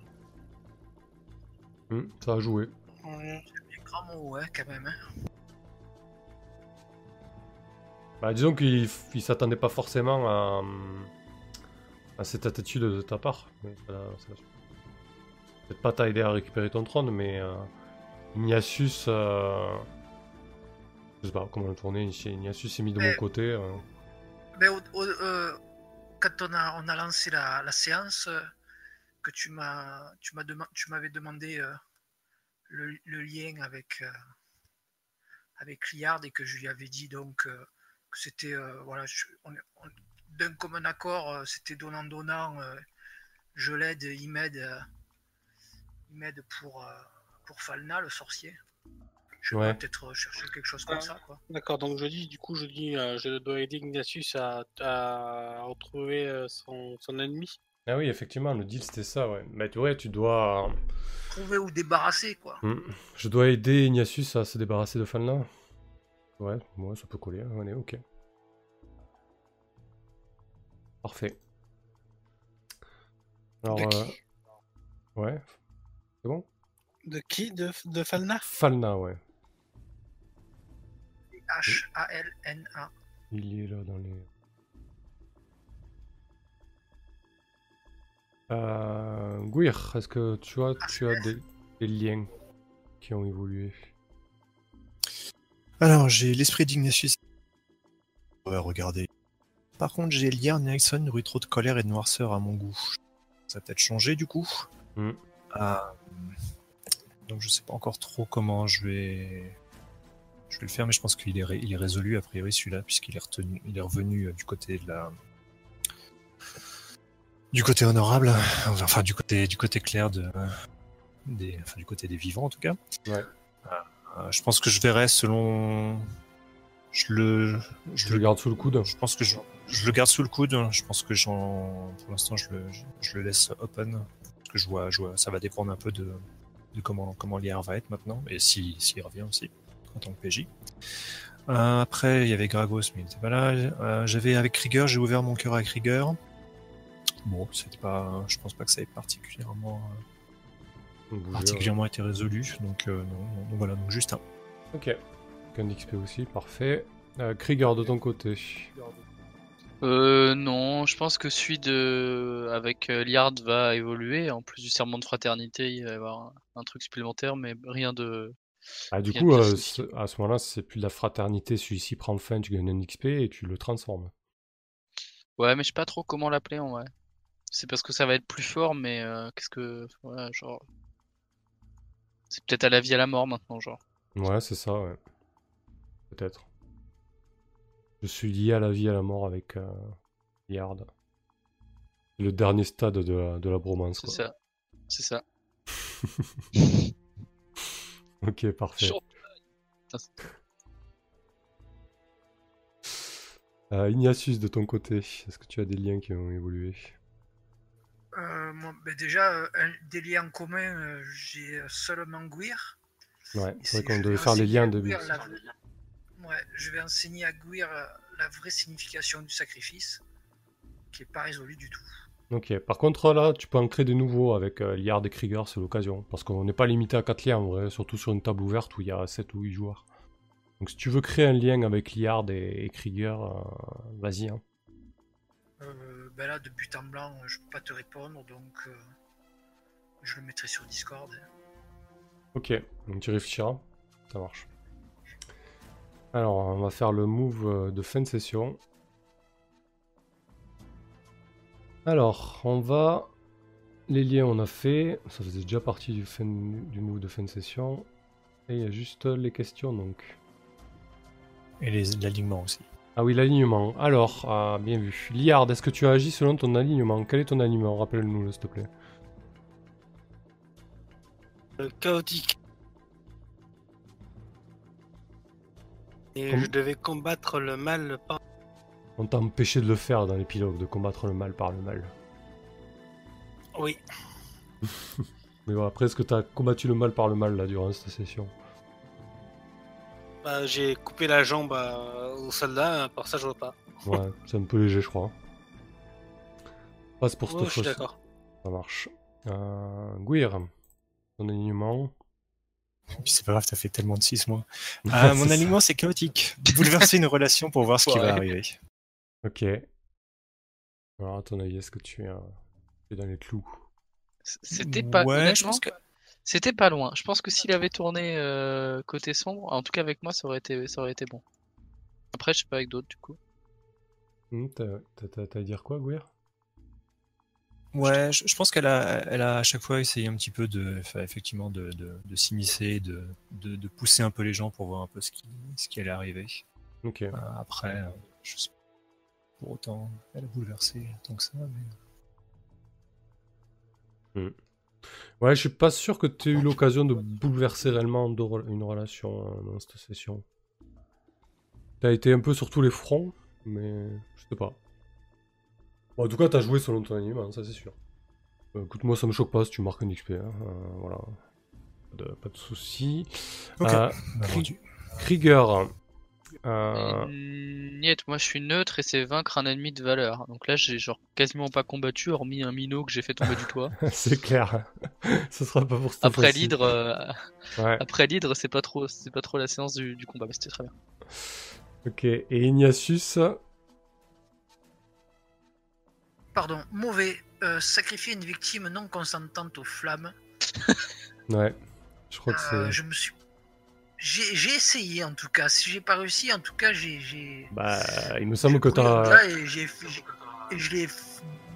Hmm, ça a joué. Ouais, quand même. hein. Bah, disons qu'il il s'attendait pas forcément à, à cette attitude de ta part. Peut-être pas t'a aidé à récupérer ton trône, mais euh, Ignatius. euh, Je sais pas comment le tourner. Ignatius s'est mis de mon côté. euh. Mais au- au- euh, quand on a, on a lancé la, la séance, euh, que tu m'as, tu m'as dema- tu m'avais demandé euh, le, le lien avec euh, avec Liard et que je lui avais dit donc euh, c'était euh, voilà, d'un commun accord, euh, c'était donnant donnant. euh, je l'aide, il m'aide, euh, il m'aide pour euh, pour Falna le sorcier. Je vais peut-être chercher quelque chose comme Ah. ça quoi. D'accord, donc je dis, du coup, je dis, euh, je dois aider Ignatius à, à retrouver euh, son, son ennemi. Ah oui, effectivement, le deal c'était ça, ouais. Mais tu- ouais, tu dois. Trouver ou débarrasser quoi. Hmm. Je dois aider Ignatius à se débarrasser de Falna. Ouais, ouais, ça peut coller. hein, Allez, ok. Parfait. Alors, de euh, ouais. C'est bon? De qui? De, de Falna? Falna, ouais. H-A-L-N-A. Il est là dans les. Euh, Gwir, est-ce que tu as, tu as des, des liens qui ont évolué? Alors, j'ai l'esprit d'Ignatius. Ouais, regardez. Par contre, j'ai Liar Nelson, nourrit trop de colère et de noirceur à mon goût. Ça a peut-être changé du coup. Hmm. Ah, donc je sais pas encore trop comment je vais, je vais le faire, mais je pense qu'il est, ré- il est résolu a priori celui-là, puisqu'il est retenu, il est revenu euh, du côté de la, du côté honorable, enfin du côté, du côté clair de, des, enfin du côté des vivants en tout cas. Ouais. Euh, je pense que je verrai selon, je le, je le garde sous le coude. je pense que je, je le garde sous le coude. Je pense que j'en, pour l'instant, je le, je le laisse open. Parce que je vois, je vois, ça va dépendre un peu de, de comment, comment l'IR va être maintenant. Et si, s'il revient aussi, en tant que PJ. Euh, après, il y avait Gragos, mais il était pas là. Euh, j'avais avec Krieger, j'ai ouvert mon cœur à Krieger. Bon, c'était pas, je pense pas que ça ait particulièrement. Particulièrement été résolu. Donc, euh, non, non, donc voilà, donc juste un. Ok. Qu'un XP aussi, parfait. Euh, Krieger de ton côté. Euh, non, je pense que celui de avec euh, Liard va évoluer. En plus du serment de fraternité, il va y avoir un, un truc supplémentaire, mais rien de. Ah, du Rien coup, de euh, à ce moment-là, c'est plus de la fraternité. Celui-ci prend fin, tu gagnes un XP et tu le transformes. Ouais, mais je sais pas trop comment l'appeler en vrai. C'est parce que ça va être plus fort, mais euh, qu'est-ce que. Ouais, genre. C'est peut-être à la vie à la mort maintenant, genre. Ouais, c'est ça, ouais. Peut-être. Je suis lié à la vie et à la mort avec euh, Yard. C'est le dernier stade de la, de la bromance. C'est ça. C'est ça. ok, parfait. Euh, Ignatius, de ton côté, est-ce que tu as des liens qui ont évolué? Euh, moi, ben déjà, euh, un- des liens communs, euh, j'ai euh, seulement Gouir. Ouais, c'est vrai qu'on devait faire les liens de Gouir la- Ouais, je vais enseigner à Gouir euh, la vraie signification du sacrifice, qui est pas résolue du tout. Ok, par contre là, tu peux en créer des nouveaux avec Liard et Krieger, c'est l'occasion. Parce qu'on n'est pas limité à 4 liens en vrai, surtout sur une table ouverte où il y a 7 ou 8 joueurs. Donc si tu veux créer un lien avec Liard et, et Krieger, vas-y. hein. Euh, ben là, de but en blanc, euh, je peux pas te répondre, donc euh, je le mettrai sur Discord. Ok, donc tu réfléchiras, ça marche. Alors, on va faire le move de fin de session. Alors, on va... Les liens, on a fait. Ça faisait déjà partie du, fin... du move de fin de session. Et il y a juste les questions, donc. Et les- l'alignement aussi. Ah oui, l'alignement. Alors, ah, bien vu. Liard, est-ce que tu as agi selon ton alignement? Quel est ton alignement? Rappelle-nous, s'il te plaît. Euh, chaotique. Et Comme- je devais combattre le mal par... On t'a empêché de le faire dans l'épilogue, de combattre le mal par le mal. Oui. Mais bon, après, est-ce que tu as combattu le mal par le mal, là, durant cette session? Bah, j'ai coupé la jambe à- au soldat, par ça je vois pas. Ouais, c'est un peu léger, je crois. Passe pour cette suis fois d'accord. Ça marche. Euh, Gouir, ton alignement. Puis c'est pas grave, t'as fait tellement de 6 mois. Ah, mon alignement, c'est chaotique. Bouleverser une relation pour voir ce qui Ouais. va arriver. Ok. Alors, à ton avis, est-ce que tu es, euh, tu es dans les clous? C'était pas. Ouais, je honnêtement, pense que. C'était pas loin. Je pense que s'il avait tourné euh, côté sombre, en tout cas avec moi, ça aurait été, ça aurait été bon. Après, je sais pas avec d'autres du coup. Hmm, T'as à dire quoi, Gouir? Ouais, je, je pense qu'elle a, elle a à chaque fois essayé un petit peu de, effectivement, de, de, de s'immiscer, de, de, de pousser un peu les gens pour voir un peu ce qui, ce qui allait arriver. Ok. Euh, après, euh, je sais pas. Pour autant, elle a bouleversé tant que ça, mais. Ouais, je suis pas sûr que tu aies eu l'occasion de bouleverser réellement une relation euh, dans cette session. T'as été un peu sur tous les fronts, mais je sais pas. Bon, en tout cas, t'as joué selon ton alignement, ça c'est sûr. Euh, écoute, moi ça me choque pas si tu marques un XP, hein, euh, voilà. Pas de, pas de soucis. Ok. Euh, vendu. Krieger. Euh, Mm, Niet, moi je suis neutre et c'est vaincre un ennemi de valeur. Donc là, j'ai genre quasiment pas combattu, hormis un minot que j'ai fait tomber du toit. c'est clair. Ce sera pas pour cette Après l'hydre, euh, Ouais, après l'hydre, c'est pas trop, c'est pas trop la séance du, du combat, mais c'était très bien. ok. Et Ignatius Pardon, mauvais. Euh, sacrifier une victime non consentante aux flammes. Ouais. Je crois que Euh, c'est. je me suis. J'ai j'ai essayé en tout cas. Si j'ai pas réussi, en tout cas, j'ai. j'ai- Bah, il me semble j'ai que t'as. Et, j'ai- j'ai- et je l'ai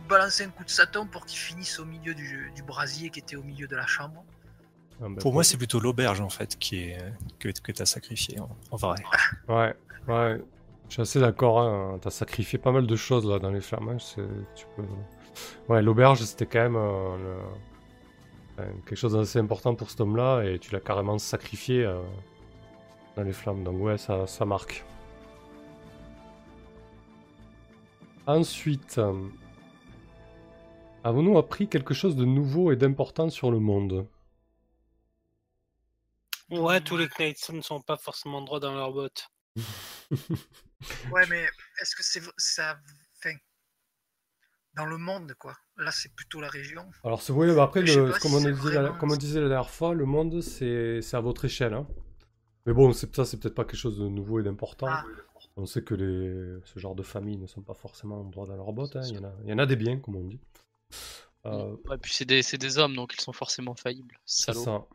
balancé un coup de saton pour qu'il finisse au milieu du, du brasier qui était au milieu de la chambre. Ah, bah, Pour moi, c'est plutôt l'auberge en fait qui est que, que t'as sacrifié en, en vrai. Ouais, ouais. Je suis assez d'accord. Hein. T'as sacrifié pas mal de choses là dans les flammes. C'est- Tu peux... Ouais, l'auberge c'était quand même euh, le- enfin, quelque chose d'assez important pour cet homme-là et tu l'as carrément sacrifié euh, dans les flammes. Donc ouais, ça, ça marque. Ensuite, avons-nous appris quelque chose de nouveau et d'important sur le monde? Ouais, tous les Knights ne sont pas forcément droits dans leurs bottes. Ouais, mais est-ce que c'est ça. Enfin. Dans le monde, quoi? Là, c'est plutôt la région. Alors, c'est oui, bah après, le- comme, si on disait vraiment- comme on disait la dernière fois, le monde, c'est c'est à votre échelle. hein. Mais bon, ça, c'est peut-être pas quelque chose de nouveau et d'important. Ah. On sait que les, ce genre de familles ne sont pas forcément droit dans leurs bottes. hein. Il, y en a, il y en a des biens, comme on dit. Euh, Ouais, puis c'est des, c'est des hommes, donc ils sont forcément faillibles. c'est ça.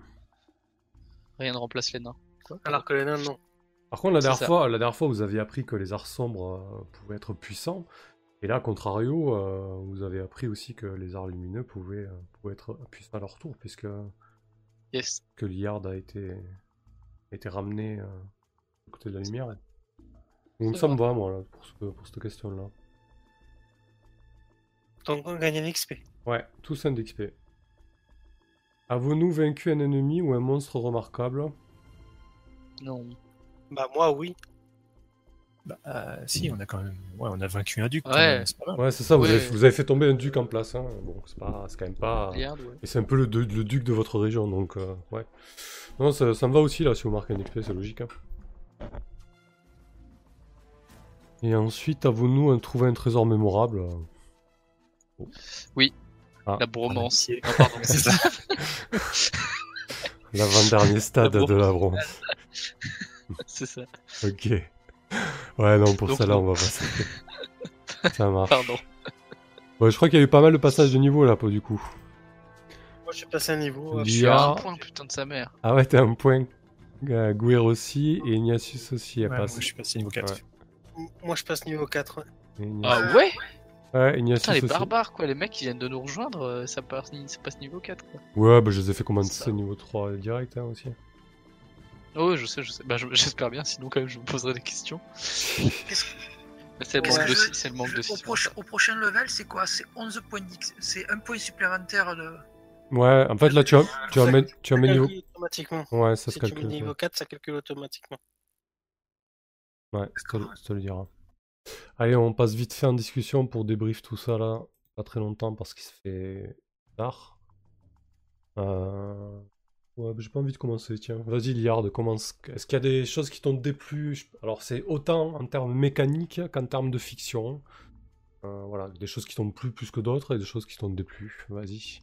Rien ne remplace les nains. Alors que les nains, non. Par contre, la dernière, ça. fois, la dernière fois, vous aviez appris que les arts sombres euh, pouvaient être puissants. Et là, contrario, euh, vous avez appris aussi que les arts lumineux pouvaient, euh, pouvaient être puissants à leur tour, puisque Yes. que Liard a été, a été ramené euh, du côté de la lumière. Donc ça me va, moi, là, pour, ce- pour cette question-là. Donc on gagne un XP. Ouais, tous un d'XP. Avons-nous vaincu un ennemi ou un monstre remarquable? Non. Bah, moi, oui. Bah, euh, si, on a quand même. Ouais, on a vaincu un duc. Ouais. c'est. Ouais, ça, vous, Ouais. avez, vous avez fait tomber un duc en place. Hein. Bon, c'est pas, c'est quand même pas. Regarde, ouais. Et c'est un peu le duc de votre région, donc euh, ouais. Non, ça, ça me va aussi là, si vous marquez un XP, c'est logique. hein. Et ensuite, avons-nous un- trouvé un trésor mémorable La bromance. Non, pardon. C'est ça. L'avant-dernier stade La de la bronze. C'est ça. Ok. Ouais, non, pour Donc, ça là, non. on va passer. ça marche. Pardon. Ouais, je crois qu'il y a eu pas mal de passages de niveau là, pour du coup. Moi, j'ai passé un niveau. euh, Je suis à Lia. un point, putain de sa mère. Ah ouais, t'as un point. Euh, Gouir aussi, et Ignatius aussi Ouais, moi, je suis passé niveau 4. Ouais. Moi, je passe niveau 4. ouais. Et Ignatius- Ah ouais Ouais, Ignatius Putain, les aussi. barbares, quoi. Les mecs qui viennent de nous rejoindre, euh, ça passe, ça passe niveau 4, quoi. Ouais, bah je les ai fait commencer Ça. niveau 3 direct hein, aussi. Oh, ouais, je sais, je sais. Bah, je- j'espère bien, sinon, quand même, je vous poserai des questions. C'est le, Ouais. manque de- Je- c'est le manque de au, six proche- au prochain level, c'est quoi? C'est 11 points d'X. C'est un point supplémentaire de. Ouais, en fait là tu as, tu Ça- tu niveau... calcule automatiquement. Ouais, ça se Si tu mets calcule. niveau 4, ça calcule automatiquement. Ouais, ça te, le dira. Allez, on passe vite fait en discussion pour débrief tout ça là. Pas très longtemps parce qu'il se fait tard. Euh... Ouais, j'ai pas envie de commencer, tiens. Vas-y, Liard, commence. Est-ce qu'il y a des choses qui t'ont déplu? Je- Alors, c'est autant en termes mécaniques qu'en termes de fiction. Euh, voilà, des choses qui t'ont plu plus que d'autres et des choses qui t'ont déplu. Vas-y.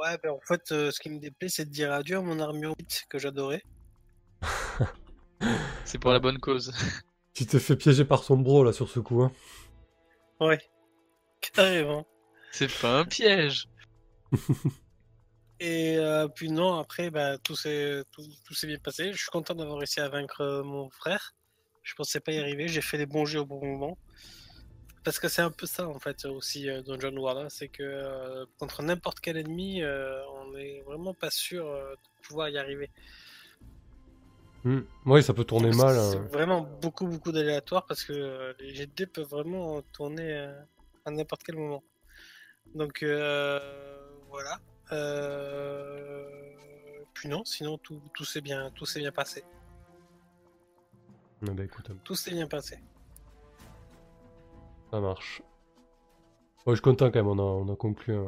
Ouais, ben en fait, euh, ce qui me déplaît, c'est de dire adieu à mon armure 8 que j'adorais. C'est pour la bonne cause. Tu t'es fait piéger par son bro là sur ce coup, hein. Ouais, carrément. C'est pas un piège. Et euh, puis non, après, bah, tout s'est tout, tout s'est bien passé. Je suis content d'avoir réussi à vaincre euh, mon frère. Je pensais pas y arriver. J'ai fait les bons jeux au bon moment. Parce que c'est un peu ça, en fait, aussi, euh, dans John Ward. hein, c'est que euh, contre n'importe quel ennemi, euh, on est vraiment pas sûr euh, de pouvoir y arriver. Hmm. Oui, ça peut tourner mal. C'est hein. vraiment beaucoup, beaucoup d'aléatoires parce que les G2 peuvent vraiment tourner à n'importe quel moment. Donc voilà. Puis non, sinon tout, tout s'est bien, tout s'est bien passé. Ah bah, écoute, Tout s'est bien passé. Ça marche. Ouais, je suis content quand même, on a, on a conclu un,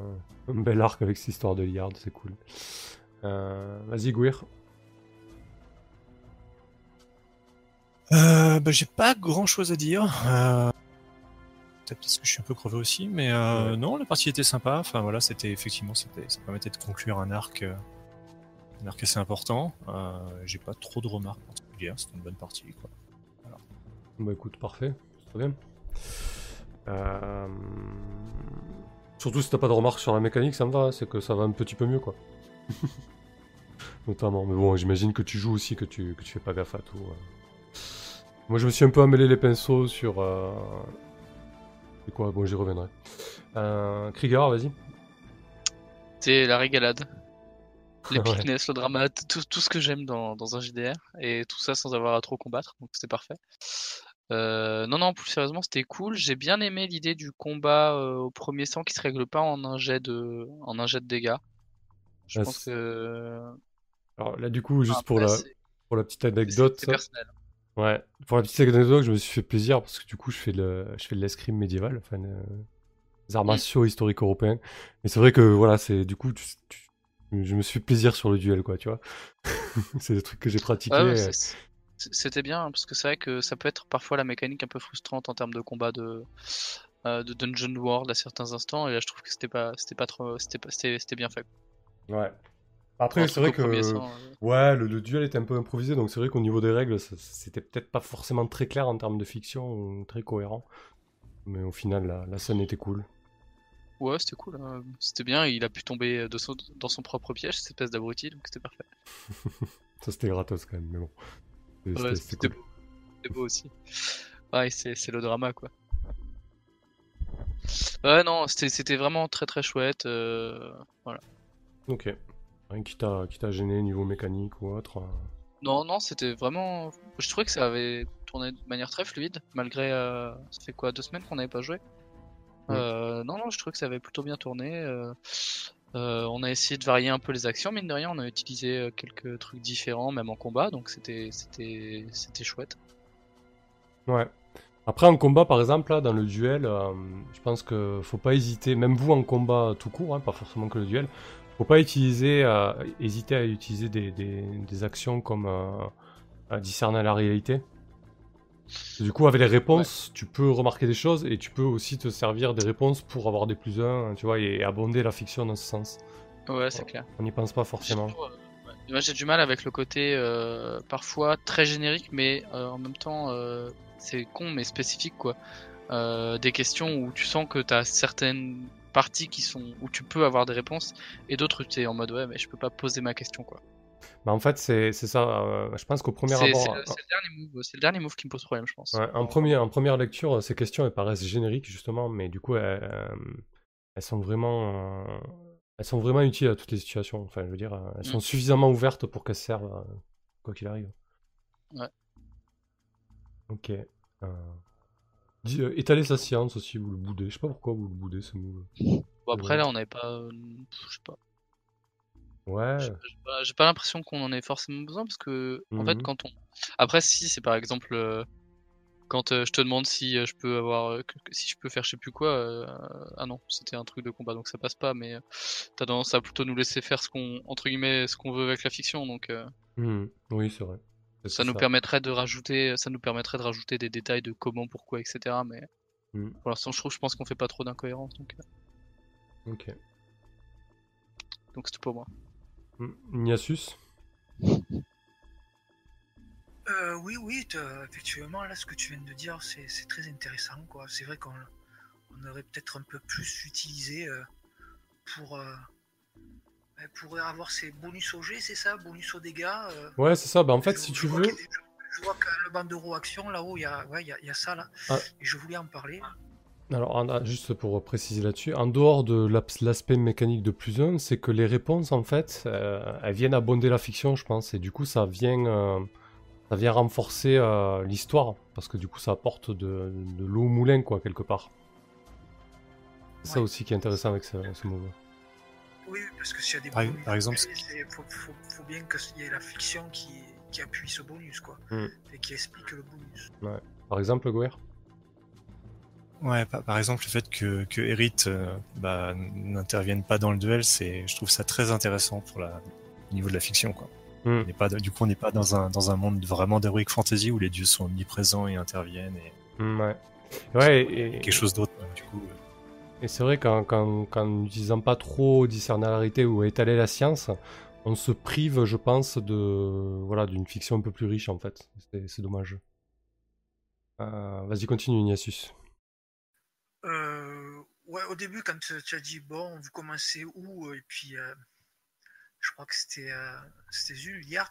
un bel arc avec cette histoire de Liard, c'est cool. Euh, Vas-y, Gouir. Euh, bah, j'ai pas grand chose à dire. Euh... Peut-être parce que je suis un peu crevé aussi, mais euh, Ouais. non, la partie était sympa. Enfin voilà, c'était effectivement, ça permettait de conclure un arc, un arc assez important. J'ai pas trop de remarques particulières. C'était une bonne partie, quoi. Bah écoute, parfait, c'est très bien. Euh, Surtout si t'as pas de remarques sur la mécanique, ça me va, c'est que ça va un petit peu mieux quoi. Notamment, mais bon, j'imagine que tu joues aussi, que tu, que tu fais pas gaffe à tout. euh. Moi je me suis un peu emmêlé les pinceaux sur... Euh... C'est quoi? Bon, j'y reviendrai. Euh... Krieger, vas-y. C'est la régalade. Ouais. L'épicness, le drama, tout, tout ce que j'aime dans, dans un JDR. Et tout ça sans avoir à trop combattre, donc c'était parfait. Euh, non, non, plus sérieusement, c'était cool. J'ai bien aimé l'idée du combat euh, au premier sang qui se règle pas en un jet de, en un jet de dégâts. Je Ouais, pense c'est- que. Alors là du coup, juste pour la, pour la petite anecdote... C'est personnel. Ouais, pour la petite anecdote, je me suis fait plaisir parce que du coup, je fais le, je fais de l'escrime médiéval, enfin, euh, des arts Mm. martiaux historiques européens. Et c'est vrai que voilà, c'est du coup, tu- tu- je me suis fait plaisir sur le duel, quoi, tu vois. c'est des trucs que j'ai pratiqués. Ouais, C'était bien, hein, parce que c'est vrai que ça peut être parfois la mécanique un peu frustrante en termes de combat de, euh, de Dungeon World à certains instants, et là je trouve que c'était pas, c'était pas trop, c'était pas, c'était c'était bien fait. Ouais. Après, c'est vrai que sang, euh, ouais, le, le duel était un peu improvisé, donc c'est vrai qu'au niveau des règles, ça- c'était peut-être pas forcément très clair en termes de fiction, ou très cohérent. Mais au final, la, la scène était cool. Ouais, c'était cool, hein. c'était bien, il a pu tomber de son- dans son propre piège, cette espèce d'abruti, donc c'était parfait. Ça, c'était gratos quand même, mais bon. C'était- Ouais, c'était- c'était C'était cool. beau. Aussi. Ouais, c'est le drama, quoi. Ouais, non, c'était vraiment très très chouette. euh, Ok. Rien qui t'a gêné niveau mécanique ou autre. euh. Non, non, c'était vraiment. Je trouvais que ça avait tourné de manière très fluide, malgré. euh, Ça fait quoi, deux semaines qu'on n'avait pas joué? Non, non, je trouvais que ça avait plutôt bien tourné. Euh, on a essayé de varier un peu les actions, mine de rien, on a utilisé euh, quelques trucs différents, même en combat, donc c'était chouette. Ouais. Après, en combat, par exemple, là, dans le duel, euh, je pense que faut pas hésiter, même vous en combat tout court, hein, pas forcément que le duel, faut pas utiliser, hésiter à utiliser des, des- actions comme à discerner la réalité. Du coup, avec les réponses, tu peux remarquer des choses et tu peux aussi te servir des réponses pour avoir des plus 1, tu vois, et abonder la fiction dans ce sens. Ouais, c'est clair. On n'y pense pas forcément. Euh. Moi j'ai du mal avec le côté euh, parfois très générique, mais euh, en même temps euh, c'est con mais spécifique quoi. Des questions où tu sens que tu as certaines parties qui sont où tu peux avoir des réponses et d'autres tu es en mode ouais mais je peux pas poser ma question quoi. Bah, en fait, c'est ça. euh, je pense qu'au premier abord, c'est le, dernier move, qui me pose problème je pense. Ouais, en, premier, en première lecture, ces questions elles paraissent génériques justement, mais du coup elles, euh, elles sont vraiment, euh, elles sont vraiment utiles à toutes les situations. Enfin, je veux dire, euh, elles sont Mm. suffisamment ouvertes pour qu'elles servent euh, quoi qu'il arrive. Ouais. Ok. Euh, euh, étaler sa science aussi, vous le boudez. Je sais pas pourquoi vous le boudez ce move. Bon après là on n'avait pas, euh, je sais pas. Ouais. J'ai pas, l'impression qu'on en ait forcément besoin parce que en fait Mhm. quand on après si c'est par exemple euh, quand euh, je te demande si euh, je peux avoir que- si je peux faire je sais plus quoi ah non c'était un truc de combat donc ça passe pas mais t'as tendance à plutôt nous laisser faire ce qu'on entre guillemets ce qu'on veut avec la fiction donc Mhm. Oui, c'est vrai. Ça nous ça. permettrait de rajouter ça nous permettrait de rajouter des détails de comment pourquoi etc mais Mhm. pour l'instant je trouve je pense qu'on fait pas trop d'incohérences donc Ok. donc c'est tout pour moi. Niasus Euh, oui, oui, effectivement, là, ce que tu viens de dire, c'est très intéressant. quoi. C'est vrai qu'on on aurait peut-être un peu plus utilisé euh, pour, euh, ben, pour avoir ces bonus au G, c'est ça Bonus aux dégâts Ouais, c'est ça. Bah, en fait, je- si je tu veux. Je, vois que le bandeau action, là-haut, il y a, ouais, il y, a, il y a ça, là. Ah. Et je voulais en parler. Alors, en- ah, juste pour préciser là-dessus, en dehors de l'aspect mécanique de plus 1, c'est que les réponses, en fait, euh, elles viennent abonder la fiction, je pense, et du coup, ça vient, euh, ça vient renforcer euh, l'histoire, parce que du coup, ça apporte de, de l'eau au moulin, quoi, quelque part. C'est ça aussi qui est intéressant avec ce, ce move. Oui, parce que s'il y a des Par- bonus, par exemple, il faut, faut, faut bien qu'il y ait la fiction qui, qui appuie ce bonus, quoi. Mm. Et qui explique le bonus. Par exemple, Goer Ouais, par, exemple, le fait que, que Erit euh, bah, n'intervienne pas dans le duel, c'est, je trouve ça très intéressant pour la, au niveau de la fiction. Quoi. Hmm. On pas, du coup, on n'est pas dans un, dans un monde vraiment d'heroic fantasy où les dieux sont omniprésents et interviennent et Mm, Ouais. Ouais, et, quelque chose d'autre. Du coup, Et c'est vrai qu'en n'utilisant pas trop discernalité ou étaler la science, on se prive, je pense, de voilà d'une fiction un peu plus riche en fait. C'est c'est dommage. Euh, Vas-y, continue, Ignatius. Euh, ouais, au début, quand tu as dit, bon, vous commencez où Et puis, euh, je crois que c'était euh, c'était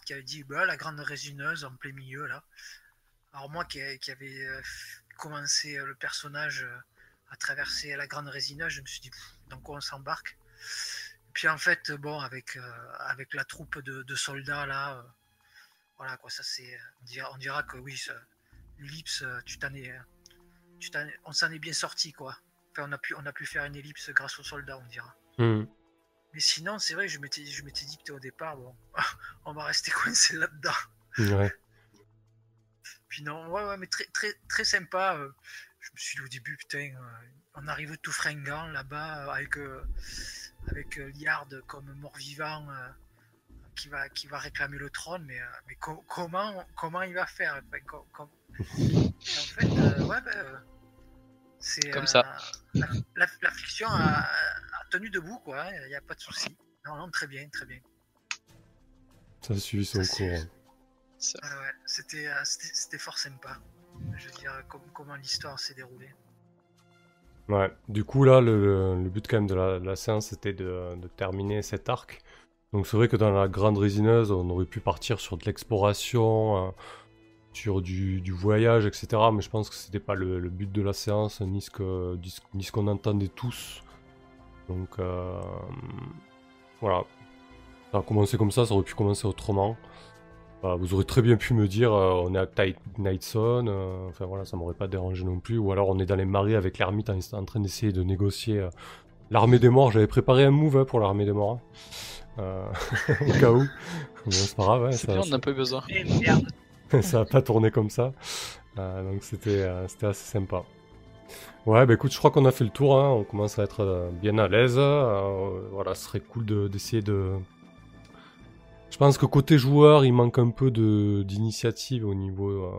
qui avait dit, bah, la grande résineuse en plein milieu, là. Alors, moi qui, qui avait euh, commencé euh, le personnage euh, à traverser la grande résineuse, je me suis dit, dans quoi on s'embarque? Puis, en fait, bon, avec, euh, avec la troupe de, soldats, là, euh, voilà, quoi, ça c'est. On dira, que oui, l'ellipse, euh, tu. Tu on s'en est bien sorti quoi. Enfin, on a pu, on a pu faire une ellipse grâce aux soldats, on dira. Hmm. Mais sinon, c'est vrai, je m'étais, je m'étais dit que au départ, bon, on va rester coincé là-dedans. Ouais. Puis non, ouais, ouais, mais très, très, très sympa. euh, je me suis dit au début, putain, euh, on arrive tout fringant là-bas euh, avec, euh, avec Liard comme mort-vivant qui, va, qui va réclamer le trône, mais, euh, mais co- comment, comment il va faire Enfin, co- com- En fait, euh, ouais, ben, euh, c'est Comme euh, ça. La, la- la fiction a, a tenu debout, quoi. Il n'y a pas de souci. Non, non, très bien, très bien. Ça suit son Ça, cours. hein. Ça- Ouais, c'était, euh, c'était, fort sympa. Je veux dire, com- comment l'histoire s'est déroulée. Ouais. Du coup, là, le, le- le but quand même de la, de la séance, c'était de, de terminer cet arc. Donc c'est vrai que dans la grande résineuse, on aurait pu partir sur de l'exploration, euh, sur du, voyage, etc. Mais je pense que c'était pas le, but de la séance, ni ce qu'on entendait tous. Donc euh, voilà. Ça a commencé comme ça, ça aurait pu commencer autrement. Bah, vous aurez très bien pu me dire, euh, on est à Tight Nightson, euh, enfin voilà, ça m'aurait pas dérangé non plus. Ou alors on est dans les marais avec l'ermite en, train d'essayer de négocier l'armée des morts, j'avais préparé un move hein, pour l'armée des morts. hein. Euh, au cas où. Bon, c'est pas grave, ouais, ça, bien, on n'a pas eu besoin. Eh ça a pas tourné comme ça. Euh, donc c'était euh, c'était assez sympa. Ouais, bah écoute, je crois qu'on a fait le tour. hein. On commence à être euh, bien à l'aise. Euh, voilà, ce serait cool de- d'essayer de. Je pense que côté joueur, il manque un peu de d'initiative au niveau euh,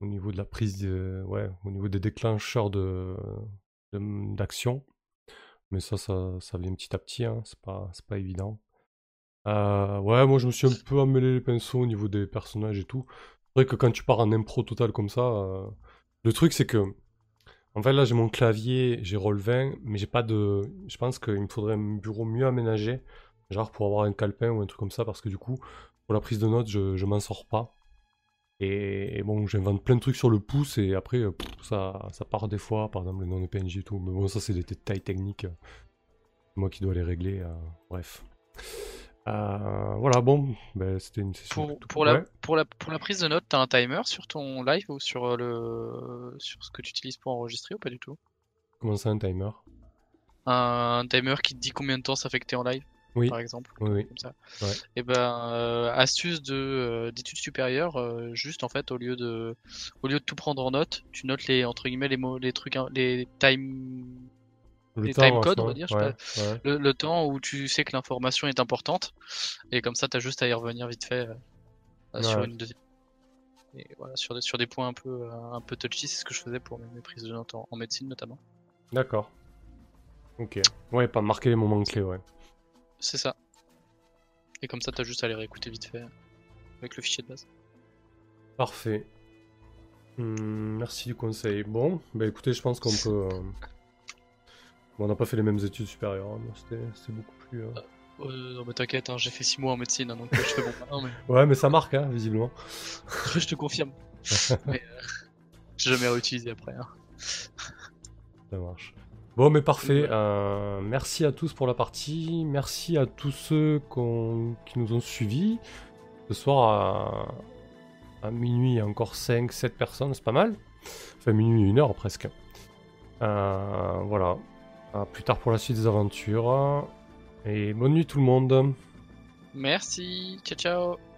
au niveau de la prise, de, ouais, au niveau des déclencheurs de de- d'action. Mais ça, ça, ça vient petit à petit. Hein. C'est pas évident. Euh, ouais, moi je me suis un peu emmêlé les pinceaux au niveau des personnages et tout. C'est vrai que quand tu pars en impro total comme ça, euh, le truc c'est que, en fait là j'ai mon clavier, j'ai Roll20, mais j'ai pas de. Je pense qu'il me faudrait un bureau mieux aménagé, genre pour avoir un calepin ou un truc comme ça, parce que du coup, pour la prise de notes, je m'en sors pas. Et, et bon, j'invente plein de trucs sur le pouce et après euh, pff, ça, ça part des fois, par exemple le nom de PNJ et tout. Mais bon, ça c'est des détails techniques. euh, moi qui dois les régler, euh, bref. Euh, voilà, bon, ben, c'était une session. Pour, la, pour, la, pour la prise de notes, t'as un timer sur ton live ou sur, le, sur ce que tu utilises pour enregistrer ou pas du tout? Comment ça, un timer? Un, timer qui te dit combien de temps ça fait que t'es en live, Oui, par exemple oui, oui. comme ça. Ouais. Et ben, euh, astuce de euh, d'études supérieures, euh, juste en fait au lieu de au lieu de tout prendre en note, tu notes les entre guillemets les mots, les trucs, hein, les time Le Les temps, time codes, on va dire, je sais ouais. le, le temps où tu sais que l'information est importante et comme ça t'as juste à y revenir vite fait sur une deuxième. Et voilà sur des sur des points un peu un peu touchy, c'est ce que je faisais pour mes, mes prises de notes en, en médecine notamment. D'accord. Ok. Ouais, pas marquer les moments clés, ouais. C'est ça. Et comme ça t'as juste à les réécouter vite fait avec le fichier de base. Parfait. Hmm, merci du conseil. Bon, bah écoutez, je pense qu'on peut. euh, Bon, on n'a pas fait les mêmes études supérieures, hein, c'était beaucoup plus. euh, Euh, non mais t'inquiète, hein, j'ai fait 6 mois en médecine, hein, donc euh, je fais bon. Non mais Ouais, mais ça marque, hein, visiblement. je te confirme. mais euh, j'ai jamais réutilisé après. hein. Ça marche. Bon, mais parfait. euh, merci à tous pour la partie. Merci à tous ceux qui nous ont suivis. Ce soir, à, à minuit, il y a encore 5, 7 personnes, c'est pas mal. Enfin, minuit, une heure presque. Euh, voilà. À plus tard pour la suite des aventures. Et bonne nuit tout le monde. Merci, ciao ciao.